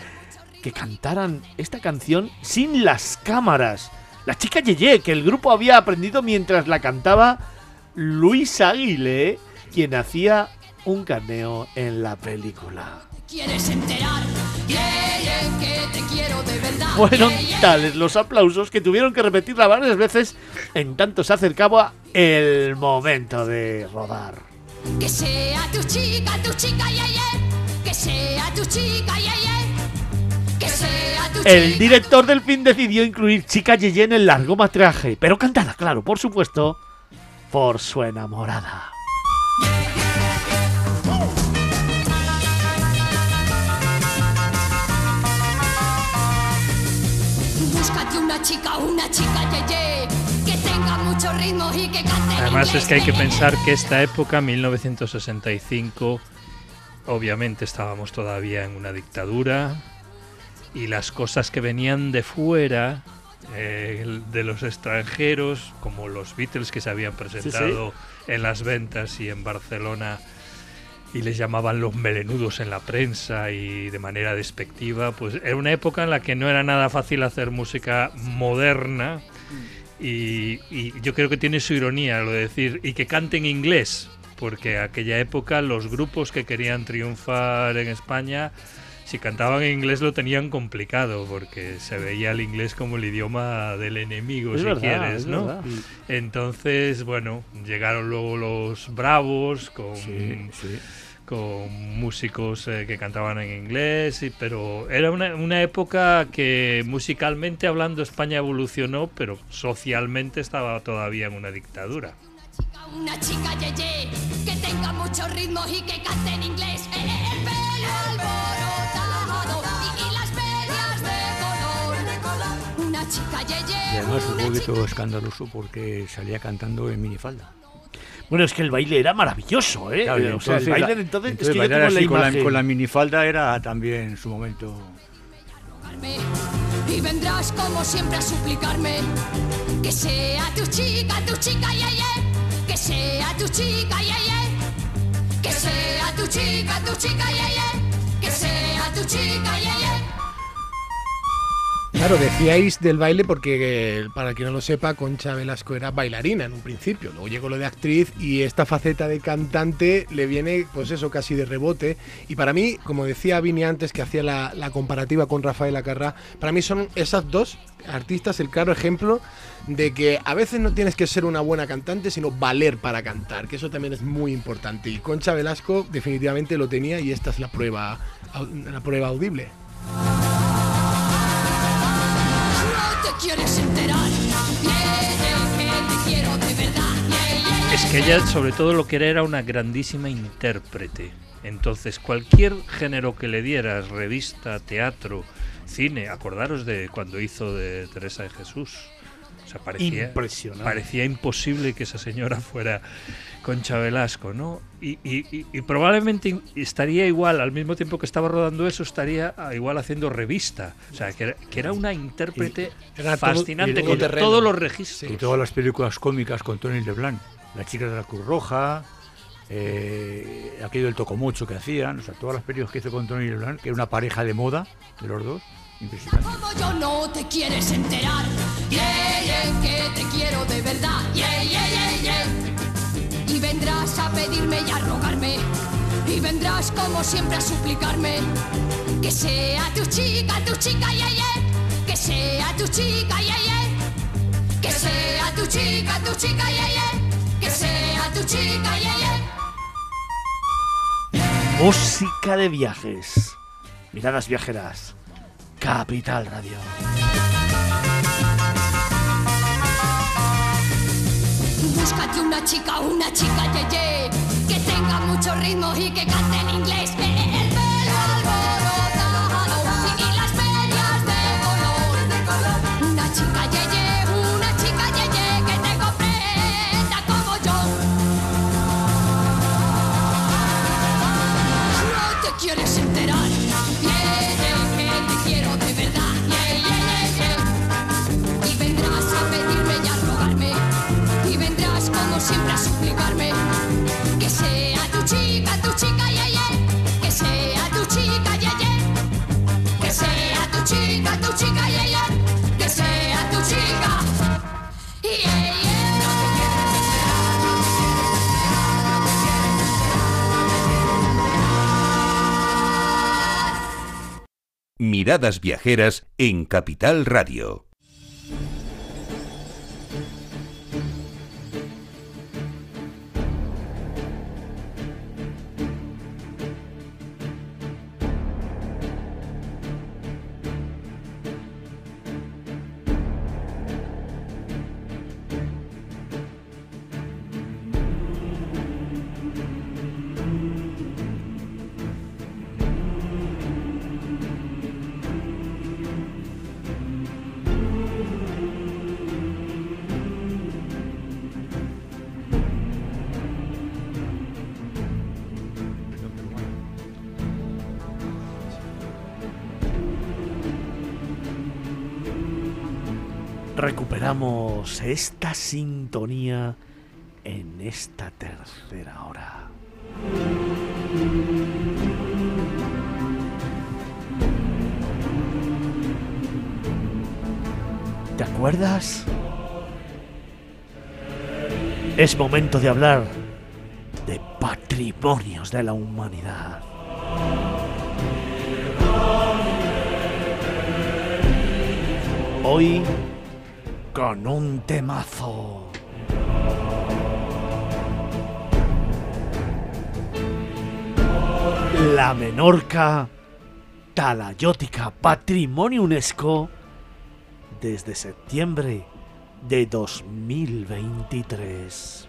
que cantaran esta canción sin las cámaras. La chica Yeye, que el grupo había aprendido mientras la cantaba Luis Aguilé, quien hacía un cameo en la película. ¿Quieres enterar? Yeah, yeah, que te quiero de verdad. Fueron yeah. tales los aplausos que tuvieron que repetirla varias veces en tanto se acercaba el momento de rodar. Que sea tu chica, tu chica, yeah, yeah. Que sea tu chica, yeah, yeah. Que sea tu El chica. director del film decidió incluir Chica Yeye en el largometraje, pero cantada, claro, por supuesto, por su enamorada. Búscate una chica, una chica, ye, ye, Además es que hay que pensar que esta época, 1965, obviamente estábamos todavía en una dictadura y las cosas que venían de fuera, eh, de los extranjeros, como los Beatles que se habían presentado en las ventas y en Barcelona y les llamaban los melenudos en la prensa y de manera despectiva, pues era una época en la que no era nada fácil hacer música moderna y, y yo creo que tiene su ironía lo de decir y que cante en inglés, porque aquella época los grupos que querían triunfar en España, si cantaban en inglés lo tenían complicado, porque se veía el inglés como el idioma del enemigo, Es si verdad, quieres, es ¿no? verdad. Entonces, bueno, llegaron luego los bravos con Sí, sí. Con músicos eh, que cantaban en inglés, y- pero era una, una época que musicalmente hablando España evolucionó, pero socialmente estaba todavía en una dictadura. Una chica, ye, ye, que tenga mucho ritmo y que cante en inglés. El pelo alborotado y, y las medias de color. Una chica, ye, ye, Y además un poquito chica- escandaloso porque salía cantando en minifalda. Bueno, es que el baile era maravilloso, ¿eh? Claro, y o sea, el entonces baile entonces, entonces es que yo tengo la así con, la, imagen. con la minifalda era también su momento. Y vendrás como siempre a suplicarme que sea tu chica, tu chica, ye, ye. Que sea tu chica, ye, ye. Que sea tu chica, tu chica, ye, ye. Que sea tu chica, ye, ye. Claro, decíais del baile porque, para quien no lo sepa, Concha Velasco era bailarina en un principio. Luego llegó lo de actriz y esta faceta de cantante le viene, pues eso, casi de rebote. Y para mí, como decía Vini antes, que hacía la, comparativa con Rafael Acarrá, para mí son esas dos artistas el claro ejemplo de que a veces no tienes que ser una buena cantante, sino valer para cantar, que eso también es muy importante. Y Concha Velasco definitivamente lo tenía y esta es la prueba, la prueba audible. Te quieres enterar. Es que ella sobre todo lo que era era una grandísima intérprete. Entonces cualquier género que le dieras, revista, teatro, cine, acordaros de cuando hizo de Teresa de Jesús. Sea, parecía, Impresionante. parecía imposible que esa señora fuera Concha Velasco, ¿no? Y, y- y- y probablemente estaría igual, al mismo tiempo que estaba rodando eso, estaría ah, igual haciendo revista. O sea, que era, que era una intérprete Era todo- fascinante y con terreno. todos los registros. Y todas las películas cómicas con Tony Leblanc. La chica de la Cruz Roja, eh, aquello del tocomocho que hacían, o sea, todas las películas que hizo con Tony Leblanc, que era una pareja de moda de los dos, impresionante. Como yo no te quieres enterar, yeah, yeah, que te quiero de verdad, yeah, yeah, yeah, yeah. Y vendrás a pedirme y a rogarme, y vendrás como siempre a suplicarme, que sea tu chica, tu chica, yeah, yeah, que sea tu chica, yeah, yeah, que sea tu chica, tu chica, yeah, yeah, que sea tu chica, yeah, yeah. Música de viajes. Miradas viajeras. Capital Radio. Búscate una chica, una chica yeye, que tenga mucho ritmo y que cante en inglés. El pelo alborotado y las medias de color. Una chica yeye, una chica yeye, que te comprenda como yo. Te quieres siempre a suplicarme que sea tu chica, tu chica, yeah, yeah. que sea tu chica, yeah, yeah. que sea tu chica, tu chica, yeah, yeah. que sea tu chica. Yeah, Miradas viajeras en Capital Radio. Esta sintonía en esta tercera hora. ¿Te acuerdas? Es momento de hablar de patrimonios de la humanidad. Hoy con un temazo. La Menorca Talayótica, Patrimonio UNESCO, desde septiembre de 2023.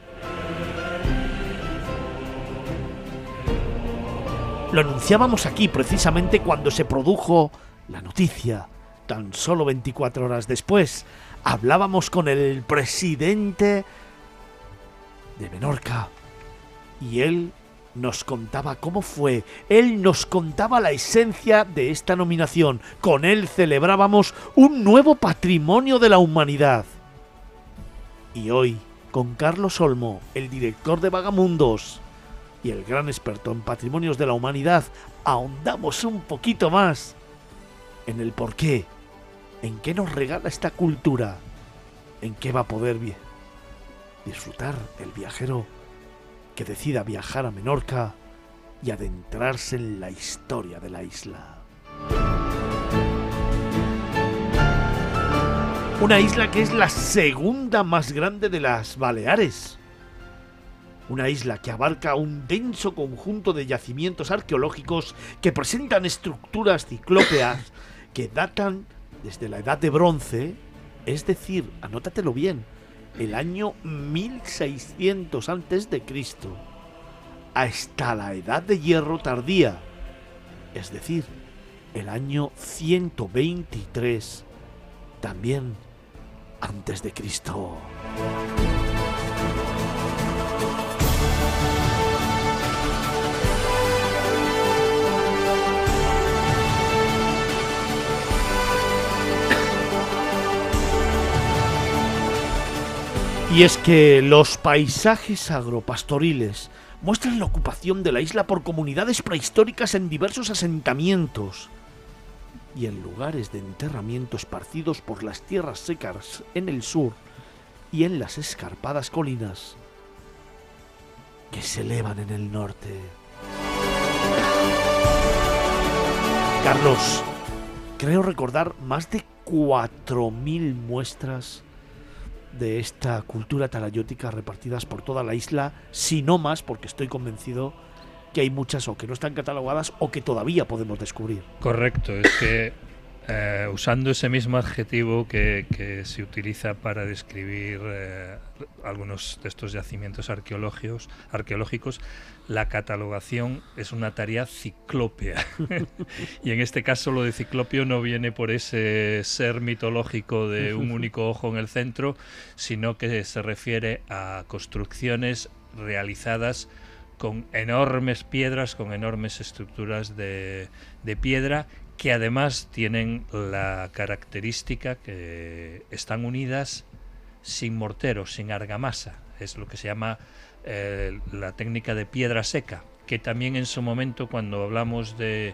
Lo anunciábamos aquí precisamente cuando se produjo la noticia. Tan solo 24 horas después, hablábamos con el presidente de Menorca y él nos contaba cómo fue, él nos contaba la esencia de esta nominación, con él celebrábamos un nuevo patrimonio de la humanidad. Y hoy, con Carlos Olmo, el director de Vagamundos y el gran experto en patrimonios de la humanidad, ahondamos un poquito más en el porqué, en qué nos regala esta cultura, en qué va a poder disfrutar el viajero que decida viajar a Menorca y adentrarse en la historia de la isla. Una isla que es la segunda más grande de las Baleares. Una isla que abarca un denso conjunto de yacimientos arqueológicos que presentan estructuras ciclópeas que datan desde la Edad de Bronce, es decir, anótatelo bien, el año 1600 antes de Cristo, hasta la Edad de Hierro tardía, es decir, el año 123 también antes de Cristo. Y es que los paisajes agropastoriles muestran la ocupación de la isla por comunidades prehistóricas en diversos asentamientos y en lugares de enterramiento esparcidos por las tierras secas en el sur y en las escarpadas colinas que se elevan en el norte. Carlos, creo recordar más de 4.000 muestras de esta cultura talayótica repartidas por toda la isla, si no más, porque estoy convencido que hay muchas o que no están catalogadas o que todavía podemos descubrir. Correcto, es que eh, usando ese mismo adjetivo que, que se utiliza para describir eh, algunos de estos yacimientos arqueológicos, arqueológicos, la catalogación es una tarea ciclópea. y en este caso lo de ciclopio no viene por ese ser mitológico de un único ojo en el centro, sino que se refiere a construcciones realizadas con enormes piedras, con enormes estructuras de, de piedra que además tienen la característica que están unidas sin mortero, sin argamasa. Es lo que se llama eh, la técnica de piedra seca, que también en su momento cuando hablamos de,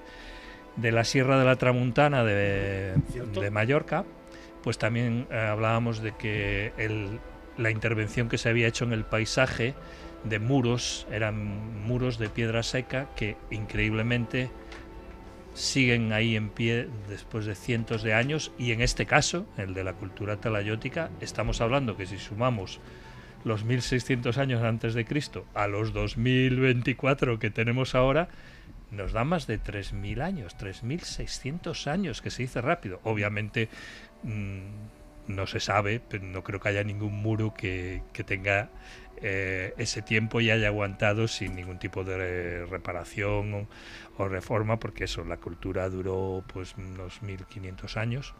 de la Sierra de la Tramuntana de, de Mallorca, pues también eh, hablábamos de que el, la intervención que se había hecho en el paisaje de muros eran muros de piedra seca que increíblemente siguen ahí en pie después de cientos de años y en este caso, el de la cultura talayótica, estamos hablando que si sumamos los 1600 años antes de Cristo a los 2024 que tenemos ahora, nos da más de 3000 años, 3600 años, que se dice rápido. Obviamente mmm, no se sabe, pero no creo que haya ningún muro que, que tenga eh, ese tiempo y haya aguantado sin ningún tipo de reparación o, reforma, porque eso, la cultura duró pues unos 1500 años,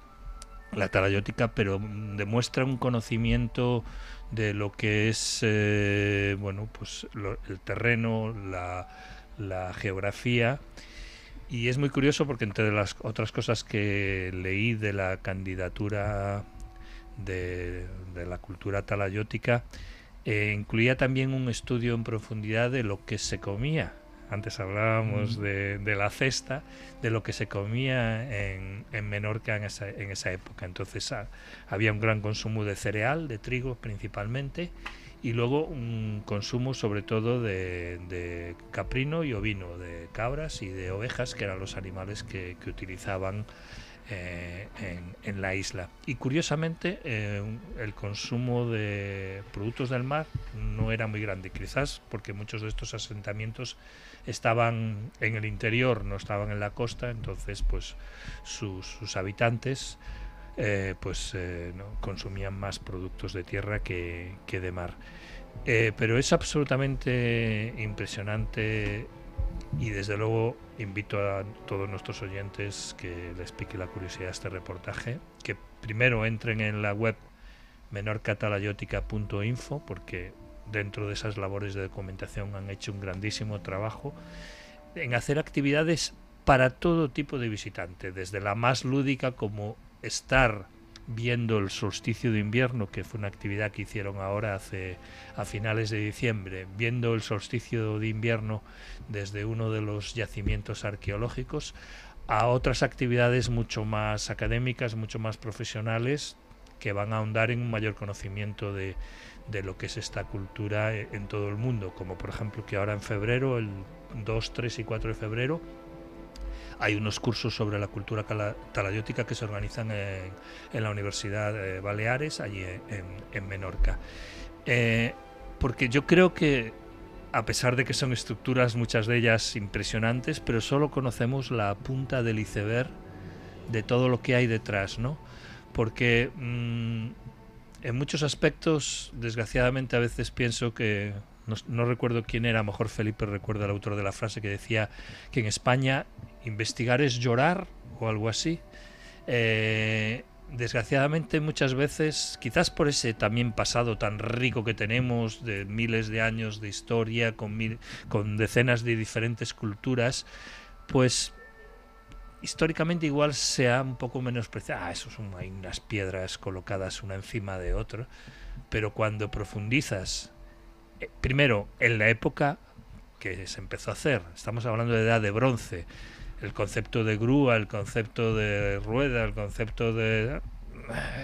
la talayótica, pero demuestra un conocimiento de lo que es eh, bueno pues lo, el terreno, la, geografía. Y es muy curioso porque entre las otras cosas que leí de la candidatura de la cultura talayótica, eh, incluía también un estudio en profundidad de lo que se comía. Antes hablábamos mm. de, de, la cesta, de lo que se comía en, en Menorca en esa, en esa, época. Entonces ah, había un gran consumo de cereal, de trigo principalmente, y luego un consumo sobre todo de, de caprino y ovino, de cabras y de ovejas, que eran los animales que, que utilizaban eh, en, la isla. Y curiosamente, eh, el consumo de productos del mar no era muy grande, quizás porque muchos de estos asentamientos estaban en el interior, no estaban en la costa, entonces pues sus, habitantes eh, pues ¿no? consumían más productos de tierra que, de mar. Pero es absolutamente impresionante y desde luego invito a todos nuestros oyentes que les pique la curiosidad este reportaje, que primero entren en la web menorcatalayótica.info porque dentro de esas labores de documentación han hecho un grandísimo trabajo en hacer actividades para todo tipo de visitante, desde la más lúdica como estar viendo el solsticio de invierno, que fue una actividad que hicieron ahora hace a finales de diciembre, viendo el solsticio de invierno desde uno de los yacimientos arqueológicos, a otras actividades mucho más académicas, mucho más profesionales, que van a ahondar en un mayor conocimiento de, de lo que es esta cultura en todo el mundo, como por ejemplo que ahora en febrero, el 2, 3 y 4 de febrero, hay unos cursos sobre la cultura talayótica que se organizan en, la Universidad de Baleares, allí en, en Menorca. Eh, porque yo creo que, a pesar de que son estructuras, muchas de ellas impresionantes, pero solo conocemos la punta del iceberg de todo lo que hay detrás, ¿no? Porque mmm, en muchos aspectos, desgraciadamente, a veces pienso que no, no, recuerdo quién era, a lo mejor Felipe recuerda el autor de la frase que decía que en España investigar es llorar o algo así. Eh, desgraciadamente muchas veces, quizás por ese también pasado tan rico que tenemos de miles de años de historia, con, mil, con decenas de diferentes culturas, pues históricamente igual sea un poco menospreciado. Ah, eso son hay unas piedras colocadas una encima de otra. Pero cuando profundizas, eh, primero, en la época que se empezó a hacer. Estamos hablando de edad de bronce. El concepto de grúa, el concepto de rueda, el concepto de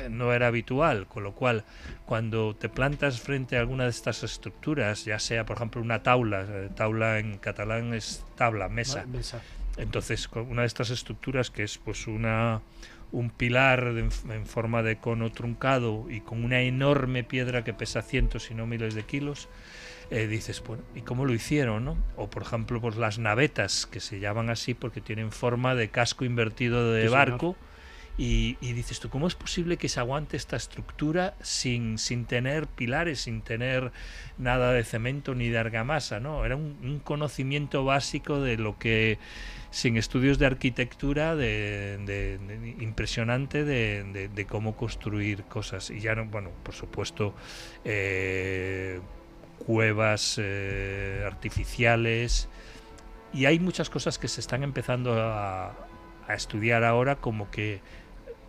no era habitual, con lo cual cuando te plantas frente a alguna de estas estructuras, ya sea por ejemplo una taula, eh, taula en catalán es tabla, mesa, Mesa. entonces una de estas estructuras que es pues una un pilar de- en forma de cono truncado y con una enorme piedra que pesa cientos y no miles de kilos, eh, dices, bueno, ¿y cómo lo hicieron? No? O por ejemplo, pues las navetas, que se llaman así porque tienen forma de casco invertido de Sí, barco. Y, y dices tú, ¿cómo es posible que se aguante esta estructura sin, sin tener pilares, sin tener nada de cemento ni de argamasa? ¿no? Era un, un conocimiento básico de lo que, sin estudios de arquitectura, de, de- de- impresionante de cómo construir cosas. Y ya no, bueno, por supuesto, eh, cuevas eh, artificiales. Y hay muchas cosas que se están empezando a, a estudiar ahora, como que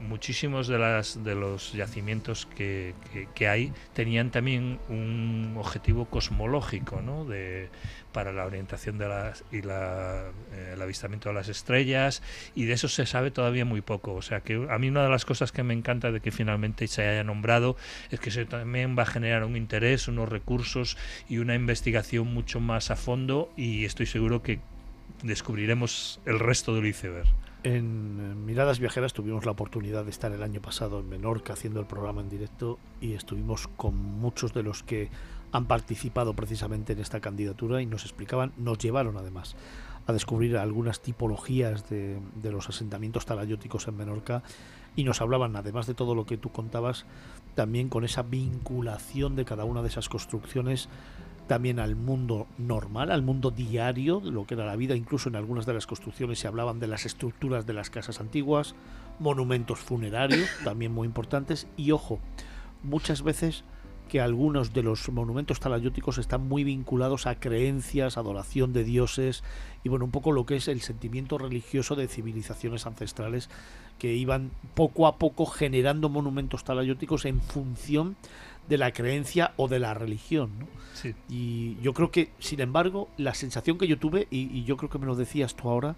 muchísimos de, las, de los yacimientos que, que- hay tenían también un objetivo cosmológico ¿no? de, para la orientación de las, y la, eh, el avistamiento de las estrellas y de eso se sabe todavía muy poco. O sea que a mí una de las cosas que me encanta de que finalmente se haya nombrado es que eso también va a generar un interés, unos recursos y una investigación mucho más a fondo y estoy seguro que descubriremos el resto del iceberg. En Miradas Viajeras tuvimos la oportunidad de estar el año pasado en Menorca haciendo el programa en directo y estuvimos con muchos de los que han participado precisamente en esta candidatura y nos explicaban, nos llevaron además a descubrir algunas tipologías de, de los asentamientos talayóticos en Menorca y nos hablaban, además de todo lo que tú contabas, también con esa vinculación de cada una de esas construcciones también al mundo normal, al mundo diario, lo que era la vida. Incluso en algunas de las construcciones se hablaban de las estructuras de las casas antiguas, monumentos funerarios, también muy importantes. Y ojo, muchas veces que algunos de los monumentos talayóticos están muy vinculados a creencias, adoración de dioses y bueno, un poco lo que es el sentimiento religioso de civilizaciones ancestrales que iban poco a poco generando monumentos talayóticos en función de la creencia o de la religión. ¿no? Sí. Y yo creo que, sin embargo, la sensación que yo tuve, y, y yo creo que me lo decías tú ahora,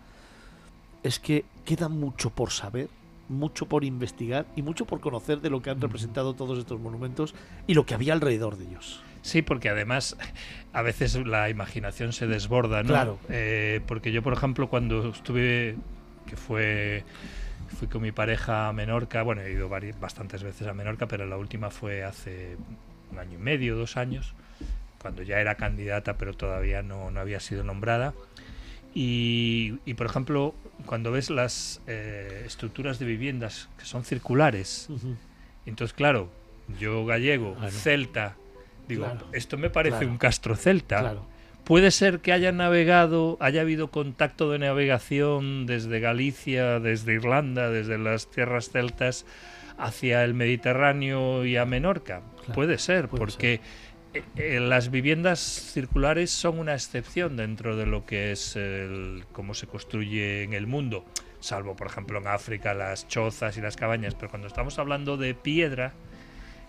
es que queda mucho por saber, mucho por investigar y mucho por conocer de lo que han representado todos estos monumentos y lo que había alrededor de ellos. Sí, porque además a veces la imaginación se desborda, ¿no? Claro. Eh, porque yo, por ejemplo, cuando estuve, que fue, fui con mi pareja a Menorca, bueno, he ido bastantes veces a Menorca, pero la última fue hace un año y medio, dos años, cuando ya era candidata, pero todavía no, no había sido nombrada. Y, y, por ejemplo, cuando ves las eh, estructuras de viviendas que son circulares, entonces, claro, yo gallego, Claro. celta, digo, Claro. esto me parece Claro. un castro celta. Puede ser que haya navegado, haya habido contacto de navegación desde Galicia, desde Irlanda, desde las tierras celtas hacia el Mediterráneo y a Menorca. Claro, puede ser, puede porque eh, eh, las viviendas circulares son una excepción dentro de lo que es el, cómo se construye en el mundo, salvo por ejemplo en África las chozas y las cabañas, pero cuando estamos hablando de piedra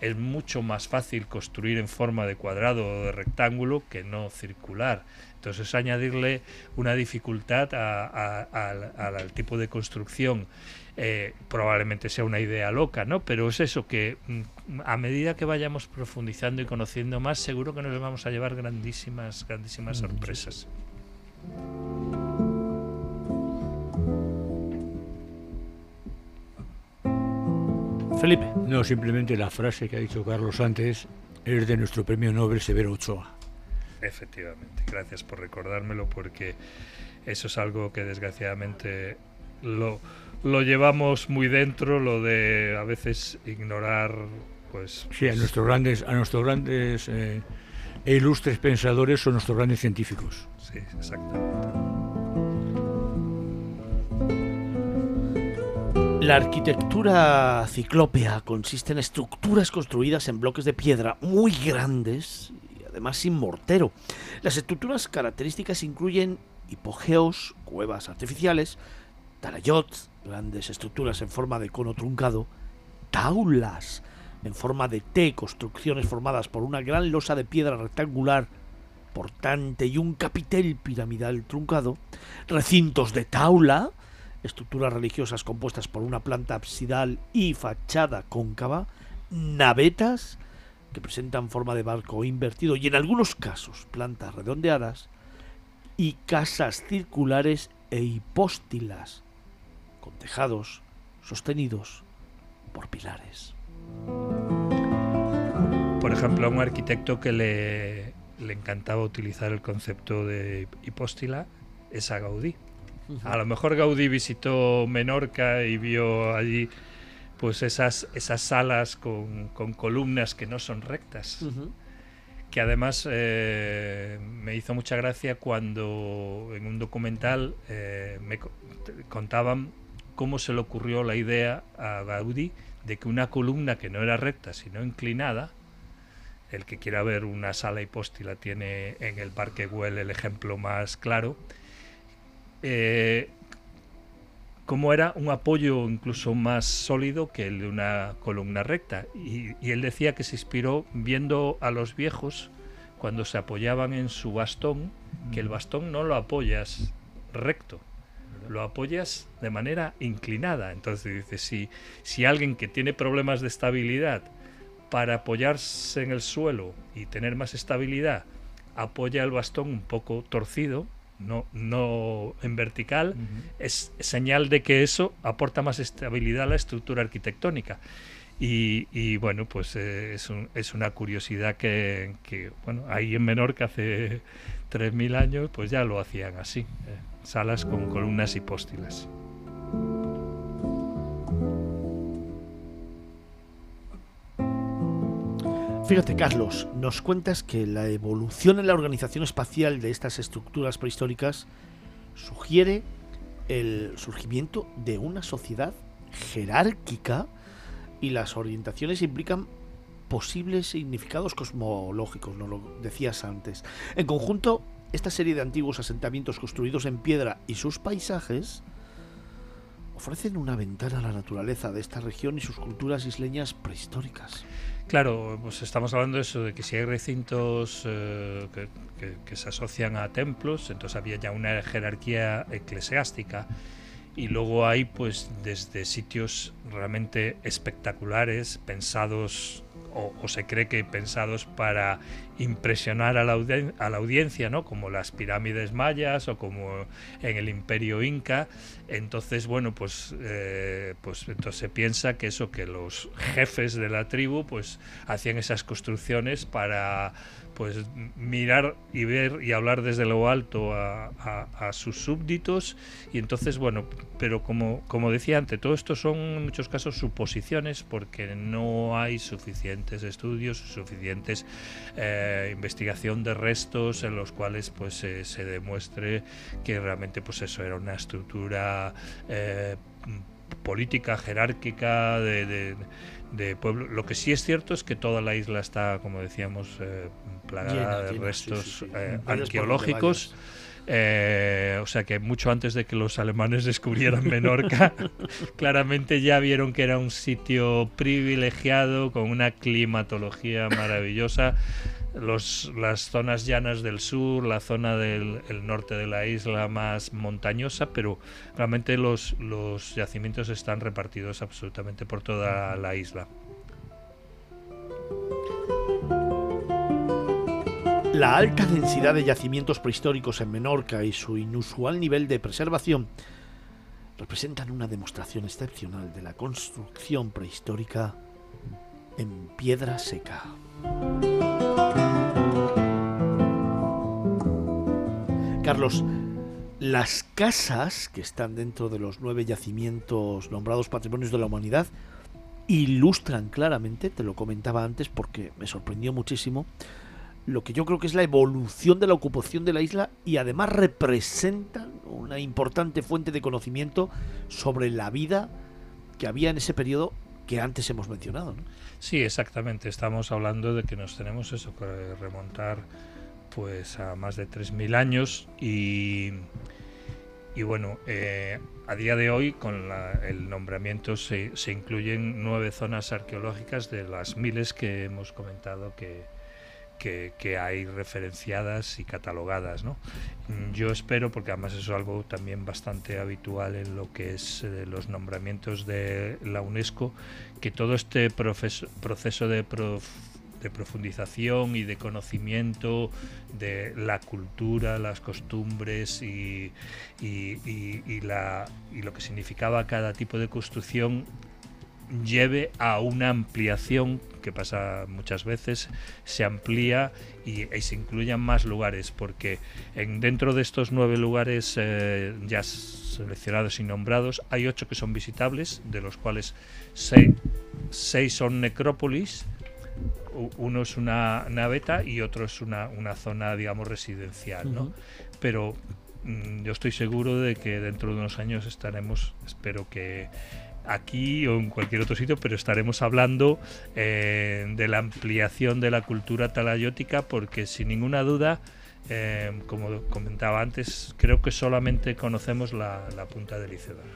es mucho más fácil construir en forma de cuadrado o de rectángulo que no circular. Entonces añadirle una dificultad a- a- al, al- al tipo de construcción eh, probablemente sea una idea loca, ¿no? Pero es eso que mm, a medida que vayamos profundizando y conociendo más, seguro que nos vamos a llevar grandísimas, grandísimas sorpresas. Felipe. No, simplemente la frase que ha dicho Carlos antes es de nuestro premio Nobel Severo Ochoa. Efectivamente, gracias por recordármelo porque eso es algo que desgraciadamente lo, lo llevamos muy dentro, lo de a veces ignorar, pues... Sí, a nuestros grandes, a nuestros grandes eh, e ilustres pensadores son nuestros grandes científicos. Sí, exactamente. La arquitectura ciclópea consiste en estructuras construidas en bloques de piedra muy grandes y además sin mortero. Las estructuras características incluyen hipogeos, cuevas artificiales, talayots, grandes estructuras en forma de cono truncado, taulas en forma de T, construcciones formadas por una gran losa de piedra rectangular portante y un capitel piramidal truncado, recintos de taula, estructuras religiosas compuestas por una planta absidal y fachada cóncava, navetas que presentan forma de barco invertido y en algunos casos plantas redondeadas, y casas circulares e hipóstilas, con tejados sostenidos por pilares. Por ejemplo, a un arquitecto que le, le encantaba utilizar el concepto de hipóstila es a Gaudí. A lo mejor Gaudí visitó Menorca y vio allí pues esas, esas salas con, con columnas que no son rectas. Que además eh, me hizo mucha gracia cuando en un documental eh, me co- contaban cómo se le ocurrió la idea a Gaudí de que una columna que no era recta sino inclinada, el que quiera ver una sala hipóstila tiene en el Parque Güell el ejemplo más claro, eh, como era un apoyo incluso más sólido que el de una columna recta. Y, y él decía que se inspiró viendo a los viejos cuando se apoyaban en su bastón, que el bastón no lo apoyas recto, lo apoyas de manera inclinada. Entonces dice, si, si alguien que tiene problemas de estabilidad para apoyarse en el suelo y tener más estabilidad, apoya el bastón un poco torcido, no, no en vertical, es señal de que eso aporta más estabilidad a la estructura arquitectónica. Y, y bueno, pues eh, es, un- es una curiosidad que, que, bueno, ahí en Menorca hace 3.000 años, pues ya lo hacían así, eh, salas con columnas hipóstilas. Fíjate, Carlos, nos cuentas que la evolución en la organización espacial de estas estructuras prehistóricas sugiere el surgimiento de una sociedad jerárquica y las orientaciones implican posibles significados cosmológicos, no lo decías antes. En conjunto, esta serie de antiguos asentamientos construidos en piedra y sus paisajes ofrecen una ventana a la naturaleza de esta región y sus culturas isleñas prehistóricas. Claro, pues estamos hablando de eso, de que si hay recintos eh, que, se asocian a templos, entonces había ya una jerarquía eclesiástica. Y luego hay, pues, desde sitios realmente espectaculares, pensados, o se cree que pensados para impresionar a la, a la audiencia, ¿no? Como las pirámides mayas o como en el imperio inca. Entonces, bueno, pues, eh, pues entonces se piensa que eso, que los jefes de la tribu, pues, hacían esas construcciones para pues mirar y ver y hablar desde lo alto a, a- a sus súbditos y entonces bueno pero como como decía antes todo esto son en muchos casos suposiciones porque no hay suficientes estudios suficientes eh, investigación de restos en los cuales pues se- se demuestre que realmente pues eso era una estructura eh, política jerárquica de, de- de pueblo. Lo que sí es cierto es que toda la isla está, como decíamos, eh, plagada Llena, de llena, restos sí, sí. eh, arqueológicos. Eh, o sea que mucho antes de que los alemanes descubrieran Menorca, claramente ya vieron que era un sitio privilegiado con una climatología maravillosa. Las zonas llanas del sur, la zona del el norte de la isla más montañosa, pero realmente los, los yacimientos están repartidos absolutamente por toda la isla. La alta densidad de yacimientos prehistóricos en Menorca y su inusual nivel de preservación representan una demostración excepcional de la construcción prehistórica en piedra seca. Carlos, las casas que están dentro de los nueve yacimientos nombrados Patrimonios de la Humanidad ilustran claramente, te lo comentaba antes porque me sorprendió muchísimo, lo que yo creo que es la evolución de la ocupación de la isla y además representan una importante fuente de conocimiento sobre la vida que había en ese periodo que antes hemos mencionado. Sí, exactamente. Estamos hablando de que nos tenemos eso que remontar pues a más de 3.000 años y, y bueno, eh, a día de hoy con la- el nombramiento se, se incluyen nueve zonas arqueológicas de las miles que hemos comentado que, que, que hay referenciadas y catalogadas. ¿no? Yo espero, porque además es algo también bastante habitual en lo que es eh, los nombramientos de la UNESCO, que todo este profes- proceso de, prof- de profundización y de conocimiento de la cultura, las costumbres y, y- y- lo que significaba cada tipo de construcción lleve a una ampliación que pasa muchas veces, se amplía y, se incluyan más lugares, porque en, dentro de estos nueve lugares eh, ya seleccionados y nombrados, hay ocho que son visitables, de los cuales seis, seis son necrópolis, uno es una naveta y otro es una, una zona, digamos, residencial. Pero mm, yo estoy seguro de que dentro de unos años estaremos, espero que aquí o en cualquier otro sitio, pero estaremos hablando eh, de la ampliación de la cultura talayótica porque sin ninguna duda, eh, como comentaba antes, creo que solamente conocemos la, la punta del iceberg.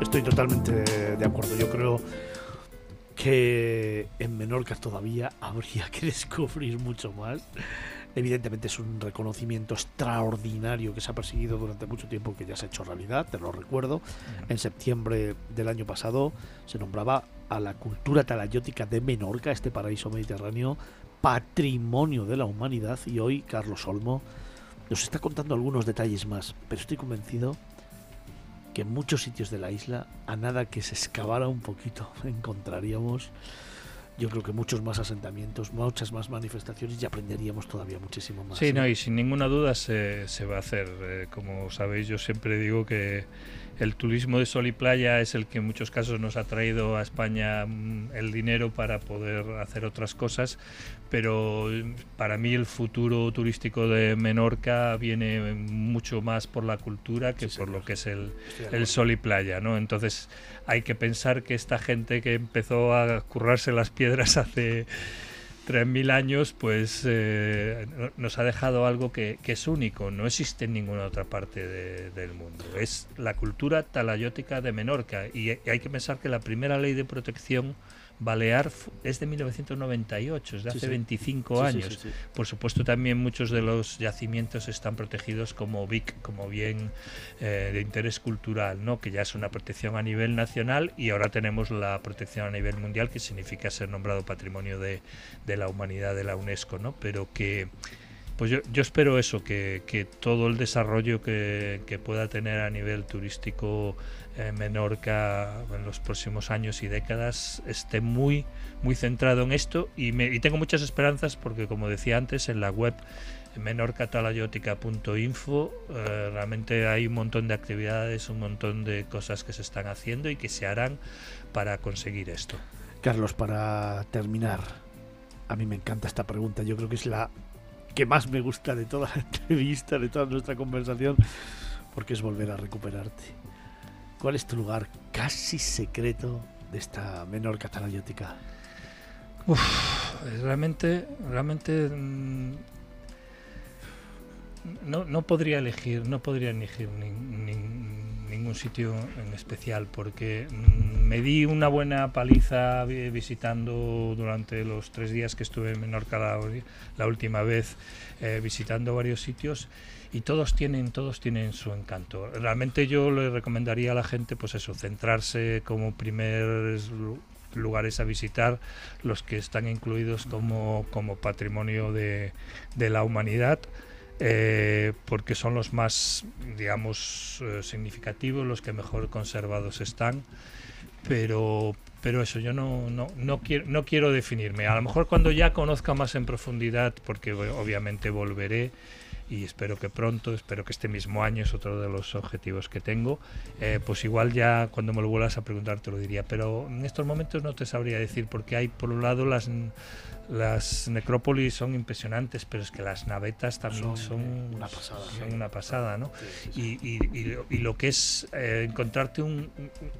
Estoy totalmente de acuerdo. Yo creo que en Menorca todavía habría que descubrir mucho más. Evidentemente es un reconocimiento extraordinario que se ha perseguido durante mucho tiempo, que ya se ha hecho realidad, te lo recuerdo. En septiembre del año pasado se nombraba a la cultura talayótica de Menorca, este paraíso mediterráneo, patrimonio de la humanidad. Y hoy Carlos Olmo nos está contando algunos detalles más, pero estoy convencido que en muchos sitios de la isla, a nada que se excavara un poquito, encontraríamos, yo creo que muchos más asentamientos, muchas más manifestaciones y aprenderíamos todavía muchísimo más. Sí, no, y sin ninguna duda se, se va a hacer. Eh, como sabéis, yo siempre digo que el turismo de sol y playa es el que en muchos casos nos ha traído a España mm, el dinero para poder hacer otras cosas, pero eh, para mí el futuro turístico de Menorca viene mucho más por la cultura que por lo que es el, sol y playa, ¿no? Entonces hay que pensar que esta gente que empezó a currarse las piedras hace 3.000 años, pues eh, no- nos ha dejado algo que, que es único, no existe en ninguna otra parte de- del mundo. Es la cultura talayótica de Menorca y hay- hay que pensar que la primera ley de protección balear es de 1998, es de hace sí. 25 Sí, sí, años. Por supuesto, también muchos de los yacimientos están protegidos como BIC, como bien eh, de interés cultural, ¿no? que ya es una protección a nivel nacional y ahora tenemos la protección a nivel mundial, que significa ser nombrado Patrimonio de, de la Humanidad de la UNESCO, ¿no? pero que pues yo, yo espero eso, que, que todo el desarrollo que, que pueda tener a nivel turístico eh, Menorca en los próximos años y décadas esté muy, muy centrado en esto y, me, y tengo muchas esperanzas porque, como decía antes, en la web menorcatalayótica.info eh, realmente hay un montón de actividades, un montón de cosas que se están haciendo y que se harán para conseguir esto. Carlos, para terminar, a mí me encanta esta pregunta. Yo creo que es la que más me gusta de toda la entrevista, de toda nuestra conversación, porque es volver a recuperarte. ¿Cuál es tu lugar casi secreto de esta menor catalayótica? Uf, realmente, realmente mm, no, no podría elegir, no podría elegir nin- ningún sitio en especial porque mm, me di una buena paliza vi- visitando durante los tres días que estuve en Menorca la, la última vez, eh, visitando varios sitios y todos tienen todos tienen su encanto. Realmente yo le recomendaría a la gente pues eso, centrarse como primer lu- lugares a visitar los que están incluidos como, como patrimonio de, la humanidad eh, porque son los más digamos eh, significativos los que mejor conservados están pero pero eso yo no, no, no quiero no quiero definirme a lo mejor cuando ya conozca más en profundidad porque obviamente volveré y espero que pronto, espero que este mismo año es otro de los objetivos que tengo, eh, pues igual ya cuando me lo vuelvas a preguntar te lo diría, pero en estos momentos no te sabría decir porque hay por un lado las las necrópolis son impresionantes, pero es que las navetas también son, Son una pasada, son una pasada, ¿no? Sí, sí, sí. Y, y- y lo- y lo que es eh, encontrarte un,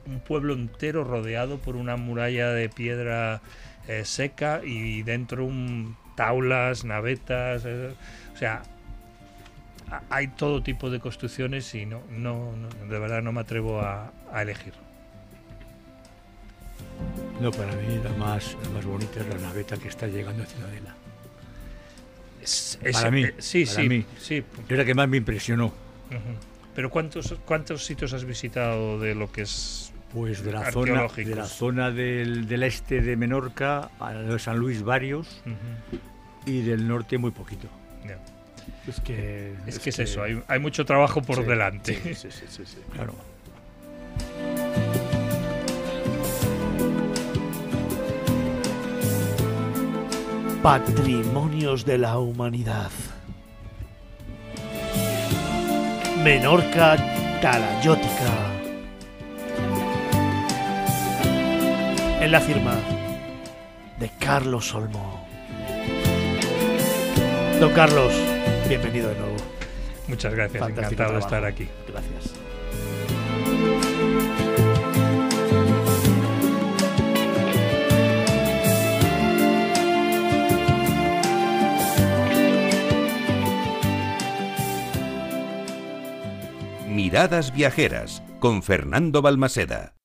un- pueblo entero rodeado por una muralla de piedra eh, seca y dentro un taulas, navetas, eh, o sea, hay todo tipo de construcciones y no, no, no- de verdad no me atrevo a, a elegir. No, para mí la más, la más bonita es la naveta que está llegando a Ciudadela. Es- para mí, eh, sí, para sí, mí. sí. Es la que más me impresionó. Pero ¿cuántos, ¿cuántos sitios has visitado de lo que es Pues de la zona, de la zona del, del este de Menorca a San Luis varios y del norte muy poquito. Es que Es que es eso, hay, hay mucho trabajo por Sí, delante. sí, sí, sí, sí, sí, claro. Patrimonios de la Humanidad. Menorca Talayótica. En la firma de Carlos Olmo. Don Carlos, bienvenido de nuevo. Muchas gracias, Fantástico encantado de estar aquí. Gracias. Miradas Viajeras con Fernando Balmaseda.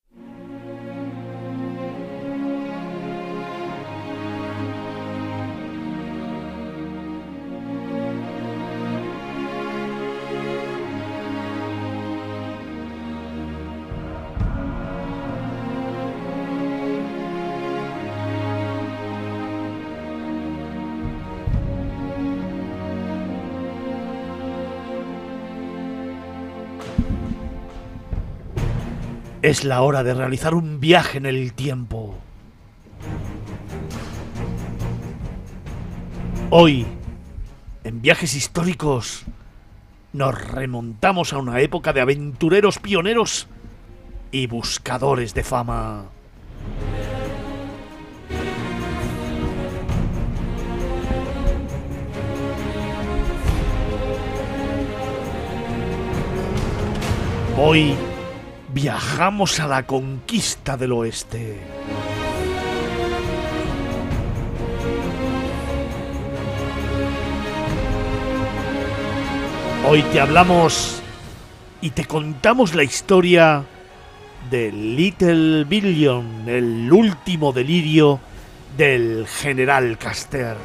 Es la hora de realizar un viaje en el tiempo. Hoy, en viajes históricos, nos remontamos a una época de aventureros pioneros y buscadores de fama. Hoy viajamos a la conquista del oeste. Hoy te hablamos y te contamos la historia de Little Billion, el último delirio del general Caster.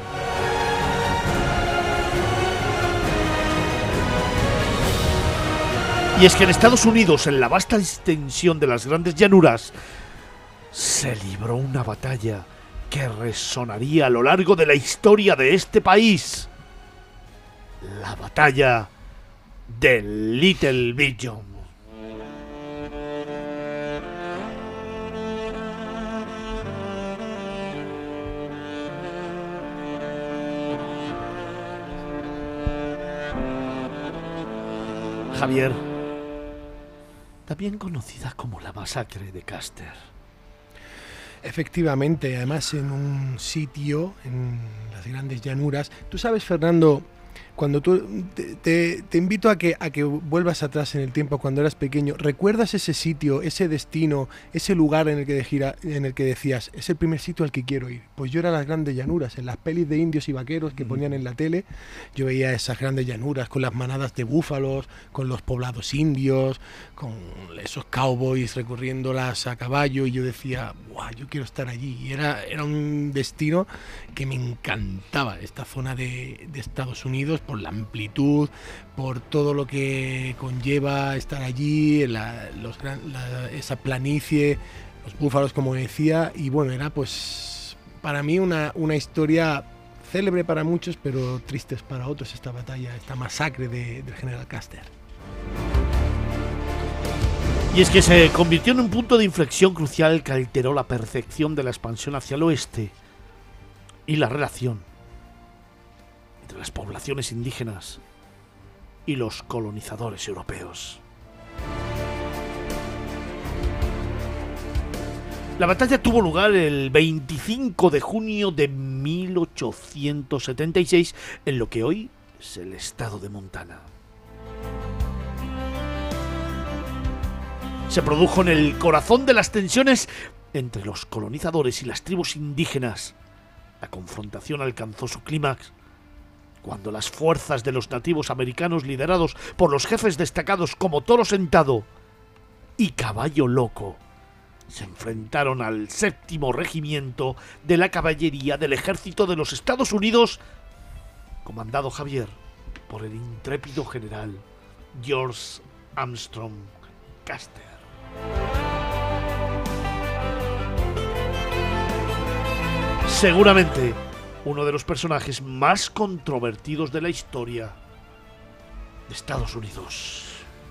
Y es que en Estados Unidos, en la vasta extensión de las grandes llanuras, se libró una batalla que resonaría a lo largo de la historia de este país. La batalla de Little Billion. Javier, también conocida como la masacre de Caster. Efectivamente, además en un sitio, en las grandes llanuras. Tú sabes, Fernando, cuando tú te, te- te invito a que, a que vuelvas atrás en el tiempo cuando eras pequeño, ¿recuerdas ese sitio, ese destino, ese lugar en el que, de gira- en el que decías, es el primer sitio al que quiero ir? Pues yo era las grandes llanuras, en las pelis de indios y vaqueros que ponían en la tele, yo veía esas grandes llanuras con las manadas de búfalos, con los poblados indios, con esos cowboys recorriéndolas a caballo y yo decía, ¡guau! Yo quiero estar allí. Y era, era un destino que me encantaba, esta zona de, de Estados Unidos, por la amplitud, por todo lo que conlleva estar allí, la- los la- esa planicie, los búfalos, como decía, y bueno, era pues para mí una, una historia célebre para muchos, pero tristes para otros esta batalla, esta masacre de- general Custer. Y es que se convirtió en un punto de inflexión crucial que alteró la percepción de la expansión hacia el oeste y la relación entre las poblaciones indígenas y los colonizadores europeos. La batalla tuvo lugar el 25 de junio de 1876 en lo que hoy es el estado de Montana. se produjo en el corazón de las tensiones entre los colonizadores y las tribus indígenas. La confrontación alcanzó su clímax cuando las fuerzas de los nativos americanos liderados por los jefes destacados como Toro Sentado y Caballo Loco se enfrentaron al séptimo regimiento de la caballería del ejército de los Estados Unidos, comandado Javier por el intrépido general George Armstrong Custer. Seguramente uno de los personajes más controvertidos de la historia de Estados Unidos.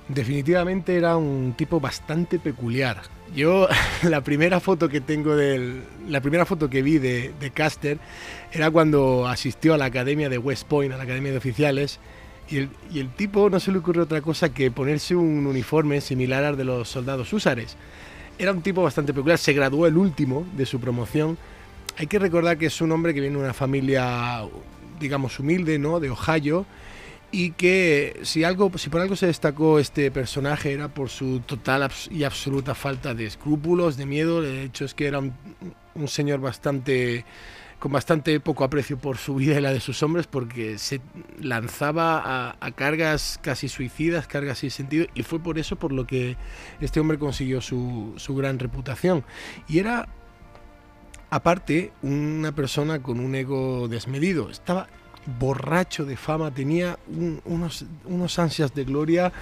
Definitivamente era un tipo bastante peculiar. Yo la primera foto que tengo del, la primera foto que vi de, de Caster era cuando asistió a la academia de West Point, a la academia de oficiales, y el, y el tipo no se le ocurrió otra cosa que ponerse un uniforme similar al de los soldados húsares. Era un tipo bastante peculiar, se graduó el último de su promoción. Hay que recordar que es un hombre que viene de una familia, digamos, humilde, ¿no? De Ohio y que si algo si por algo se destacó este personaje era por su total y absoluta falta de escrúpulos de miedo de hecho es que era un, señor bastante con bastante poco aprecio por su vida y la de sus hombres porque se lanzaba a, a cargas casi suicidas cargas sin sentido y fue por eso por lo que este hombre consiguió su, su gran reputación y era aparte una persona con un ego desmedido. Estaba borracho de fama, tenía un- unos, unos ansias de gloria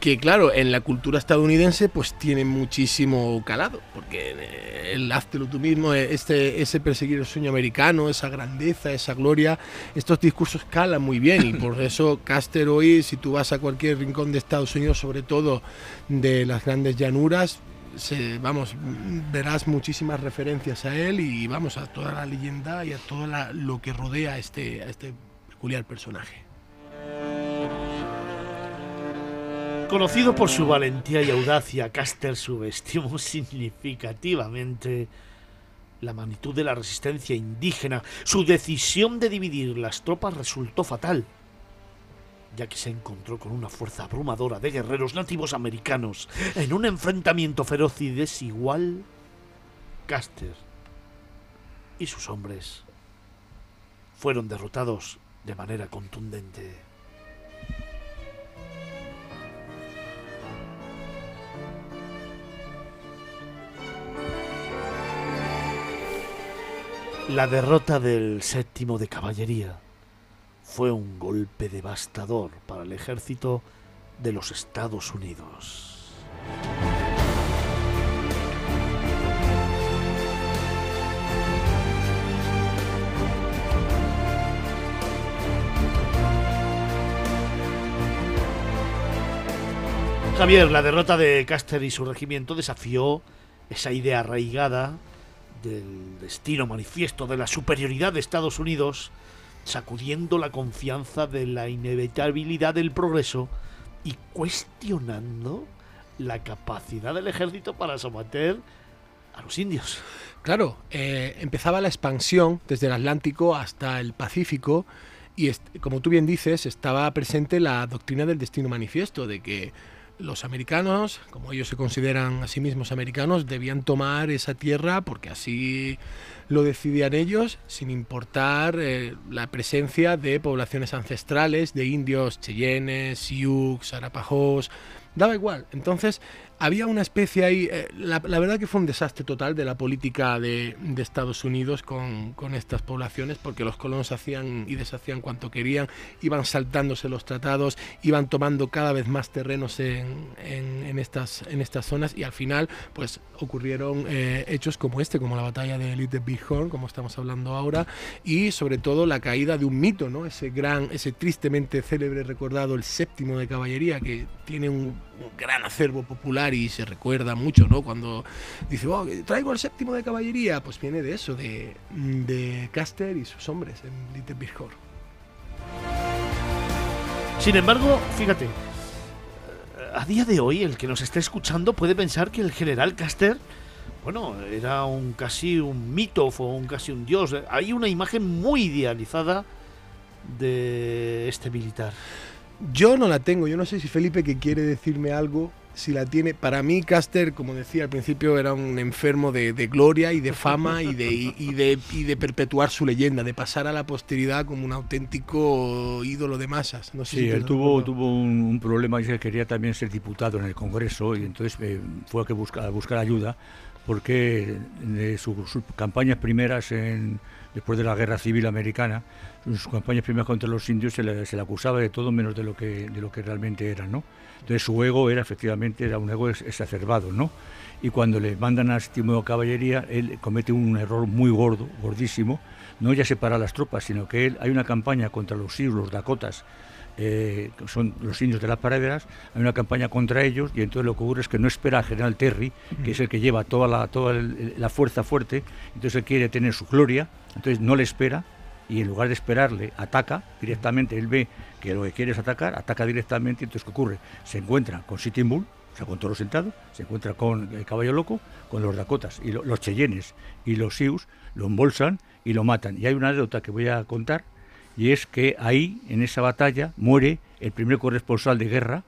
que claro, en la cultura estadounidense pues tiene muchísimo calado, porque eh, el háztelo tú mismo, eh, este, ese perseguir el sueño americano, esa grandeza, esa gloria, estos discursos calan muy bien. Y por eso Caster hoy, si tú vas a cualquier rincón de Estados Unidos, sobre todo de las grandes llanuras, se- vamos, verás muchísimas referencias a él y vamos a toda la leyenda y a todo la- lo que rodea a este, a este peculiar personaje. Conocido por su valentía y audacia, Custer subestimó significativamente la magnitud de la resistencia indígena. Su decisión de dividir las tropas resultó fatal, ya que se encontró con una fuerza abrumadora de guerreros nativos americanos en un enfrentamiento feroz y desigual. Custer y sus hombres fueron derrotados de manera contundente. La derrota del séptimo de caballería fue un golpe devastador para el ejército de los Estados Unidos. Javier, la derrota de Custer y su regimiento desafió esa idea arraigada del destino manifiesto de la superioridad de Estados Unidos, sacudiendo la confianza de la inevitabilidad del progreso y cuestionando la capacidad del ejército para someter a los indios. Claro, eh, empezaba la expansión desde el Atlántico hasta el Pacífico y como tú bien dices, estaba presente la doctrina del destino manifiesto, de que los americanos, como ellos se consideran a sí mismos americanos, debían tomar esa tierra porque así lo decidían ellos, sin importar eh, la presencia de poblaciones ancestrales, de indios cheyennes, sioux, arapajos, daba igual. Entonces, había una especie ahí, eh, la, verdad que fue un desastre total de la política de, Estados Unidos con, con estas poblaciones, porque los colonos hacían y deshacían cuanto querían, iban saltándose los tratados, iban tomando cada vez más terrenos en, en- estas, en estas zonas y al final pues ocurrieron eh, hechos como este, como la batalla de Little Bighorn, como estamos hablando ahora, y sobre todo la caída de un mito, ¿no? ese gran, ese tristemente célebre recordado, el séptimo de caballería, que tiene un, un gran acervo popular y se recuerda mucho, ¿no? Cuando dice, oh, traigo el séptimo de caballería, pues viene de eso, de, de Caster y sus hombres en Little Bighorn. Sin embargo, fíjate, a día de hoy el que nos esté escuchando puede pensar que el general Custer, bueno, era un casi un mito o un casi un dios. Hay una imagen muy idealizada de este militar. Yo no la tengo, yo no sé si Felipe que quiere decirme algo si la tiene. Para mí, Caster, como decía al principio, era un enfermo de, de gloria y de fama y de, y, de, y de perpetuar su leyenda, de pasar a la posteridad como un auténtico ídolo de masas. No sé Sí, si él tuvo, un, un problema y que quería también ser diputado en el Congreso y entonces eh, fue a, que busca, a buscar ayuda porque de sus campañas primeras en, después de la Guerra Civil Americana, sus campañas primeras contra los indios se le, acusaba de todo menos de lo que, de lo que realmente eran, ¿no? Entonces su ego era efectivamente era un ego ex- exacerbado, ¿no? Y cuando le mandan a de caballería, él comete un error muy gordo, gordísimo, no ya separa a las tropas, sino que hay una campaña contra los Sioux, los Dakotas, eh, son los indios de las praderas, hay una campaña contra ellos y entonces lo que ocurre es que no espera al general Terry, que es el que lleva toda la, toda la fuerza fuerte, entonces él quiere tener su gloria, entonces no le espera y en lugar de esperarle ataca directamente, él ve que lo que quiere es atacar, ataca directamente entonces ¿qué ocurre? Se encuentra con Sitting Bull, o sea, con Toro Sentado, se encuentra con el Caballo Loco, con los Dakotas y lo- los Cheyennes y los Sioux, lo embolsan y lo matan. Y hay una anécdota que voy a contar y es que ahí, en esa batalla, muere el primer corresponsal de guerra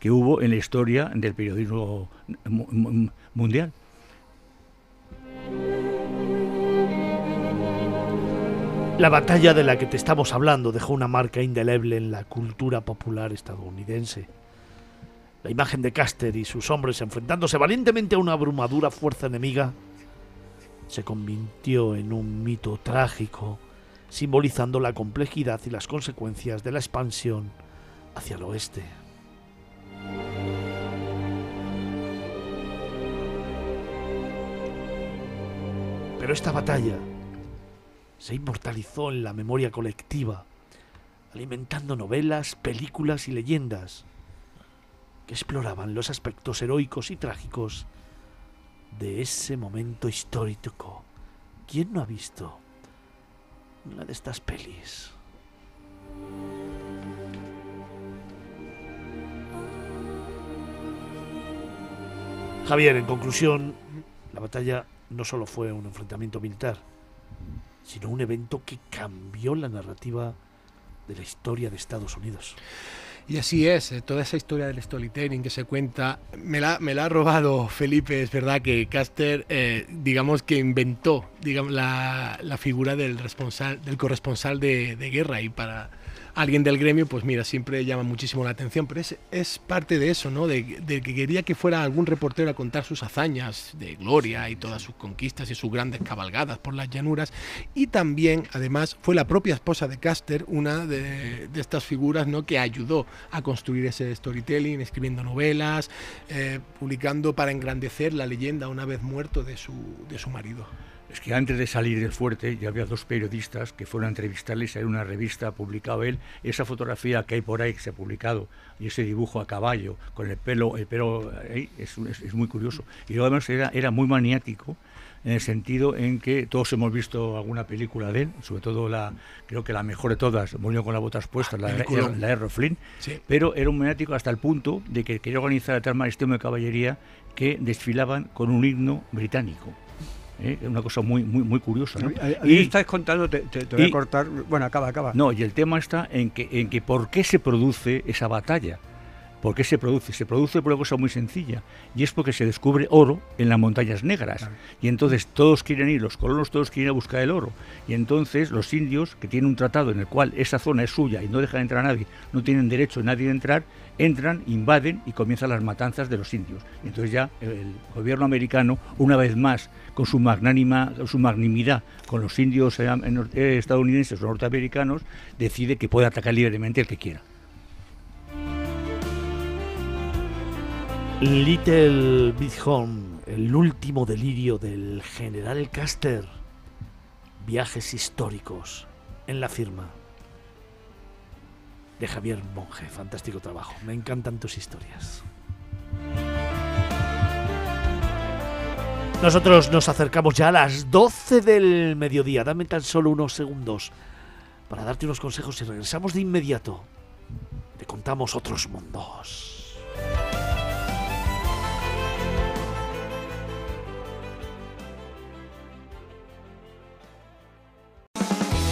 que hubo en la historia del periodismo mu- mu- mundial. La batalla de la que te estamos hablando dejó una marca indeleble en la cultura popular estadounidense. La imagen de Custer y sus hombres enfrentándose valientemente a una abrumadora fuerza enemiga se convirtió en un mito trágico, simbolizando la complejidad y las consecuencias de la expansión hacia el oeste. Pero esta batalla se inmortalizó en la memoria colectiva, alimentando novelas, películas y leyendas que exploraban los aspectos heroicos y trágicos de ese momento histórico. ¿Quién no ha visto una de estas pelis? Javier, en conclusión, la batalla no solo fue un enfrentamiento militar, sino un evento que cambió la narrativa de la historia de Estados Unidos. Y así es, eh, toda esa historia del storytelling que se cuenta, me la, me la ha robado Felipe, es verdad que Caster, eh, digamos que inventó digamos, la, la figura del, responsal, del corresponsal de, de guerra y para alguien del gremio, pues mira, siempre llama muchísimo la atención, pero es, es parte de eso, ¿no? De, que quería que fuera algún reportero a contar sus hazañas de gloria y todas sus conquistas y sus grandes cabalgadas por las llanuras. Y también, además, fue la propia esposa de Caster una de, de estas figuras, ¿no? Que ayudó a construir ese storytelling, escribiendo novelas, eh, publicando para engrandecer la leyenda una vez muerto de su, de su marido. Es que antes de salir del fuerte ya había dos periodistas que fueron a entrevistarles en una revista, publicado él, esa fotografía que hay por ahí que se ha publicado y ese dibujo a caballo con el pelo, el pelo ahí, es, es- es muy curioso. Y luego además era, era muy maniático en el sentido en que todos hemos visto alguna película de él, sobre todo la, creo que la mejor de todas, Murió con las botas puestas, la, de- peliculón. la de Flynn, Sí. pero era un maniático hasta el punto de que quería organizar el tal maestro de caballería que desfilaban con un himno británico. ¿Eh? Una cosa muy, muy, muy curiosa. ¿no? Ahí estáis contando, te, te- te voy y- a cortar. Bueno, acaba, acaba. No, y el tema está en que, en que por qué se produce esa batalla. ¿Por qué se produce? Se produce por una cosa muy sencilla, y es porque se descubre oro en las montañas negras. Y entonces todos quieren ir, los colonos todos quieren ir a buscar el oro. Y entonces los indios, que tienen un tratado en el cual esa zona es suya y no dejan entrar a nadie, no tienen derecho a nadie de entrar, entran, invaden y comienzan las matanzas de los indios. Y entonces ya el gobierno americano, una vez más, con su magnánima, su magnanimidad con los indios eh, eh, estadounidenses o norteamericanos, decide que puede atacar libremente el que quiera. Little Big el último delirio del general Custer. Viajes históricos en la firma de Javier Monge. Fantástico trabajo. Me encantan tus historias. Nosotros nos acercamos ya a las 12 del mediodía. Dame tan solo unos segundos para darte unos consejos y regresamos de inmediato. Te contamos otros mundos.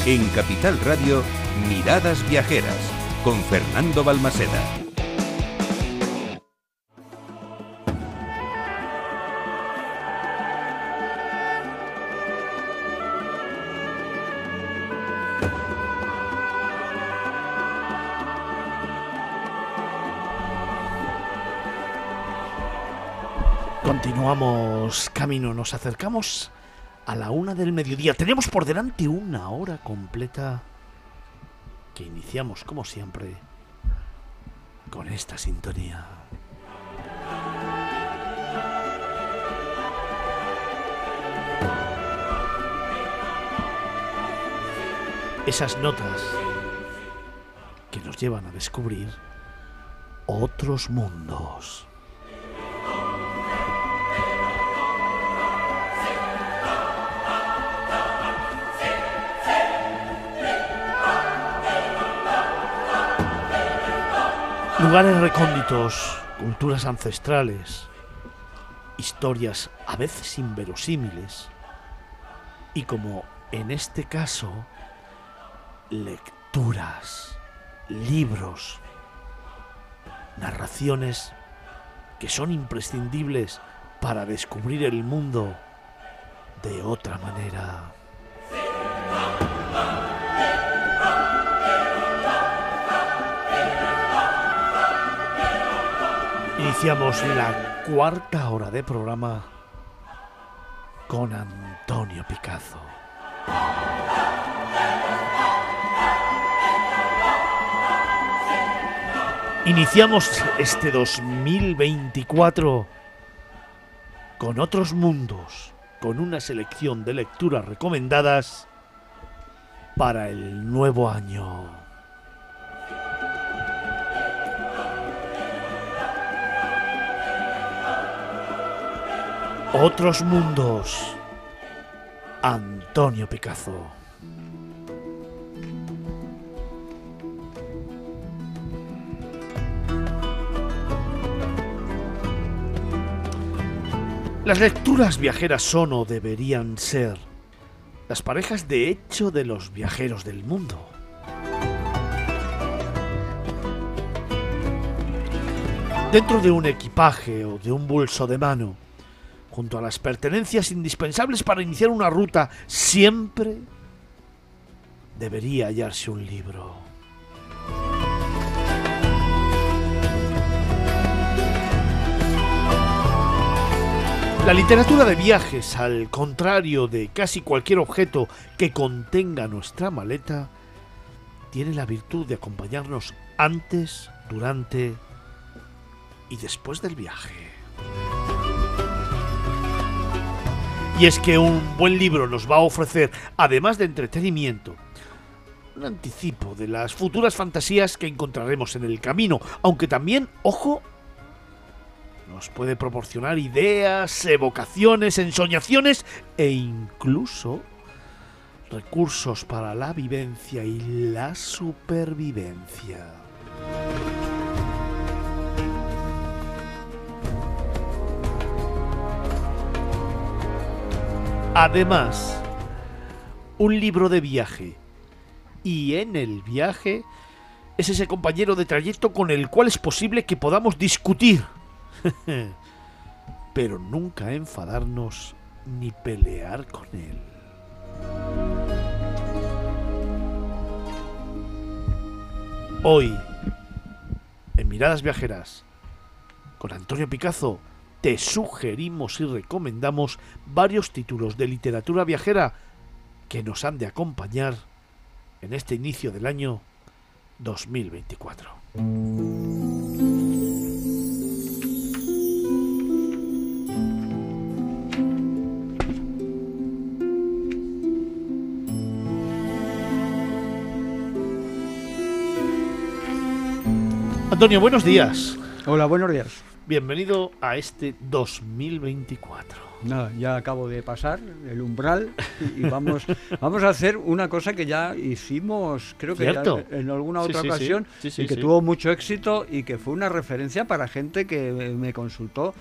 En Capital Radio, Miradas Viajeras, con Fernando Balmaseda. Continuamos camino, nos acercamos a la una del mediodía. Tenemos por delante una hora completa que iniciamos, como siempre, con esta sintonía. Esas notas que nos llevan a descubrir otros mundos. Lugares recónditos, culturas ancestrales, historias a veces inverosímiles y como en este caso, lecturas, libros, narraciones que son imprescindibles para descubrir el mundo de otra manera. Iniciamos la cuarta hora de programa con Antonio Picazo. Iniciamos este 2024 con otros mundos, con una selección de lecturas recomendadas para el nuevo año. Otros mundos. Antonio Picazo. Las lecturas viajeras son o deberían ser las parejas de hecho de los viajeros del mundo. Dentro de un equipaje o de un bolso de mano, junto a las pertenencias indispensables para iniciar una ruta, siempre debería hallarse un libro. La literatura de viajes, al contrario de casi cualquier objeto que contenga nuestra maleta, tiene la virtud de acompañarnos antes, durante y después del viaje. Y es que un buen libro nos va a ofrecer, además de entretenimiento, un anticipo de las futuras fantasías que encontraremos en el camino, aunque también, ojo, nos puede proporcionar ideas, evocaciones, ensoñaciones e incluso recursos para la vivencia y la supervivencia. Además, un libro de viaje. Y en el viaje es ese compañero de trayecto con el cual es posible que podamos discutir. Pero nunca enfadarnos ni pelear con él. Hoy, en Miradas Viajeras, con Antonio Picazo, te sugerimos y recomendamos varios títulos de literatura viajera que nos han de acompañar en este inicio del año 2024. Antonio, buenos días. Hola, buenos días. Bienvenido a este 2024. Nada, ya acabo de pasar el umbral y, vamos, vamos a hacer una cosa que ya hicimos, creo que en alguna otra sí, sí. ocasión, Sí, y que tuvo mucho éxito y que fue una referencia para gente que me- me consultó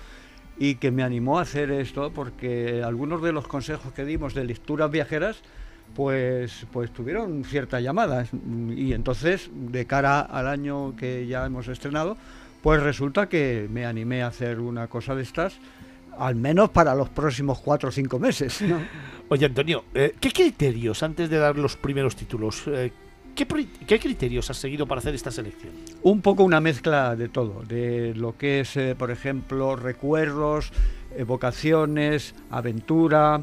y que me animó a hacer esto porque algunos de los consejos que dimos de lecturas viajeras pues pues tuvieron cierta llamada y entonces de cara al año que ya hemos estrenado pues resulta que me animé a hacer una cosa de estas al menos para los próximos cuatro o cinco meses ¿no? Oye, Antonio, eh, ¿qué criterios, antes de dar los primeros títulos, eh, ¿qué, criterios has seguido para hacer esta selección? Un poco una mezcla de todo, de lo que es, eh, por ejemplo, recuerdos, evocaciones, aventura,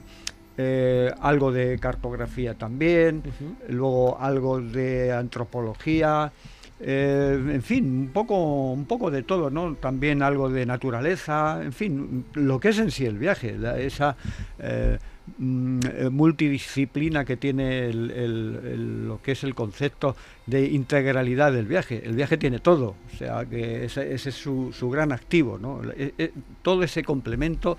eh, algo de cartografía también, luego algo de antropología, eh, en fin, un poco, un poco de todo, ¿no? También algo de naturaleza, en fin, lo que es en sí el viaje, esa eh, mm, multidisciplina que tiene lo que es el concepto de integralidad del viaje. El viaje tiene todo, o sea que ese, es su, gran activo, ¿no? Eh, todo ese complemento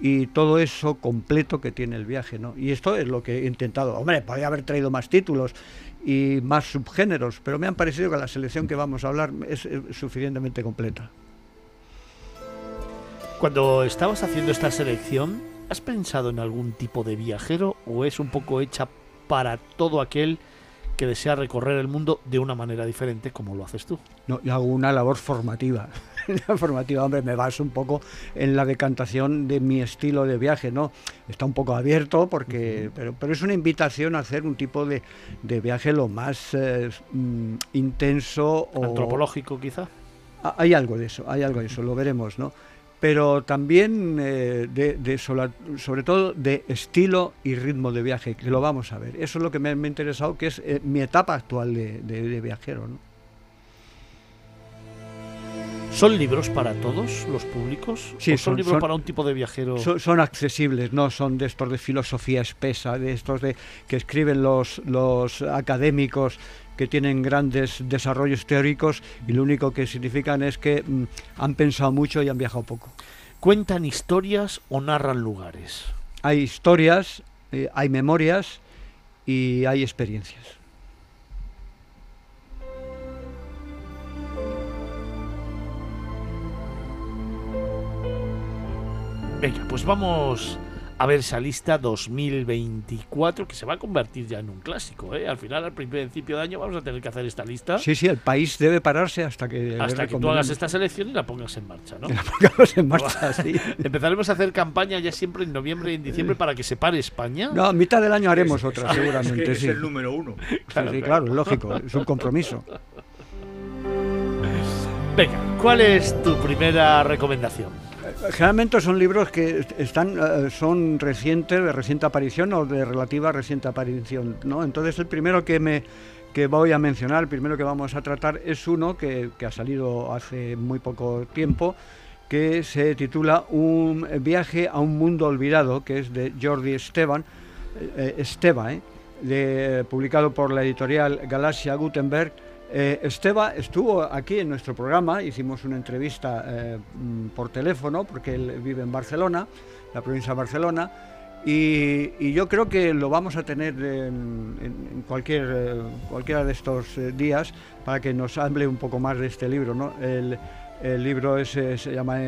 y todo eso completo que tiene el viaje, ¿no? Y esto es lo que he intentado. Hombre, podría haber traído más títulos y más subgéneros, pero me han parecido que la selección que vamos a hablar es, eh, suficientemente completa. Cuando estabas haciendo esta selección, ¿has pensado en algún tipo de viajero o es un poco hecha para todo aquel que desea recorrer el mundo de una manera diferente como lo haces tú? No, yo hago una labor formativa. Una formativa, hombre, me baso un poco en la decantación de mi estilo de viaje, ¿no? Está un poco abierto porque, pero, pero es una invitación a hacer un tipo de, de viaje lo más eh, mm, intenso o Antropológico quizá. Ah, Hay algo de eso, hay algo de eso, lo veremos, ¿no? Pero también eh, de, de sola- sobre todo de estilo y ritmo de viaje, que lo vamos a ver. Eso es lo que me, me ha interesado, que es eh, mi etapa actual de, de- de viajero, ¿no? ¿Son libros para todos los públicos? Sí, ¿O son, son- libros son- para un tipo de viajero? Son, son accesibles, no son de estos de filosofía espesa, de estos de que escriben los, los académicos que tienen grandes desarrollos teóricos y lo único que significan es que mm, han pensado mucho y han viajado poco. ¿Cuentan historias o narran lugares? Hay historias, eh, hay memorias y hay experiencias. Venga, pues vamos a ver esa lista 2024 que se va a convertir ya en un clásico. ¿eh? Al final, al principio de año, vamos a tener que hacer esta lista Sí, sí, el país debe pararse hasta que... hasta que tú hagas esta selección y la pongas en marcha. ¿no? La pongamos en marcha, sí. Empezaremos a hacer campaña ya siempre en noviembre y en diciembre para que se pare España. No, a mitad del año haremos otra, es que seguramente, es sí. el número uno. Sí, sí, claro, lógico, es un compromiso. Venga, ¿cuál es tu primera recomendación? Generalmente son libros que est- están, eh, son recientes, de reciente aparición o de relativa reciente aparición, ¿no? Entonces el primero que me que voy a mencionar, el primero que vamos a tratar es uno que, ha salido hace muy poco tiempo, que se titula Un viaje a un mundo olvidado, que es de Jordi Esteban, eh, ¿eh? de- publicado por la editorial Galaxia Gutenberg. Eh, Esteba estuvo aquí en nuestro programa, hicimos una entrevista eh, mm, por teléfono, porque él vive en Barcelona, la provincia de Barcelona, y, yo creo que lo vamos a tener en, cualquier, eh, cualquiera de estos eh, días para que nos hable un poco más de este libro. ¿no? El, libro es, se llama,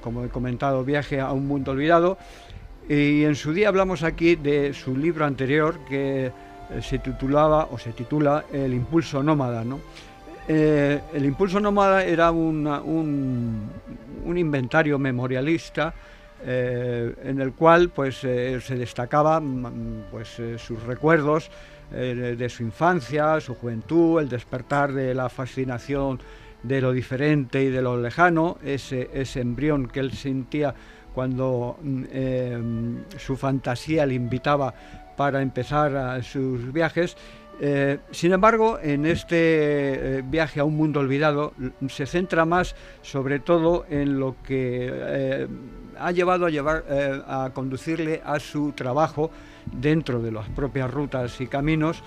como he comentado, Viaje a un mundo olvidado. Y en su día hablamos aquí de su libro anterior que se titulaba o se titula El impulso nómada. ¿no? Eh, el impulso nómada era un, un inventario memorialista eh, en el cual pues, eh, se destacaba mm, pues, sus recuerdos de, su infancia, su juventud, el despertar de la fascinación de lo diferente y de lo lejano, ese, ese embrión que él sentía cuando mm, eh, su fantasía le invitaba para empezar a sus viajes. Eh, sin embargo, en este eh, viaje a un mundo olvidado se centra más sobre todo en lo que eh, ha llevado a, llevar, a conducirle a su trabajo dentro de las propias rutas y caminos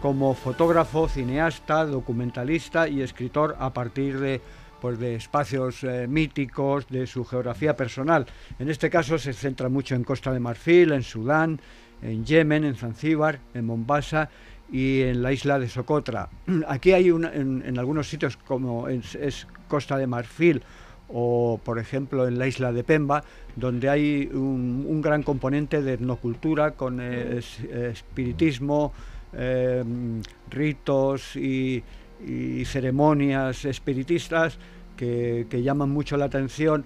como fotógrafo, cineasta, documentalista y escritor a partir de, pues, de espacios míticos, de su geografía personal. En este caso se centra mucho en Costa de Marfil, en Sudán, en Yemen, en Zanzíbar, en Mombasa y en la isla de Socotra. Aquí hay una- en, algunos sitios como es, Costa de Marfil o por ejemplo en la isla de Pemba, donde hay un, un gran componente de etnocultura con eh, es- espiritismo, eh, ritos y, ceremonias espiritistas que, que llaman mucho la atención,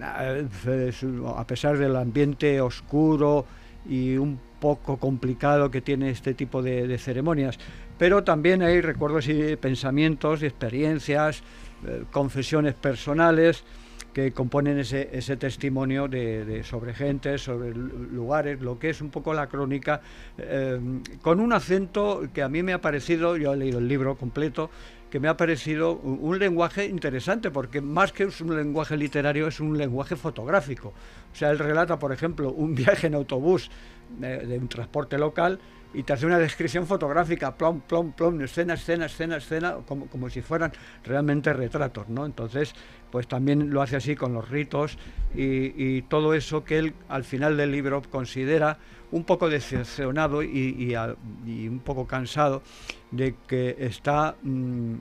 a pesar del ambiente oscuro y un poco complicado que tiene este tipo de, ceremonias. Pero también hay recuerdos y pensamientos y experiencias, eh, confesiones personales que componen ese, testimonio de, sobre gente, sobre lu- lugares, lo que es un poco la crónica, eh, con un acento que a mí me ha parecido, yo he leído el libro completo, que me ha parecido un, lenguaje interesante, porque más que es un lenguaje literario, es un lenguaje fotográfico. O sea, él relata, por ejemplo, un viaje en autobús eh, de un transporte local y te hace una descripción fotográfica, plom, plom, plom, escena, escena, escena, escena, como, como si fueran realmente retratos, ¿no? Entonces, pues también lo hace así con los ritos y todo eso que él al final del libro considera un poco decepcionado y, y a- y un poco cansado de que está mm,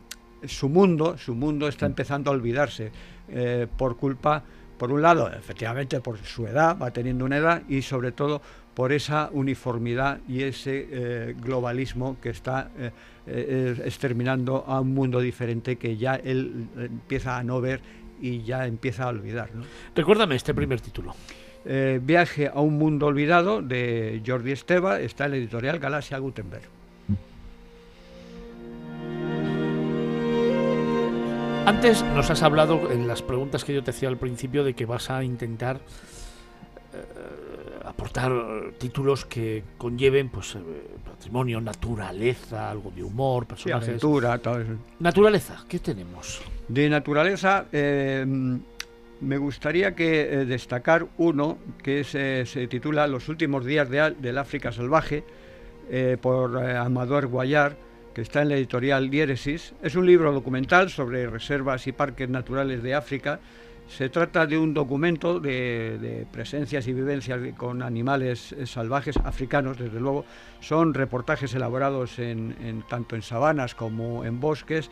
su mundo, su mundo está empezando a olvidarse eh, por culpa, por un lado, efectivamente por su edad, va teniendo una edad y sobre todo por esa uniformidad y ese eh, globalismo que está eh, eh, exterminando a un mundo diferente que ya él empieza a no ver y ya empieza a olvidar. ¿no? Recuérdame este primer título. Eh, Viaje a un mundo olvidado de Jordi Esteva está en la editorial Galaxia Gutenberg. Antes nos has hablado en las preguntas que yo te hacía al principio de que vas a intentar eh, aportar títulos que conlleven pues eh, patrimonio, naturaleza, algo de humor, Sí, personajes. aventura, todo eso. Naturaleza, ¿qué tenemos? De naturaleza, eh, me gustaría que eh, destacar uno que eh, se titula Los últimos días del África salvaje eh, por Amador Guayar, que está en la editorial Diéresis. Es un libro documental sobre reservas y parques naturales de África. Se trata de un documento de, presencias y vivencias con animales salvajes africanos, desde luego. Son reportajes elaborados en- tanto en sabanas como en bosques.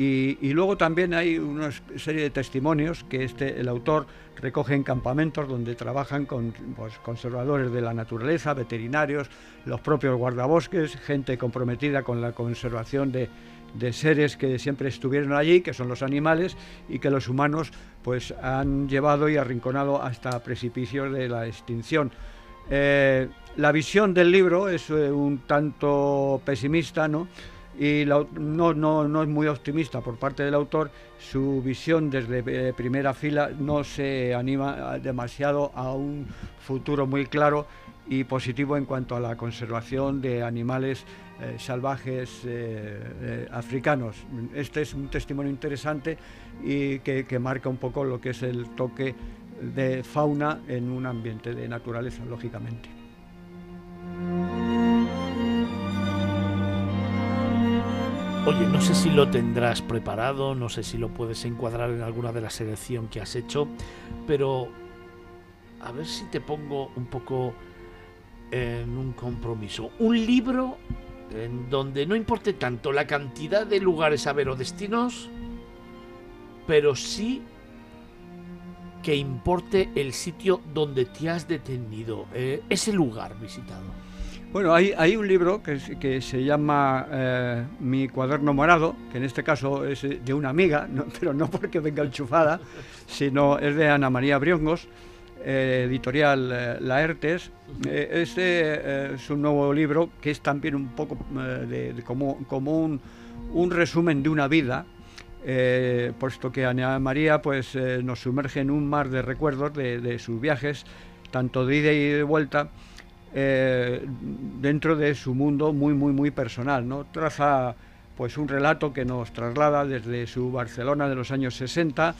Y, luego también hay una serie de testimonios que este, el autor recoge en campamentos donde trabajan con pues, conservadores de la naturaleza, veterinarios, los propios guardabosques, gente comprometida con la conservación de, de seres que siempre estuvieron allí, que son los animales, y que los humanos pues, han llevado y arrinconado hasta precipicios de la extinción. Eh, la visión del libro es eh, un tanto pesimista, ¿no? Y no, no, no es muy optimista por parte del autor. Su visión desde eh, primera fila no se anima a- demasiado a un futuro muy claro y positivo en cuanto a la conservación de animales eh, salvajes eh, africanos. Este es un testimonio interesante y que, que marca un poco lo que es el toque de fauna en un ambiente de naturaleza, lógicamente. Oye, no sé si lo tendrás preparado, no sé si lo puedes encuadrar en alguna de la selección que has hecho, pero a ver si te pongo un poco en un compromiso. Un libro en donde no importe tanto la cantidad de lugares a ver o destinos, pero sí que importe el sitio donde te has detenido, eh, ese lugar visitado. Bueno, hay, hay un libro que, es- que se llama eh, Mi cuaderno morado, que en este caso es de una amiga, pero no porque venga enchufada, sino es de Ana María Briongos, eh, editorial eh, Laertes. Eh, este es un nuevo libro que es también un poco de, como, un, resumen de una vida, puesto que Ana María pues, nos sumerge en un mar de recuerdos de sus viajes, tanto de ida y de vuelta, eh, dentro de su mundo muy, muy, muy personal. ¿no? Traza pues, un relato que nos traslada desde su Barcelona de los años 60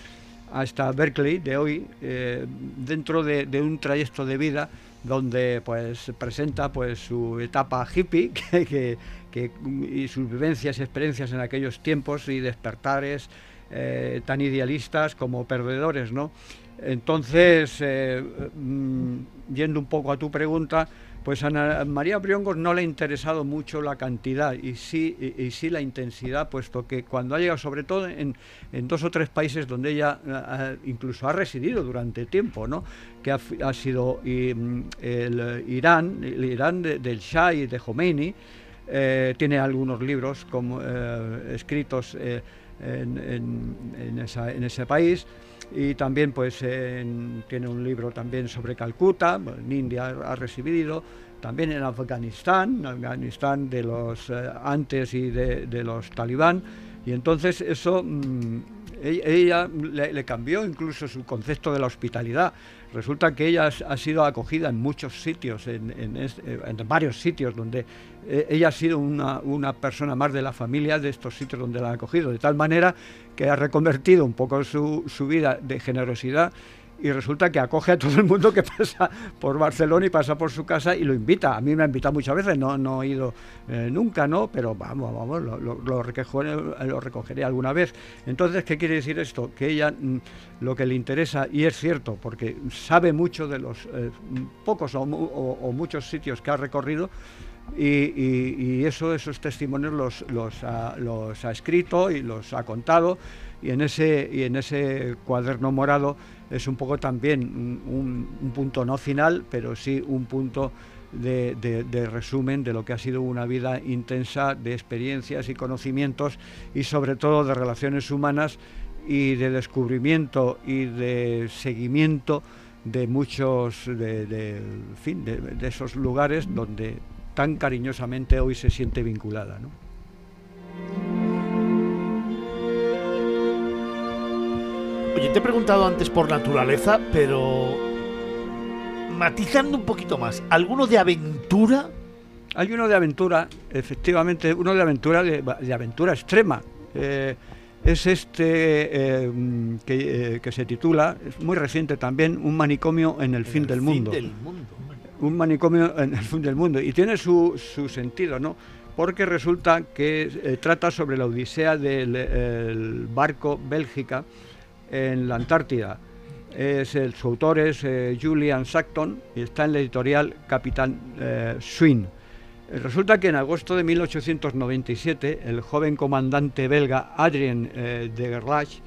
hasta Berkeley de hoy, eh, dentro de, un trayecto de vida donde pues presenta pues su etapa hippie que- y sus vivencias y experiencias en aquellos tiempos y despertares eh, tan idealistas como perdedores, ¿no? Entonces, eh, mm, yendo un poco a tu pregunta, pues a María Briongos no le ha interesado mucho la cantidad y sí, la intensidad, puesto que cuando ha llegado, sobre todo en, en dos o tres países donde ella ah, ah, incluso ha residido durante tiempo, ¿no? que ha, ha sido mm, el eh, Irán, el Irán de- del Shah y de Khomeini, eh, tiene algunos libros como, eh, escritos eh, en ese país y también pues en- tiene un libro también sobre Calcuta, en India ha recibido, también en Afganistán, Afganistán de los eh, antes y de, los talibán y entonces eso mm, E- Ella le, cambió incluso su concepto de la hospitalidad. Resulta que ella ha sido acogida en muchos sitios, en varios sitios donde eh, ella ha sido una, una persona más de la familia de estos sitios donde la han acogido, de tal manera que ha reconvertido un poco su, su vida de generosidad y resulta que acoge a todo el mundo que pasa por Barcelona y pasa por su casa y lo invita. A mí me ha invitado muchas veces, no, no he ido eh, nunca, ¿no? Pero vamos, vamos, lo, lo- recogeré, alguna vez. Entonces, ¿qué quiere decir esto? Que ella mm, lo que le interesa, y es cierto, porque sabe mucho de los eh, pocos o muchos sitios que ha recorrido, y, eso, esos testimonios los, ha, escrito y los ha contado. Y en ese, cuaderno morado es un poco también un, un- un punto no final, pero sí un punto de, resumen de lo que ha sido una vida intensa de experiencias y conocimientos y sobre todo de relaciones humanas y de descubrimiento y de seguimiento de muchos de esos lugares donde tan cariñosamente hoy se siente vinculada. ¿no? Oye, te he preguntado antes por naturaleza, pero matizando un poquito más, ¿alguno de aventura? Hay uno de aventura, efectivamente, uno de aventura, de, de aventura extrema. Eh, es este eh, que, eh, que se titula, es muy reciente también, Un manicomio en el fin del mundo. del mundo. Un manicomio en el fin del mundo. Y tiene su, su sentido, ¿no? Porque resulta que eh, trata sobre la odisea del el barco Bélgica en la Antártida. Es el, su autor es eh, Julian Sackton y está en la editorial Capitán eh, Swin. Resulta que en agosto de 1897 el joven comandante belga Adrien eh, de Gerlache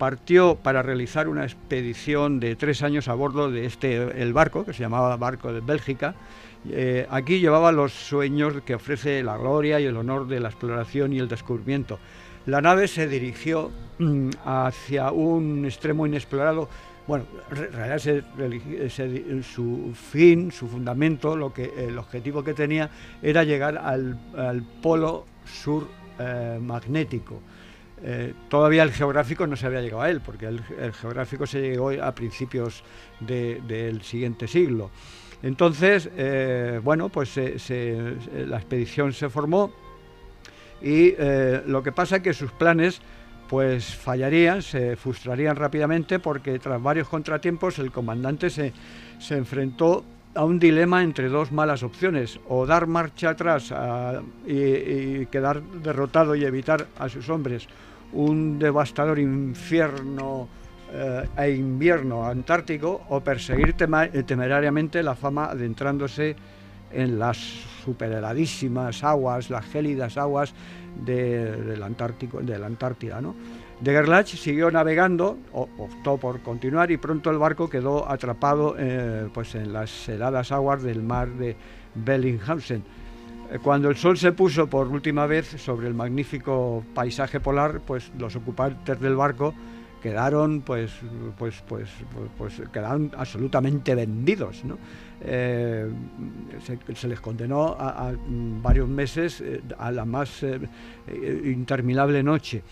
partió para realizar una expedición de tres años a bordo de este el barco que se llamaba barco de Bélgica. Eh, aquí llevaba los sueños que ofrece la gloria y el honor de la exploración y el descubrimiento. La nave se dirigió mm, hacia un extremo inexplorado. Bueno, en realidad su fin, su fundamento, lo que, el objetivo que tenía era llegar al, al polo sur eh, magnético. Eh, todavía el geográfico no se había llegado a él, porque el, geográfico se llegó a principios de- del siguiente siglo. Entonces, eh, bueno, pues se- la expedición se formó y eh, lo que pasa es que sus planes pues fallarían, se frustrarían rápidamente porque tras varios contratiempos el comandante se, se enfrentó a un dilema entre dos malas opciones, o dar marcha atrás a- y, y quedar derrotado y evitar a sus hombres un devastador infierno eh, e invierno antártico, o perseguir temerariamente la fama adentrándose en las superheladísimas aguas, las gélidas aguas de, del Antártico, de la Antártida. ¿no? De Gerlach siguió navegando, o- optó por continuar y pronto el barco quedó atrapado eh, pues en las heladas aguas del mar de Bellinghausen. Eh, Cuando el sol se puso por última vez sobre el magnífico paisaje polar, pues los ocupantes del barco quedaron pues pues pues pues, pues, quedaron absolutamente vendidos. Eh, se, les condenó a, varios meses eh, a la más interminable noche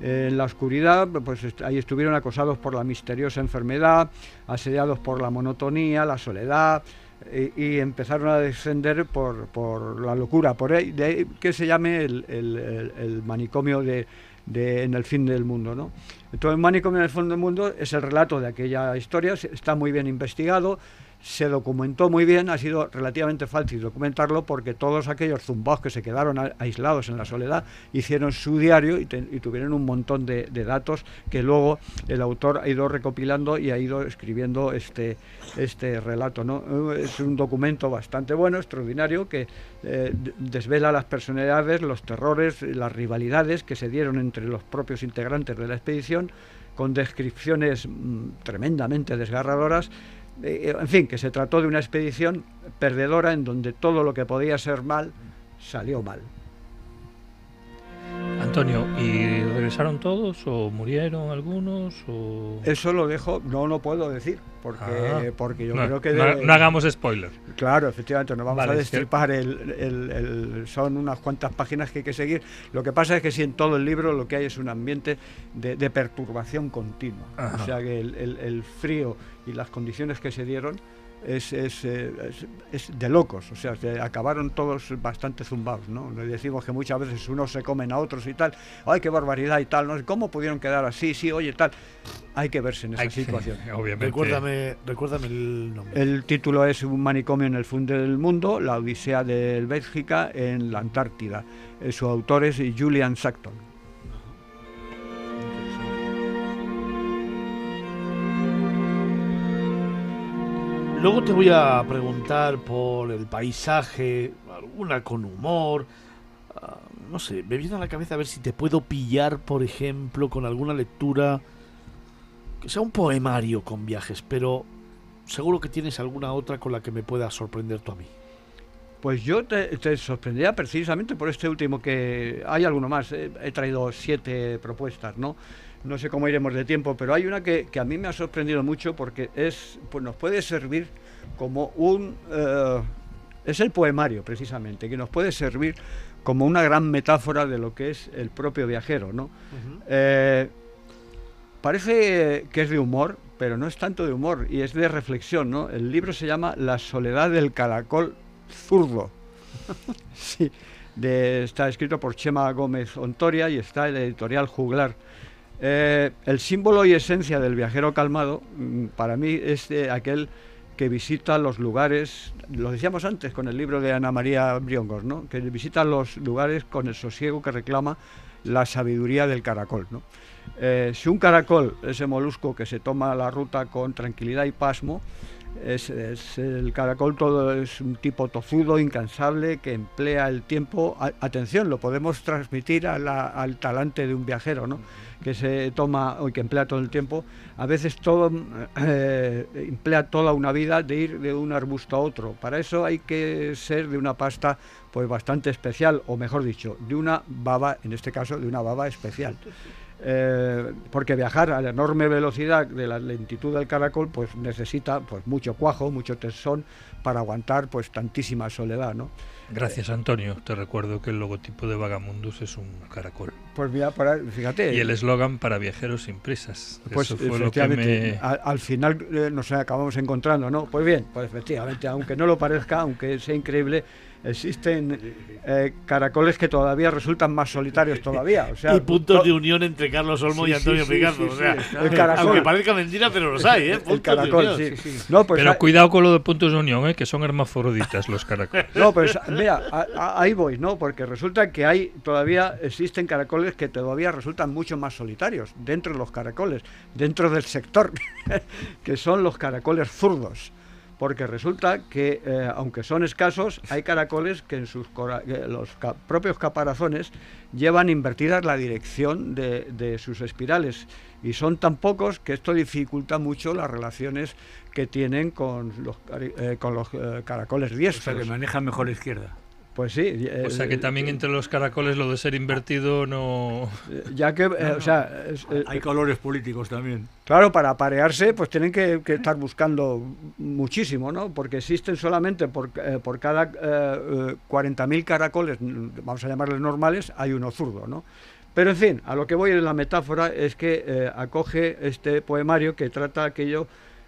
en la oscuridad, pues ahí estuvieron acosados por la misteriosa enfermedad, asediados por la monotonía, la soledad, eh, y empezaron a descender por, por la locura. Por ahí, de ahí que se llame el, el- el- el manicomio de, de En el fin del mundo. ¿no? Entonces, el manicomio en el fin del mundo es el relato de aquella historia, está muy bien investigado, se documentó muy bien, ha sido relativamente fácil documentarlo porque todos aquellos zumbaos que se quedaron aislados en la soledad hicieron su diario y, tuvieron un montón de, datos que luego el autor ha ido recopilando y ha ido escribiendo este, este relato. ¿no? Es un documento bastante bueno, extraordinario, que eh, desvela las personalidades, los terrores, las rivalidades que se dieron entre los propios integrantes de la expedición, con descripciones mm, tremendamente desgarradoras. Eh, en fin, que se trató de una expedición perdedora en donde todo lo que podía ser mal salió mal. Antonio, ¿y regresaron todos o murieron algunos? O... Eso lo dejo, no lo puedo decir, porque, Ah. porque yo No, creo que... no- hagamos spoiler. Claro, efectivamente, no vamos Vale, a es que- destripar el, el- el- Son unas cuantas páginas que hay que seguir. Lo que pasa es que si en todo el libro lo que hay es un ambiente de, de perturbación continua. Ajá. O sea que el- el frío y las condiciones que se dieron es, es, eh, es- es de locos. O sea, se acabaron todos bastante zumbados, ¿no? Le decimos que muchas veces unos se comen a otros y tal. ¡Ay, qué barbaridad y tal! ¿no? ¿Cómo pudieron quedar así? Sí, oye, tal. Hay que verse en esa Hay situación. obviamente. Recuérdame, recuérdame el nombre. El título es Un manicomio en el funde del mundo, la Odisea de Bélgica en la Antártida. Eh, Su autor es Julian Sackton. Luego te voy a preguntar por el paisaje, alguna con humor. ah, no sé, me viene a la cabeza a ver si te puedo pillar, por ejemplo, con alguna lectura que sea un poemario con viajes, pero seguro que tienes alguna otra con la que me pueda sorprender tú a mí. Pues yo te, te sorprendía precisamente por este último que hay alguno más. He traído siete propuestas, ¿no? No sé cómo iremos de tiempo, pero hay una que, que a mí me ha sorprendido mucho porque es, pues nos puede servir como un eh, es el poemario precisamente que nos puede servir como una gran metáfora de lo que es el propio viajero, ¿no? Eh, parece que es de humor, pero no es tanto de humor y es de reflexión, ¿no? El libro se llama La soledad del caracol zurdo. sí, de- está escrito por Chema Gómez Ontoria y está en la editorial Juglar. Eh, el símbolo y esencia del viajero calmado, mm, para mí, es aquel que visita los lugares, lo decíamos antes con el libro de Ana María Briongos, ¿no? que visita los lugares con el sosiego que reclama la sabiduría del caracol. ¿no? Eh, si un caracol, ese molusco que se toma la ruta con tranquilidad y pasmo, es, el caracol todo es un tipo tozudo, incansable, que emplea el tiempo. atención, lo podemos transmitir al talante de un viajero, ¿no? que se toma o que emplea todo el tiempo. A veces todo eh, emplea toda una vida de ir de un arbusto a otro. Para eso hay que ser de una pasta pues bastante especial, o mejor dicho, de una baba, en este caso, de una baba especial. Eh, porque viajar a la enorme velocidad de la lentitud del caracol pues necesita pues mucho cuajo, mucho tesón para aguantar pues tantísima soledad, ¿no? Gracias, Antonio. Te recuerdo que el logotipo de Vagamundus es un caracol. Pues mira, para, fíjate. Y el eslogan para viajeros sin prisas. Pues Eso fue lo que me... al, al final eh, nos acabamos encontrando, ¿no? Pues bien, pues efectivamente, aunque no lo parezca, aunque sea increíble, existen eh, caracoles que todavía resultan más solitarios todavía. O sea, y puntos to- de unión entre Carlos Olmo Sí, y Antonio sí, sí, Picasso. sí, o sea. El caracol. aunque parezca mentira, pero los hay, ¿eh? El Puntos de caracol, unión. sí. No, pues Pero cuidado con lo de puntos de unión, ¿eh? que son hermafroditas los caracoles. No, pues mira, a- a- ahí voy, ¿no? Porque resulta que hay todavía existen caracoles que todavía resultan mucho más solitarios dentro de los caracoles, dentro del sector, que son los caracoles zurdos. Porque resulta que, eh, aunque son escasos, hay caracoles que en sus que los ca- propios caparazones llevan invertida la dirección de, de sus espirales. Y son tan pocos que esto dificulta mucho las relaciones que tienen con los, eh, con los eh, caracoles O diestros. sea, que manejan mejor la izquierda. Pues sí. O sea que eh, también entre los caracoles lo de ser invertido no... Ya que, eh, o sea, es- eh, Hay colores políticos también. claro, para aparearse, pues tienen que, que estar buscando muchísimo, ¿no? Porque existen solamente por, eh, por cada eh, eh, 40.000 caracoles, vamos a llamarles normales, hay uno zurdo, ¿no? Pero en fin, a lo que voy en la metáfora es que eh, acoge este poemario que trata aquello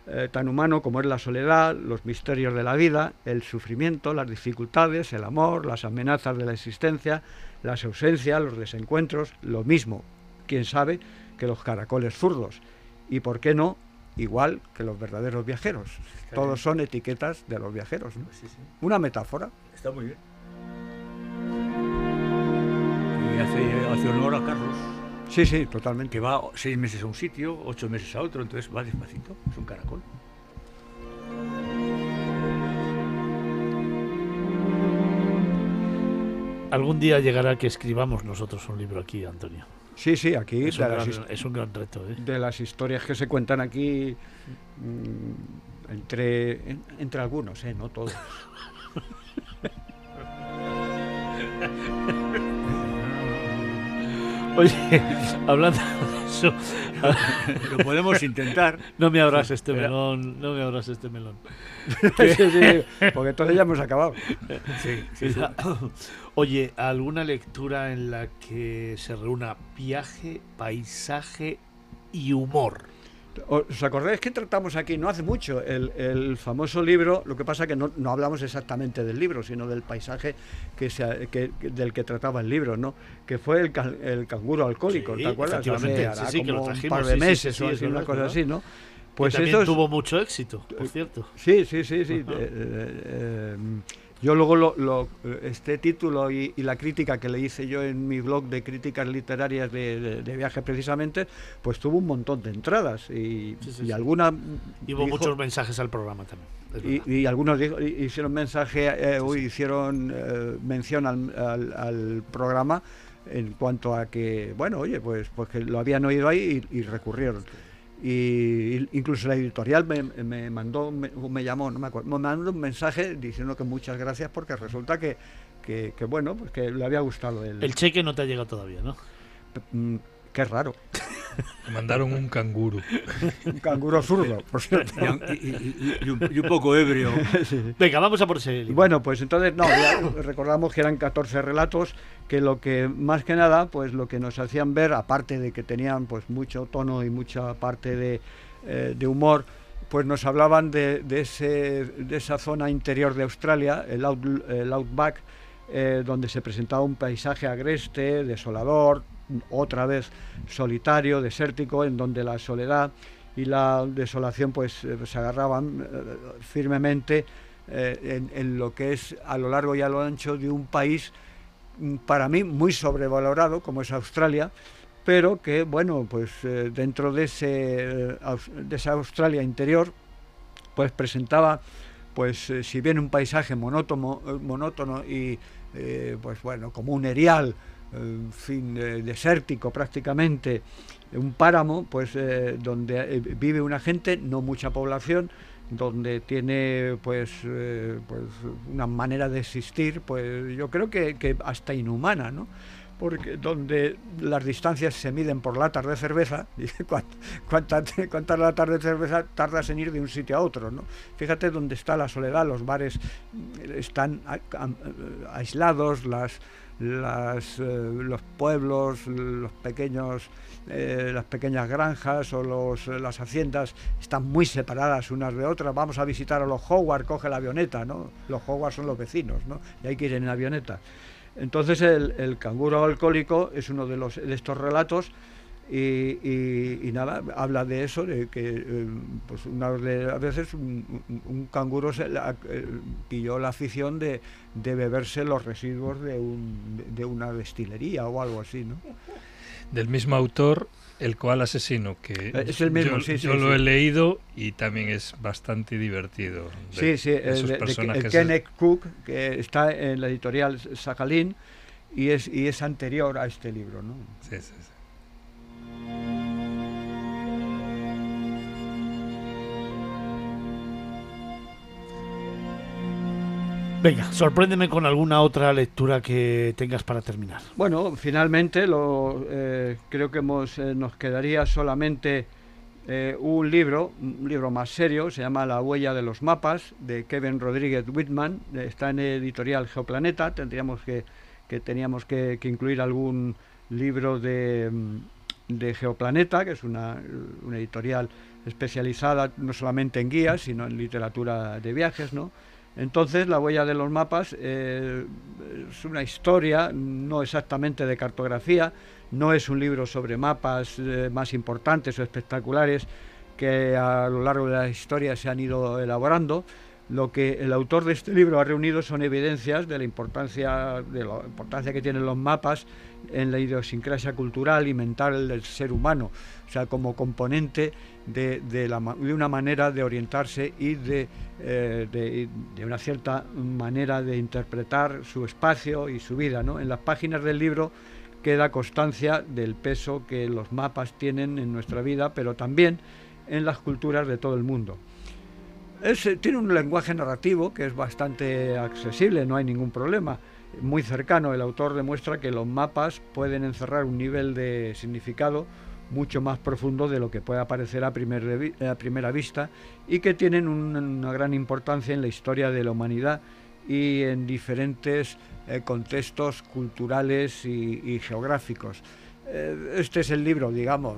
eh, tan humano como es la soledad, los misterios de la vida, el sufrimiento, las dificultades, el amor, las amenazas de la existencia, las ausencias, los desencuentros, lo mismo, quién sabe, que los caracoles zurdos. Y por qué no, igual que los verdaderos viajeros. Todos son etiquetas de los viajeros. ¿no? Una metáfora. Está muy bien. Y hace, hace honor a Carlos. Sí, sí, totalmente. Que va seis meses a un sitio, ocho meses a otro, entonces va despacito, es un caracol. Algún día llegará que escribamos nosotros un libro aquí, Antonio. Sí, sí, aquí Es un, gran, his- es un gran reto, ¿eh? de las historias que se cuentan aquí mm, entre, en- entre algunos, ¿eh? no todos. Oye, hablando de eso, Lo podemos intentar. no me abras este melón, no me abras este melón. Sí, sí, porque entonces ya hemos acabado. Sí. Oye, ¿alguna lectura en la que se reúna viaje, paisaje y humor? ¿Os acordáis que tratamos aquí no hace mucho el, el famoso libro? Lo que pasa que no, no hablamos exactamente del libro, sino del paisaje que se, que- que- del que trataba el libro, ¿no? Que fue el, el canguro alcohólico, Sí, ¿te acuerdas? efectivamente, sí, sí, que lo como un par de meses o es así, una es cosa así, ¿no? Pues Pues también es- tuvo mucho éxito, por cierto. Sí, sí, sí, sí. Eh, eh, eh, yo luego lo, lo- este título y, y la crítica que le hice yo en mi blog de críticas literarias de, de- de viaje precisamente, pues tuvo un montón de entradas y, Sí, sí, y alguna Y hubo dijo- muchos mensajes al programa también. y, y algunos dijo- hi- hicieron mensaje, eh, uy, hicieron eh, mención al, al- al programa en cuanto a que, bueno, oye, pues, pues que lo habían oído ahí y, y recurrieron. Y incluso la editorial me, me mandó, me, me llamó, no me acuerdo, me mandó un mensaje diciendo que muchas gracias porque resulta que, que, que, bueno, pues que le había gustado el... El cheque no te ha llegado todavía, ¿no? Qué raro. Me mandaron un canguro. Un canguro zurdo, por cierto. Y, y- y- y un, y un poco ebrio. Venga, vamos a por ese libro. Bueno, pues entonces, no, ya recordamos que eran 14 relatos que lo que, más que nada, pues lo que nos hacían ver, aparte de que tenían pues mucho tono y mucha parte de, eh, de humor, pues nos hablaban de, de ese, de esa zona interior de Australia, el, out- el Outback, eh, donde se presentaba un paisaje agreste, desolador, otra vez solitario, desértico, en donde la soledad y la desolación pues eh, se agarraban eh, firmemente eh, en, lo que es a lo largo y a lo ancho de un país mm, para mí muy sobrevalorado como es Australia pero que bueno pues dentro de ese de esa Australia interior pues presentaba pues si bien un paisaje monótono monótono y pues bueno como un erial fin eh, desértico prácticamente un páramo pues eh, donde eh, vive una gente no mucha población donde tiene pues pues una manera de existir pues yo creo que, que hasta inhumana no porque donde las distancias se miden por latas de cerveza, cuántas, cuántas latas de cerveza tardas en ir de un sitio a otro, ¿no? Fíjate dónde está la soledad, los bares mm, están aislados, las, las, eh, los pueblos, los pequeños, eh, las pequeñas granjas o los, eh, las haciendas están muy separadas unas de otras. Vamos a visitar a los Howard, coge la avioneta, ¿no? Los Howard son los vecinos, ¿no? Y hay que ir en avioneta. Entonces el, el canguro alcohólico es uno de, los, de estos relatos y, y- y nada, habla de eso, de que eh, pues una de las veces un, un- canguro se la- eh, pilló la afición de, de beberse los residuos de, un, de una destilería o algo así, ¿no? Del mismo autor, El Koala Asesino, que Eh, es el mismo, yo, sí, sí, yo lo he leído y también es bastante divertido. de Sí, sí, el, el Kenneth Cook, que está en la editorial Sakhalin y es, y es anterior a este libro, ¿no? Sí, sí, sí. Venga, sorpréndeme con alguna otra lectura que tengas para terminar. Bueno, finalmente lo, eh, creo que eh, nos quedaría solamente eh, un libro, un libro más serio, se llama La huella de los mapas, de Kevin Rodríguez Whitman, está en editorial Geoplaneta, tendríamos que, que teníamos que, que incluir algún libro de, mm, de Geoplaneta, que es una, editorial especializada no solamente en guías, sino en literatura de viajes, ¿no? Entonces, la huella de los mapas eh, es una historia, no exactamente de cartografía, no es un libro sobre mapas eh, más importantes o espectaculares que a lo largo de la historia se han ido elaborando. Lo que el autor de este libro ha reunido son evidencias de la importancia, de la importancia que tienen los mapas en la idiosincrasia cultural y mental del ser humano, o sea, como componente de, de la de una manera de orientarse y de, eh, de, de una cierta manera de interpretar su espacio y su vida. ¿no? En las páginas del libro queda constancia del peso que los mapas tienen en nuestra vida, pero también en las culturas de todo el mundo. Eh, tiene un lenguaje narrativo que es bastante accesible, no hay ningún problema. muy cercano. El autor demuestra que los mapas pueden encerrar un nivel de significado mucho más profundo de lo que puede aparecer a, primer a primera vista y que tienen un- una gran importancia en la historia de la humanidad y en diferentes eh, contextos culturales y, geográficos. Eh, este es el libro, digamos,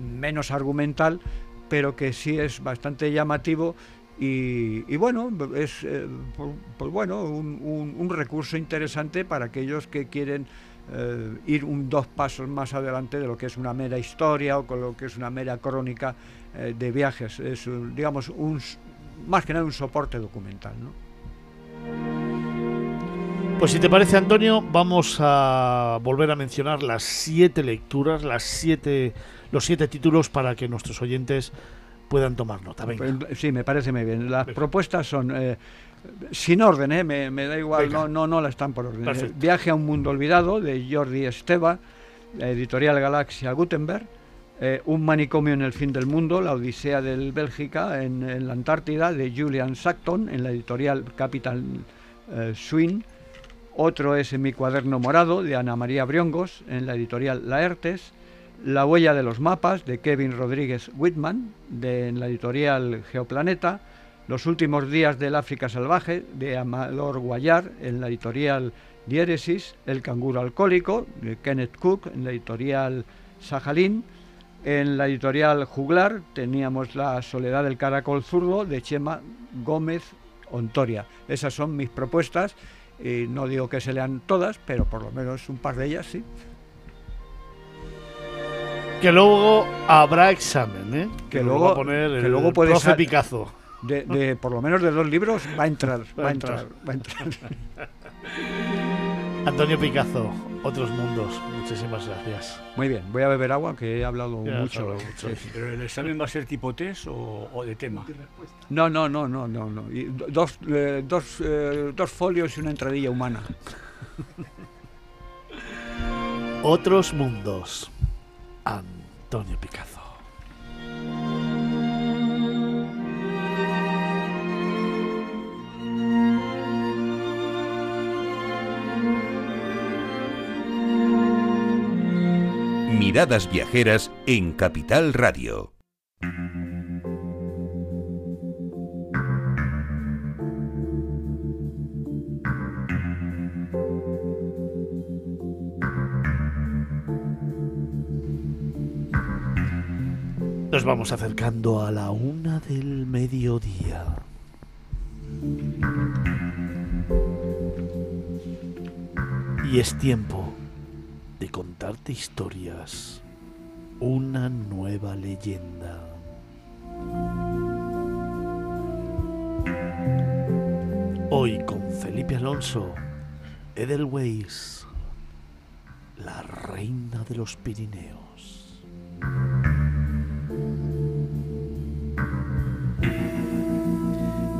menos argumental, pero que sí es bastante llamativo y, bueno, es eh, bueno, un, recurso interesante para aquellos que quieren eh, ir un dos pasos más adelante de lo que es una mera historia o con lo que es una mera crónica eh, de viajes. Es, digamos, más que nada un soporte documental. Pues si te parece, Antonio, vamos a volver a mencionar las siete lecturas, las siete, los siete títulos para que nuestros oyentes puedan tomar nota. Venga. Pues, sí, me parece muy bien. Las propuestas son eh, sin orden, ¿eh? me, me da igual, Venga. no, no, no las están por orden. Perfecto. Eh, Viaje a un mundo olvidado de Jordi Esteva, la editorial Galaxia Gutenberg. Eh, un manicomio en el fin del mundo, la Odisea del Bélgica en, en la Antártida de Julian Sackton en la editorial Capital Swing. Otro es En mi cuaderno morado de Ana María Briongos en la editorial Laertes. La huella de los mapas de Kevin Rodríguez Whitman de, en la editorial Geoplaneta. Los últimos días del África salvaje de Amador Guayar en la editorial Diéresis. El canguro alcohólico de Kenneth Cook en la editorial Sajalín. En la editorial Juglar teníamos La soledad del caracol zurdo de Chema Gómez Ontoria. Esas son mis propuestas y no digo que se lean todas, pero por lo menos un par de ellas sí. Que luego habrá examen, ¿eh? Que luego, va a poner que luego puede profe Picazo. De, de por lo menos de dos libros va a entrar, va, Va a entrar, entrar. va a entrar. Antonio Picazo, Otros Mundos. Muchísimas gracias. Muy bien, voy a beber agua que he hablado Ya mucho. hablado mucho. Sí, sí. ¿Pero el examen va a ser tipo test o, o de tema? No, no, no, no, no, no. Y dos, eh, dos, eh, dos folios y una entradilla humana. Otros Mundos. Antonio Picazo. Miradas viajeras en Capital Radio. Nos vamos acercando a la una del mediodía. Y es tiempo de contarte historias. Una nueva leyenda. Hoy con Felipe Alonso, Edelweiss, la reina de los Pirineos.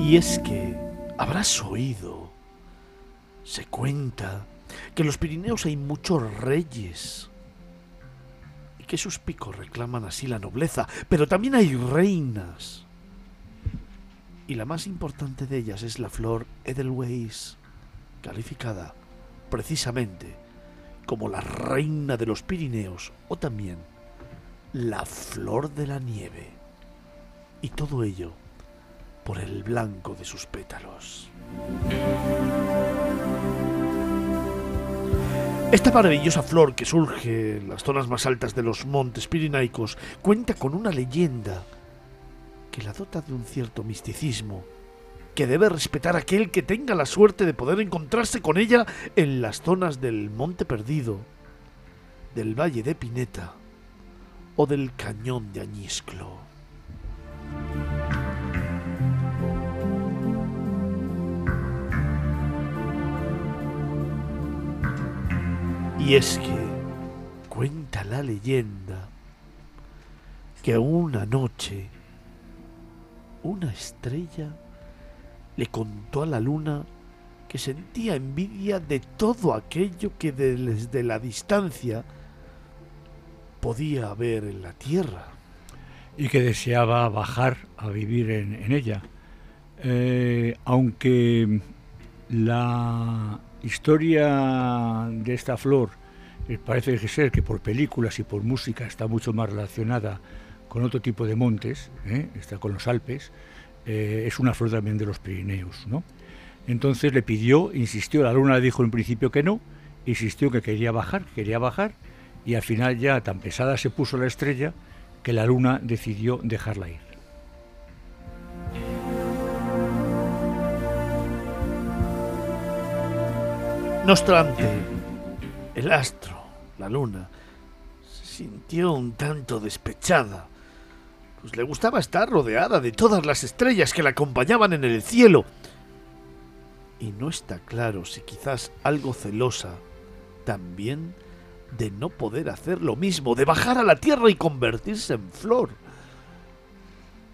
Y es que habrás oído, se cuenta, que en los Pirineos hay muchos reyes y que sus picos reclaman así la nobleza, pero también hay reinas. Y la más importante de ellas es la flor Edelweiss, calificada precisamente como la reina de los Pirineos o también la flor de la nieve. Y todo ello por el blanco de sus pétalos. Esta maravillosa flor que surge en las zonas más altas de los montes pirinaicos cuenta con una leyenda que la dota de un cierto misticismo que debe respetar aquel que tenga la suerte de poder encontrarse con ella en las zonas del Monte Perdido, del Valle de Pineta o del Cañón de Añisclo. Y es que cuenta la leyenda que una noche una estrella le contó a la luna que sentía envidia de todo aquello que desde la distancia podía ver en la tierra. y que deseaba bajar a vivir en, en ella. Eh, aunque la historia de esta flor eh, parece ser que por películas y por música está mucho más relacionada con otro tipo de montes, ¿eh? está con los Alpes, eh, es una flor también de los Pirineos. ¿no? Entonces le pidió, insistió, la luna le dijo en principio que no, insistió que quería bajar, quería bajar, y al final ya tan pesada se puso la estrella que la luna decidió dejarla ir. No obstante, el astro, la luna, se sintió un tanto despechada, pues le gustaba estar rodeada de todas las estrellas que la acompañaban en el cielo. Y no está claro si quizás algo celosa también de no poder hacer lo mismo, de bajar a la tierra y convertirse en flor.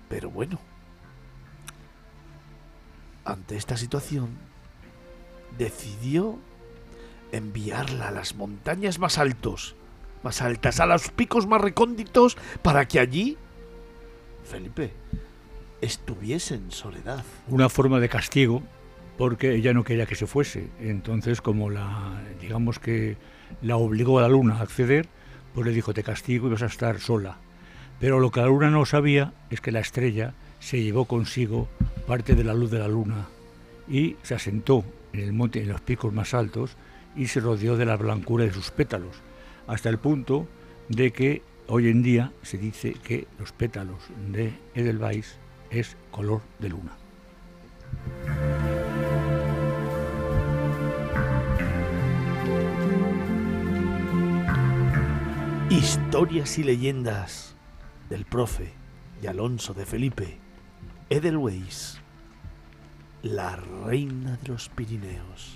Pero bueno, ante esta situación, decidió enviarla a las montañas más altos, más altas, a los picos más recónditos, para que allí, Felipe, estuviese en soledad. Una forma de castigo, porque ella no quería que se fuese. Entonces, como la, digamos que la obligó a la luna a acceder, pues le dijo, te castigo y vas a estar sola. Pero lo que la luna no sabía es que la estrella se llevó consigo parte de la luz de la luna y se asentó en el monte, en los picos más altos, y se rodeó de la blancura de sus pétalos, hasta el punto de que hoy en día se dice que los pétalos de Edelweiss es color de luna. Historias y leyendas del profe y Alonso de Felipe, Edelweiss, la reina de los Pirineos.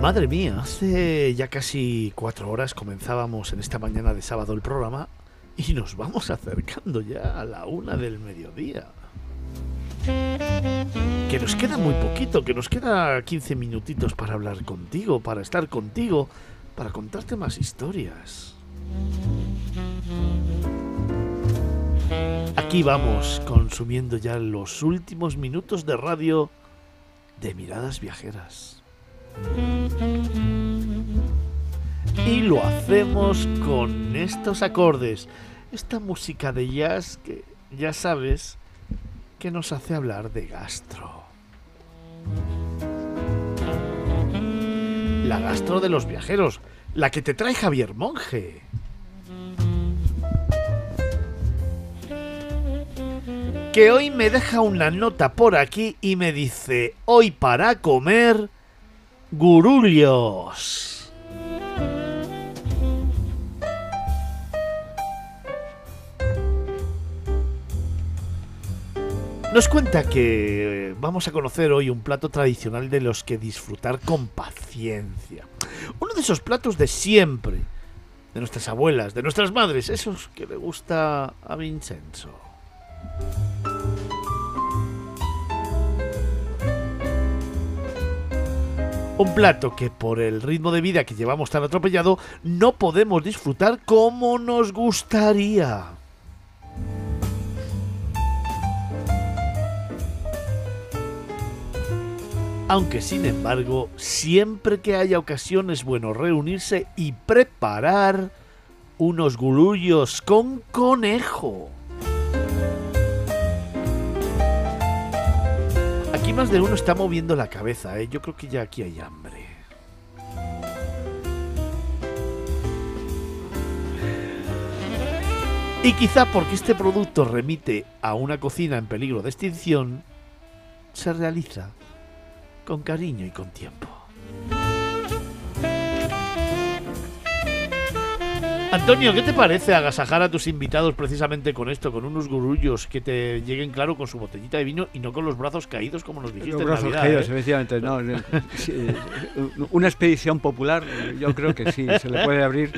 Madre mía, hace ya casi cuatro horas comenzábamos en esta mañana de sábado el programa y nos vamos acercando ya a la una del mediodía. Que nos queda muy poquito, que nos queda 15 minutitos para hablar contigo, para estar contigo, para contarte más historias. Aquí vamos, consumiendo ya los últimos minutos de radio de miradas viajeras. Y lo hacemos con estos acordes, esta música de jazz que ya sabes que nos hace hablar de gastro. La gastro de los viajeros, la que te trae Javier Monge. Que hoy me deja una nota por aquí y me dice, hoy para comer gurullos. Nos cuenta que vamos a conocer hoy un plato tradicional de los que disfrutar con paciencia. Uno de esos platos de siempre, de nuestras abuelas, de nuestras madres, esos que le gusta a Vincenzo. Un plato que por el ritmo de vida que llevamos tan atropellado no podemos disfrutar como nos gustaría. Aunque sin embargo, siempre que haya ocasión es bueno reunirse y preparar unos gulullos con conejo. Más de uno está moviendo la cabeza, ¿eh? Yo creo que ya aquí hay hambre. Y quizá porque este producto remite a una cocina en peligro de extinción, se realiza con cariño y con tiempo. Antonio, ¿qué te parece agasajar a tus invitados precisamente con esto, con unos gurullos que te lleguen claro con su botellita de vino y no con los brazos caídos como nos dijiste Los en brazos Navidad, caídos, ¿eh? efectivamente. No, sí, eh, una expedición popular, yo creo que sí, se le puede abrir,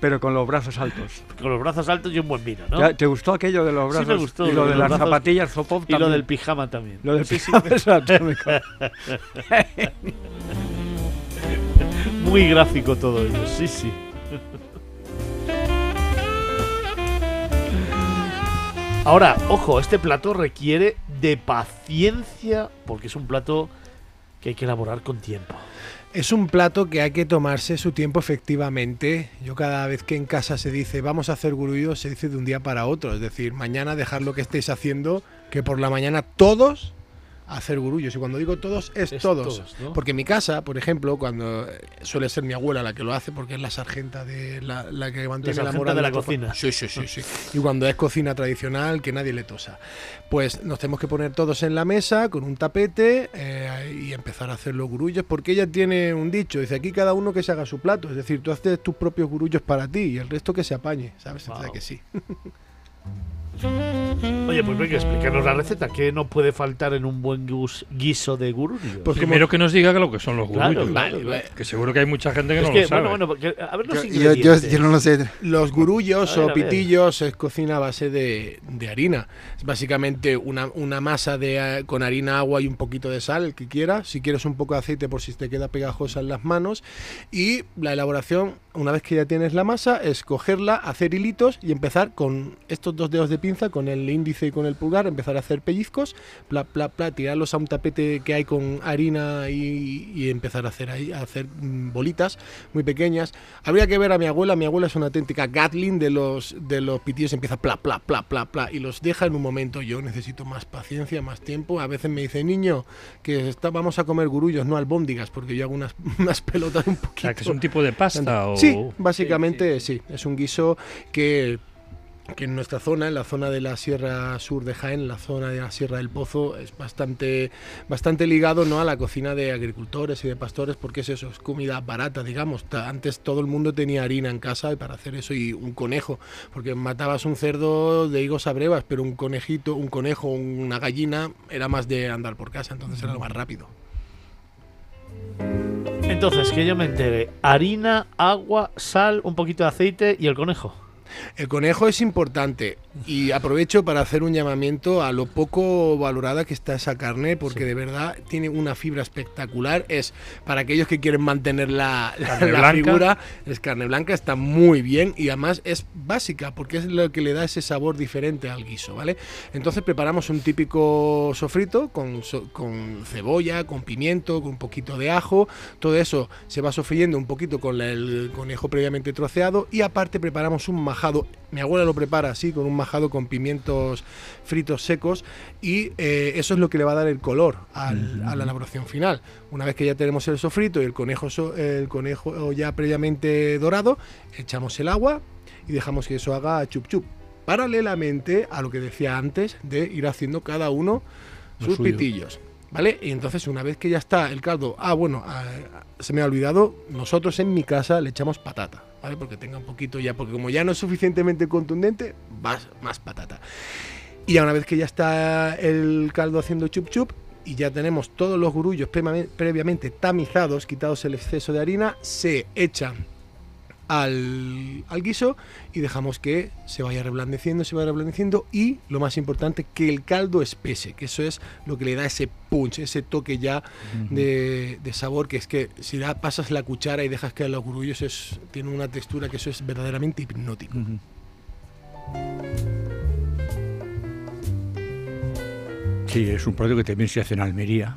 pero con los brazos altos. Con los brazos altos y un buen vino, ¿no? ¿Te gustó aquello de los Sí, brazos? me gustó, Y lo de las brazos- zapatillas Zopov Y lo del pijama también. Lo del Sí, sí. pijama, co- Muy gráfico todo ello, sí, sí. Ahora, ojo, este plato requiere de paciencia porque es un plato que hay que elaborar con tiempo. Es un plato que hay que tomarse su tiempo efectivamente. Yo cada vez que en casa se dice vamos a hacer gurullos, se dice de un día para otro. Es decir, mañana dejar lo que estéis haciendo, que por la mañana todos hacer gurullos. Y cuando digo todos, es, Es todos. todos, ¿no? Porque en mi casa, por ejemplo, cuando eh, suele ser mi abuela la que lo hace, porque es la sargenta de la, la que mantiene la, moral de la tropa. cocina. Sí, sí, sí, sí. Y cuando es cocina tradicional, que nadie le tosa. Pues nos tenemos que poner todos en la mesa con un tapete eh, y empezar a hacer los gurullos, porque ella tiene un dicho, dice aquí cada uno que se haga su plato, es decir, tú haces tus propios gurullos para ti y el resto que se apañe, ¿sabes? Que sí. Oye, pues venga, explícanos la receta. ¿Qué no puede faltar en un buen guiso de gurullos? Pues Primero que nos diga lo que son los Claro, gurullos. claro, ¿no? claro. Que seguro que hay mucha gente que Es no que, lo sabe. bueno, bueno, a ver los Yo, yo, yo no lo sé. Los gurullos A ver, o pitillos es cocina a base de, de harina. Es básicamente una, una masa de, eh, con harina, agua y un poquito de sal, el que quiera. Si quieres un poco de aceite por si te queda pegajosa en las manos. Y la elaboración, una vez que ya tienes la masa, es cogerla, hacer hilitos y empezar con estos dos dedos de pinza, con el índice y con el pulgar, empezar a hacer pellizcos, pla, pla, pla, tirarlos a un tapete que hay con harina y, y empezar a hacer a hacer mm, bolitas muy pequeñas. Habría que ver a mi abuela, mi abuela es una auténtica Gatling de los de los pitillos, empieza pla, pla, pla, pla, pla, y los deja en un momento. Yo necesito más paciencia, más tiempo. A veces me dice, niño, que está, vamos a comer gurullos, no albóndigas, porque yo hago unas, unas pelotas un O poquito. sea, que es un tipo de pasta o... Sí, básicamente sí, Es un guiso que, que en nuestra zona, en la zona de la Sierra Sur de Jaén, la zona de la Sierra del Pozo, es bastante, bastante ligado ¿no? a la cocina de agricultores y de pastores, porque es eso, es comida barata, digamos. Antes todo el mundo tenía harina en casa para hacer eso y un conejo, porque matabas un cerdo de higos a brevas, pero un conejito, un conejo, una gallina era más de andar por casa, entonces era lo más rápido. Entonces, que yo me entere. Harina, agua, sal, un poquito de aceite y el conejo. El conejo es importante y aprovecho para hacer un llamamiento a lo poco valorada que está esa carne porque de verdad tiene una fibra espectacular. Es para aquellos que quieren mantener la, la- figura, es carne blanca, está muy bien y además es básica porque es lo que le da ese sabor diferente al guiso, ¿vale? Entonces preparamos un típico sofrito con, so- con cebolla, con pimiento, con un poquito de ajo, todo eso se va sofriendo un poquito con el conejo previamente troceado y aparte preparamos un majado. Mi abuela lo prepara así, con un majado con pimientos fritos secos y eh, eso es lo que le va a dar el color al- a la elaboración final. Una vez que ya tenemos el sofrito y el conejo, so- el conejo ya previamente dorado, echamos el agua y dejamos que eso haga chup chup. Paralelamente a lo que decía antes de ir haciendo cada uno Lo sus suyo. pitillos. ¿Vale? Y entonces una vez que ya está el caldo, ah, bueno, ah, se me ha olvidado, nosotros en mi casa le echamos patata, ¿vale? Porque tenga un poquito ya, porque como ya no es suficientemente contundente, más, más patata. Y ya una vez que ya está el caldo haciendo chup chup y ya tenemos todos los gurullos prema- previamente tamizados, quitados el exceso de harina, se echan al, al guiso y dejamos que se vaya reblandeciendo, se vaya reblandeciendo y lo más importante, que el caldo espese, que eso es lo que le da ese punch, ese toque ya de, de sabor, que es que si da- pasas la cuchara y dejas caer los gurullos, es, tiene una textura que eso es verdaderamente hipnótico. Sí, es un plato que también se hace en Almería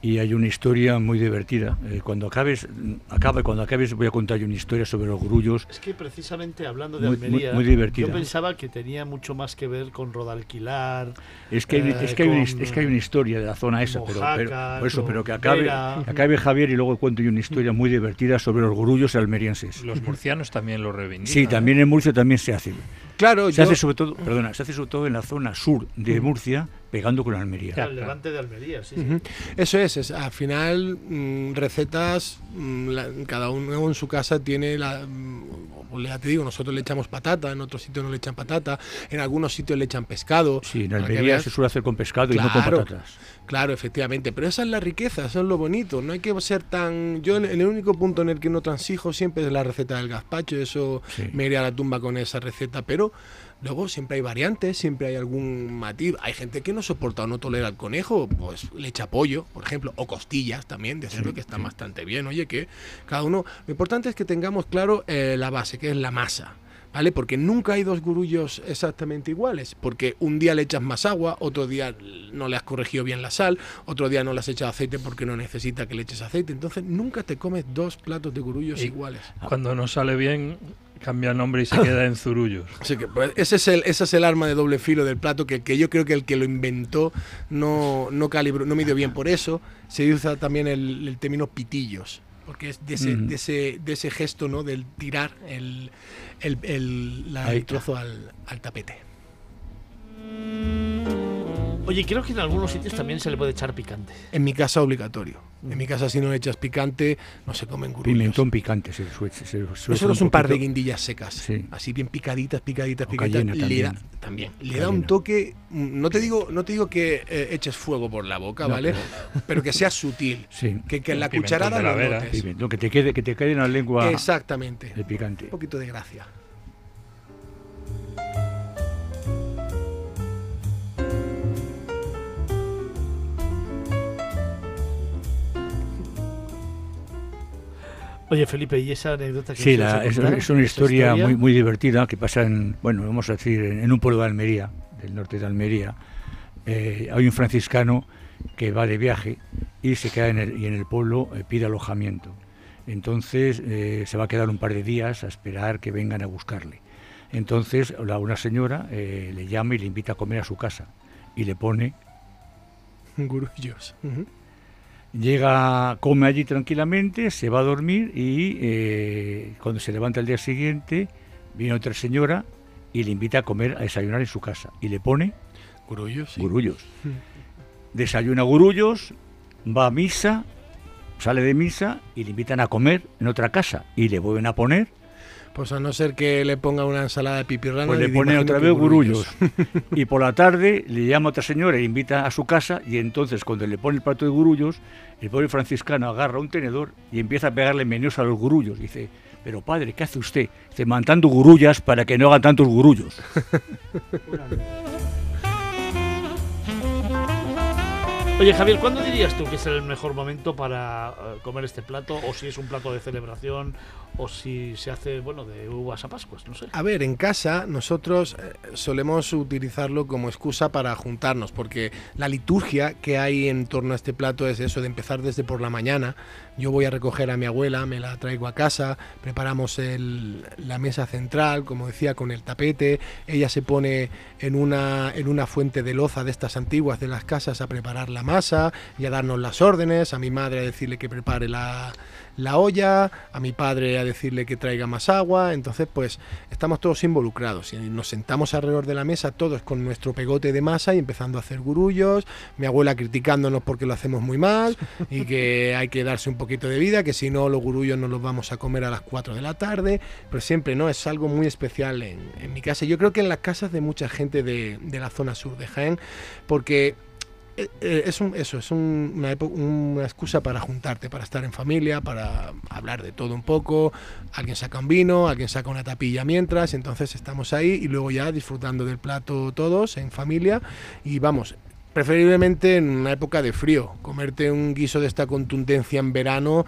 y hay una historia muy divertida. Eh, cuando acabes, acaba, cuando acabes voy a contar yo una historia sobre los grullos. Es que precisamente hablando de Muy- muy- Almería, muy divertida. yo pensaba que tenía mucho más que ver con Rodalquilar. Es que, hay, eh, es, que hay una, con es que hay una historia de la zona esa, pero, pero- Mojácar, por eso, pero que acabe, que acabe Javier y luego cuento yo una historia muy divertida sobre los grullos almerienses. Los murcianos también lo reivindican. Sí, también en Murcia también se hace. Claro, se yo- hace sobre todo, perdona, se hace sobre todo en la zona sur de Murcia, pegando con Almería. El levante de Almería, sí. Eso es, es, al final mm, recetas, mm, la- cada uno en su casa tiene la... mm, ya te digo, nosotros le echamos patata, en otros sitios no le echan patata, en algunos sitios le echan pescado. Sí, en Almería se suele hacer con pescado y no con patatas. Claro, efectivamente, pero esa es la riqueza, eso es lo bonito, no hay que ser tan... Yo el único punto en el que no transijo siempre es la receta del gazpacho, eso Sí. me iré a la tumba con esa receta, pero luego siempre hay variantes, siempre hay algún matiz, hay gente que no soporta o no tolera el conejo, pues le echa pollo, por ejemplo, o costillas también, de cerdo que están bastante bien, oye, que cada uno... Lo importante es que tengamos claro eh, la base, que es la masa. ¿Vale? Porque nunca hay dos gurullos exactamente iguales, porque un día le echas más agua, otro día no le has corregido bien la sal, otro día no le has echado aceite porque no necesita que le eches aceite, entonces nunca te comes dos platos de gurullos Y iguales. Cuando no sale bien, cambia el nombre y se queda en zurullos. Así que pues, ese es el ese es el arma de doble filo del plato que, que yo creo que el que lo inventó no no calibró, no midió bien por eso se usa también el, el término pitillos porque es de ese, Mm. de ese, de ese gesto ¿no? del tirar el, el, el- la- trozo al, al tapete. Oye, creo que en algunos sitios también se le puede echar picante. En mi casa obligatorio. En mi casa si no le echas picante no se comen gurullos. Pimentón picante se suele, se Nosotros un par de guindillas secas, Sí. así bien picaditas, picaditas, O picaditas. le da, también. también. Le da un toque, mm, no te digo, no te digo que eh, eches fuego por la boca, No, ¿vale? pero- Pero que sea sutil, Sí. que, que en la cucharada de la lo Vera. notes. Pimentón, que te quede, que te quede en la lengua Exactamente. el picante. Un poquito de gracia. Oye, Felipe, ¿y esa anécdota que Sí, la- es, es una ¿Esa historia, Muy, muy divertida que pasa en, bueno, vamos a decir, en, un pueblo de Almería, del norte de Almería. Eh, hay un franciscano que va de viaje y se queda en el, y en el pueblo eh, pide alojamiento. Entonces eh, se va a quedar un par de días a esperar que vengan a buscarle. Entonces la- una señora le llama y le invita a comer a su casa y le pone Gurullos. Ujú. Llega, come allí tranquilamente, se va a dormir y eh, cuando se levanta el día siguiente viene otra señora y le invita a comer, a desayunar en su casa y le pone Gurullos, sí. gurullos. Desayuna gurullos, va a misa, sale de misa y le invitan a comer en otra casa y le vuelven a poner, Pues a no ser que le ponga una ensalada de pipirrana. pues le y pone otra vez gurullos. y por la tarde le llama otra señora y le invita a su casa y entonces cuando le pone el plato de gurullos, el pobre franciscano agarra un tenedor y empieza a pegarle menús a los gurullos. Dice, pero padre, ¿qué hace usted? Dice, mantando gurullas para que no hagan tantos gurullos. Oye, Javier, ¿cuándo dirías tú que es el mejor momento para eh, comer este plato? O si es un plato de celebración, o si se hace, bueno, de uvas a pascuas, no sé. A ver, en casa nosotros eh, solemos utilizarlo como excusa para juntarnos, porque la liturgia que hay en torno a este plato es eso de empezar desde por la mañana. Yo voy a recoger a mi abuela, me la traigo a casa, preparamos el- la mesa central, como decía, con el tapete. Ella se pone en una, en una fuente de loza de estas antiguas de las casas a preparar la masa y a darnos las órdenes, a mi madre a decirle que prepare la, la olla, a mi padre a decirle que traiga más agua, entonces pues estamos todos involucrados y nos sentamos alrededor de la mesa todos con nuestro pegote de masa y empezando a hacer gurullos, mi abuela criticándonos porque lo hacemos muy mal y que hay que darse un poquito de vida, que si no los gurullos no los vamos a comer a las 4 de la tarde, pero siempre no, es algo muy especial en, en mi casa, yo creo que en las casas de mucha gente de, de la zona sur de Jaén, porque es un, eso, es un- una, una excusa para juntarte, para estar en familia, para hablar de todo un poco. Alguien saca un vino, alguien saca una tapilla mientras, entonces estamos ahí y luego ya disfrutando del plato todos en familia y vamos. Preferiblemente en una época de frío, comerte un guiso de esta contundencia en verano,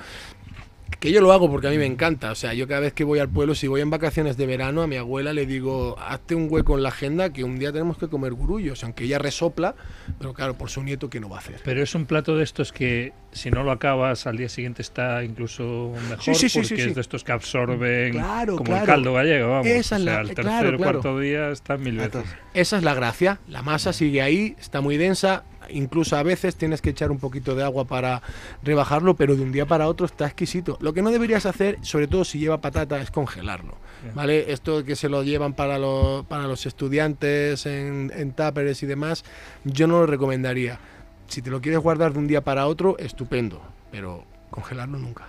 que yo lo hago porque a mí me encanta. O sea, yo cada vez que voy al pueblo, si voy en vacaciones de verano, a mi abuela le digo, hazte un hueco en la agenda que un día tenemos que comer gurullos, aunque ella resopla, pero claro, por su nieto, ¿qué no va a hacer? Pero es un plato de estos que si no lo acabas al día siguiente está incluso mejor Sí, sí, sí, porque es de estos que absorben Claro, como claro. el caldo gallego, vamos. Esa es o sea, la- al tercer claro, o claro. cuarto día está mil veces. Esa es la gracia. La masa sigue ahí, está muy densa. Incluso a veces tienes que echar un poquito de agua para rebajarlo, pero de un día para otro está exquisito. Lo que no deberías hacer, sobre todo si lleva patata, es congelarlo. ¿Vale? Esto que se lo llevan para, los para los estudiantes en, en y demás, yo no lo recomendaría. Si te lo quieres guardar de un día para otro, estupendo, pero congelarlo nunca.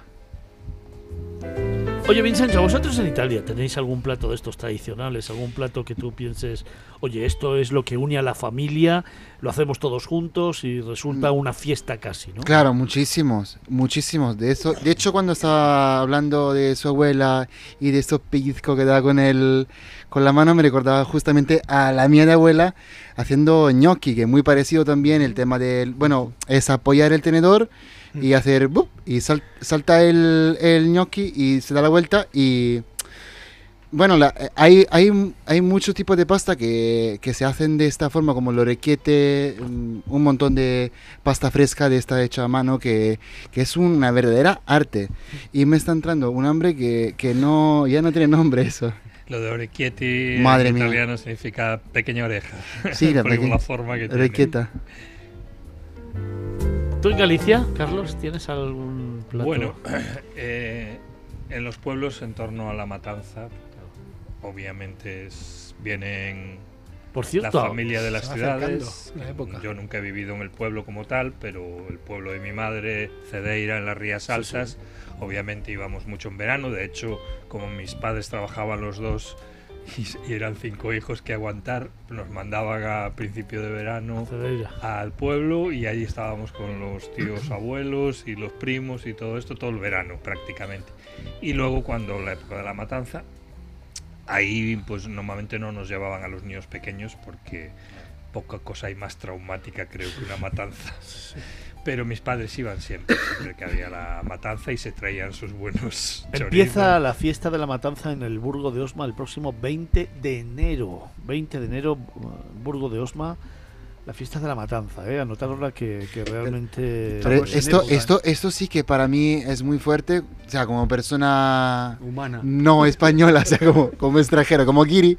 Oye, Vincenzo, ¿vosotros en Italia tenéis algún plato de estos tradicionales? ¿Algún plato que tú pienses, oye, esto es lo que une a la familia, lo hacemos todos juntos y resulta una fiesta casi, ¿no? Claro, muchísimos, muchísimos. De eso, de hecho, cuando estaba hablando de su abuela y de esos pellizcos que da con el, con la mano, me recordaba justamente a la mía de abuela haciendo gnocchi, que es muy parecido también el tema del, bueno, es apoyar el tenedor y hacer ¡bup! y sal- salta el, el gnocchi y se da la vuelta y bueno, la- hay, hay, hay muchos tipos de pasta que, que se hacen de esta forma, como el orecchiette, mm, un montón de pasta fresca de esta hecha a mano, que, que es una verdadera arte. Y me está entrando un hambre que, que no, ya no tiene nombre eso. Lo de orecchietti Madre en mía. italiano significa pequeña oreja. Sí, la por pequeña forma que tiene. orequeta. ¿Tú en Galicia, Carlos, tienes algún plato? Bueno, eh, en los pueblos en torno a la matanza, obviamente es- vienen Por cierto, la familia de las ciudades. la época. Yo nunca he vivido en el pueblo como tal, pero el pueblo de mi madre, Cedeira, en las Rías Altas, obviamente íbamos mucho en verano. De hecho, como mis padres trabajaban los dos y, eran cinco hijos que aguantar, nos mandaban a principio de verano al pueblo y allí estábamos con los tíos abuelos y los primos y todo esto todo el verano prácticamente. Y luego cuando la época de la matanza, ahí pues normalmente no nos llevaban a los niños pequeños porque poca cosa hay más traumática creo que una matanza. Pero mis padres iban siempre, siempre que había la matanza y se traían sus buenos Empieza chorizos. la fiesta de la matanza en el Burgo de Osma el próximo 20 de enero. 20 de enero, uh, Burgo de Osma, la fiesta de la matanza, ¿eh? Anotadosla que, que realmente... Pero esto, esto, esto sí que para mí es muy fuerte, o sea, como persona Humana. no española, o sea, como, como extranjero, como Kiri.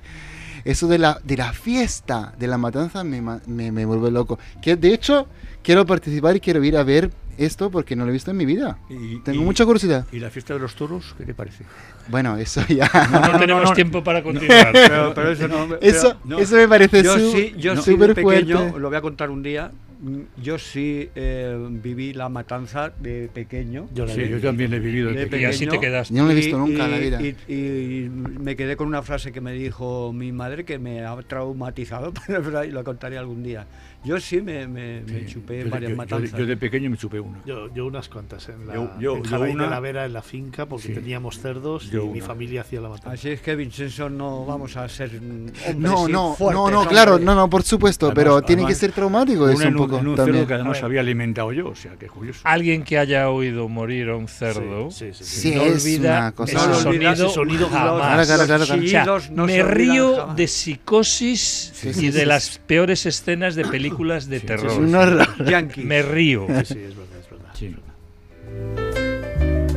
Eso de la, de la fiesta de la matanza me, me, me vuelve loco. Que de hecho, quiero participar y quiero ir a ver esto porque no lo he visto en mi vida. Y- Tengo y- mucha curiosidad. ¿Y la fiesta de los toros? ¿Qué te parece? Bueno, eso ya. No, tenemos tiempo para continuar. Pero, pero eso no. Eso, pero no. eso me parece Yo su- sí, yo sí súper de pequeño, fuerte. lo voy a contar un día. Mm, Yo sí eh, viví la matanza de pequeño. Yo la Sí, vi. yo también he vivido de de pequeño. Y así te quedaste. Yo no lo he visto nunca en la y- vida. Y, y me quedé con una frase que me dijo mi madre que me ha traumatizado, pero y lo contaré algún día. Yo sí me, me, me Sí, chupé yo varias yo- yo de- matanzas. Yo de pequeño me chupé una. Yo, yo unas cuantas en la Yo- yo- en yo Jaraín de una- la Vera, en la finca, porque Sí. teníamos cerdos Yo y mi una. familia hacía la matanza. Así es que Vincenzo no vamos a ser mm, hombres No, no, fuertes, no, no, hombre. claro, no, no, por supuesto, Además- pero tiene que además, ser traumático Una eso un poco en un cerdo también. que además había alimentado yo, o sea, que curioso. Alguien que haya oído morir a un cerdo Sí, sí, sí, sí. Sí, no es olvida una cosa- ese No lo olvida, sonido, ese sonido jamás. Claro, claro, claro, claro. O sea, Chillidos no me río jamás. de psicosis y de las peores escenas de películas de Sí, terror. Es un horror. Yankees. Me río. Sí, sí, es verdad, es verdad. Sí.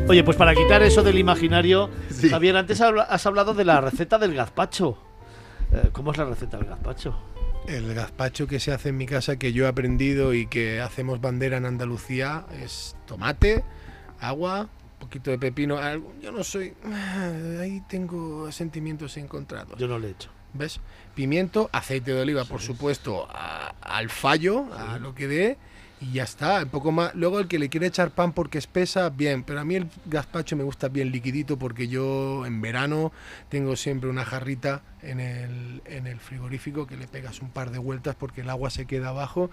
Oye, pues para quitar eso del imaginario, Sí. Javier, antes has hablado de la receta del gazpacho. Eh, ¿Cómo es la receta del gazpacho? El gazpacho que se hace en mi casa, que yo he aprendido y que hacemos bandera en Andalucía, es tomate, agua, un poquito de pepino. Yo no soy... Ahí tengo sentimientos encontrados. Yo no le he hecho. ¿Ves? Pimiento, aceite de oliva, por supuesto, a- al fallo, a lo que dé, y ya está. Un poco más. Luego el que le quiere echar pan porque espesa, bien, pero a mí el gazpacho me gusta bien liquidito porque yo en verano tengo siempre una jarrita en el, en el frigorífico que le pegas un par de vueltas porque el agua se queda abajo.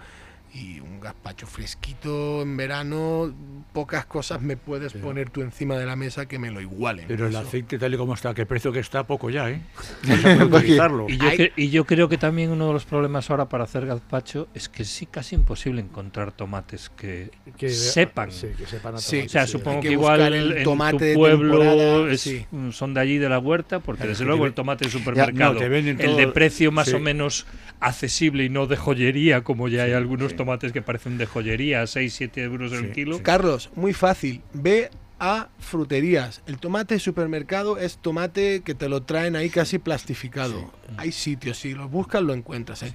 Y un gazpacho fresquito en verano, pocas cosas me puedes poner tú encima de la mesa que me lo igualen. Pero el Eso. aceite tal y como está, que el precio que está, poco ya, ¿eh? No utilizarlo. Y yo, y yo creo que también uno de los problemas ahora para hacer gazpacho es que sí casi imposible encontrar tomates que, Que sepan. Sí, que sepan a Sí. tomate, O sea, sí. supongo que, que igual el en tomate tu de pueblo es- sí. son de allí de la huerta, porque Claro, desde luego el tomate del supermercado, no, te venden el de precio más sí. o menos accesible y no de joyería, como ya hay algunos tomates que parecen de joyería, a 6, 7 euros el Sí, kilo. sí. Carlos, muy fácil. Ve a fruterías. El tomate de supermercado es tomate que te lo traen ahí casi plastificado. Hay sitios, si lo buscas lo encuentras. Hay,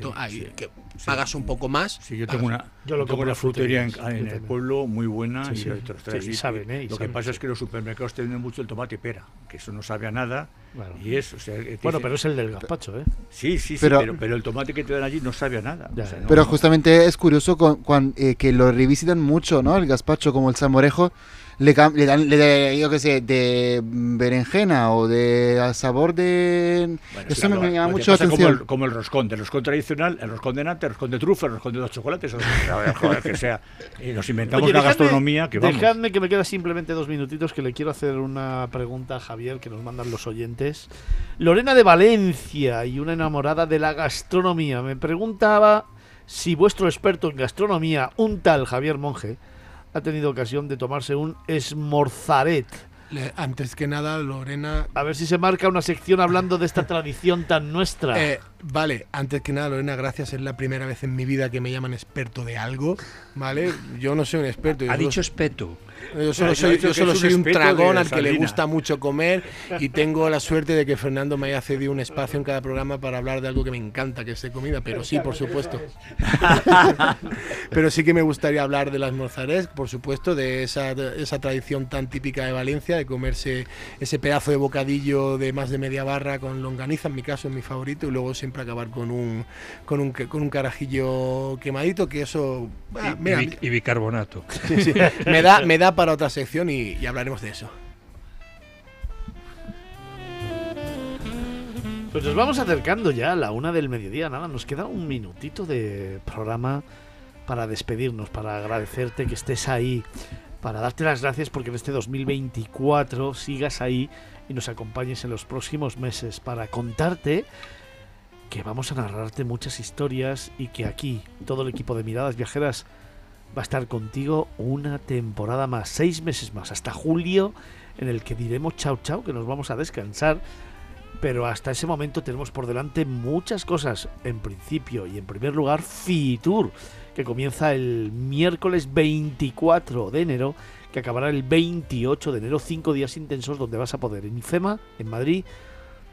que pagas un poco más. Sí, yo tengo una, Yo lo tengo una en frutería en, en el pueblo muy buena Sí, y sí. te los trae Sí, y así. saben, ¿eh? Y Lo que pasa sí. es que los supermercados te venden mucho el tomate pera, que eso no sabe a nada. Y es, o sea, que te Bueno, pero es el del gazpacho, ¿eh? Sí, sí, sí, Pero- pero, pero, el tomate que te dan allí no sabe a nada. o sea, no- Pero no- justamente es curioso con, eh, que lo revisitan mucho, ¿no? El gazpacho como el salmorejo. Le, le dan, le yo qué sé, de berenjena o de sabor de... Bueno, Eso sí, me, llama mucho la atención. Como el, como el roscón, el roscón tradicional, el roscón de nata, el roscón de trufa, el roscón de dos chocolates, o sea, joder, que sea. Y nos inventamos Oye, dejadme- gastronomía que vamos. Dejadme que me queda simplemente dos minutitos que le quiero hacer una pregunta a Javier que nos mandan los oyentes. Lorena de Valencia y una enamorada de la gastronomía me preguntaba si vuestro experto en gastronomía, un tal Javier Monge, ha tenido ocasión de tomarse un esmorzaret. Le- antes que nada, Lorena. A ver si se marca una sección hablando de esta tradición tan nuestra. Eh, vale, antes que nada, Lorena, gracias. Es la primera vez en mi vida que me llaman experto de algo. ¿Vale? Yo no soy un experto. Ha dicho espeto. Yo solo soy, yo solo un soy de al que le gusta mucho comer y tengo la suerte de que Fernando me haya cedido un espacio en cada programa para hablar de algo que me encanta, que es de comida, pero sí, por supuesto. pero sí que me gustaría hablar de las morzares, por supuesto, de esa, de esa tradición tan típica de Valencia, de comerse ese pedazo de bocadillo de más de media barra con longaniza, en mi caso es mi favorito, y luego siempre acabar con un, con un, con un carajillo quemadito, que eso... ah, Y- mira, y, bi- y bicarbonato. Sí, sí. Me, da, me para otra sección y, y hablaremos de eso. Pues nos vamos acercando ya a la una del mediodía. Nada, nos queda un minutito de programa para despedirnos, para agradecerte que estés ahí, para darte las gracias porque en este 2024 sigas ahí y nos acompañes en los próximos meses para contarte que vamos a narrarte muchas historias y que aquí todo el equipo de Miradas Viajeras va a estar contigo una temporada más, seis meses más, hasta julio, en el que diremos chao chao, que nos vamos a descansar pero hasta ese momento tenemos por delante muchas cosas. En principio y en primer lugar, Fitur, que comienza el miércoles 24 de enero, que acabará el 28 de enero, cinco días intensos donde vas a poder en IFEMA, en Madrid,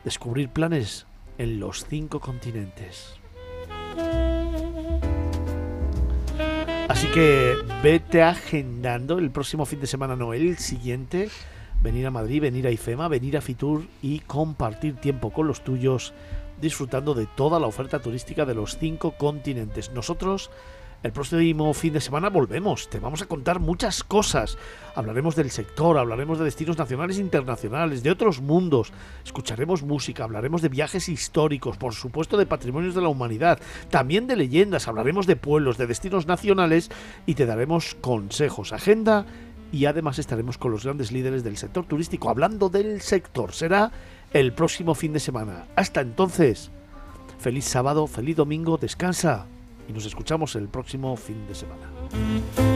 descubrir planes en los cinco continentes. Así que vete agendando el próximo fin de semana, no el siguiente, venir a Madrid, venir a IFEMA, venir a Fitur y compartir tiempo con los tuyos, disfrutando de toda la oferta turística de los cinco continentes. Nosotros, el próximo fin de semana volvemos, te vamos a contar muchas cosas. Hablaremos del sector, hablaremos de destinos nacionales e internacionales, de otros mundos, escucharemos música, hablaremos de viajes históricos, por supuesto de patrimonios de la humanidad, también de leyendas, hablaremos de pueblos, de destinos nacionales y te daremos consejos, agenda y además estaremos con los grandes líderes del sector turístico hablando del sector. Será el próximo fin de semana. Hasta entonces, feliz sábado, feliz domingo, descansa y nos escuchamos el próximo fin de semana.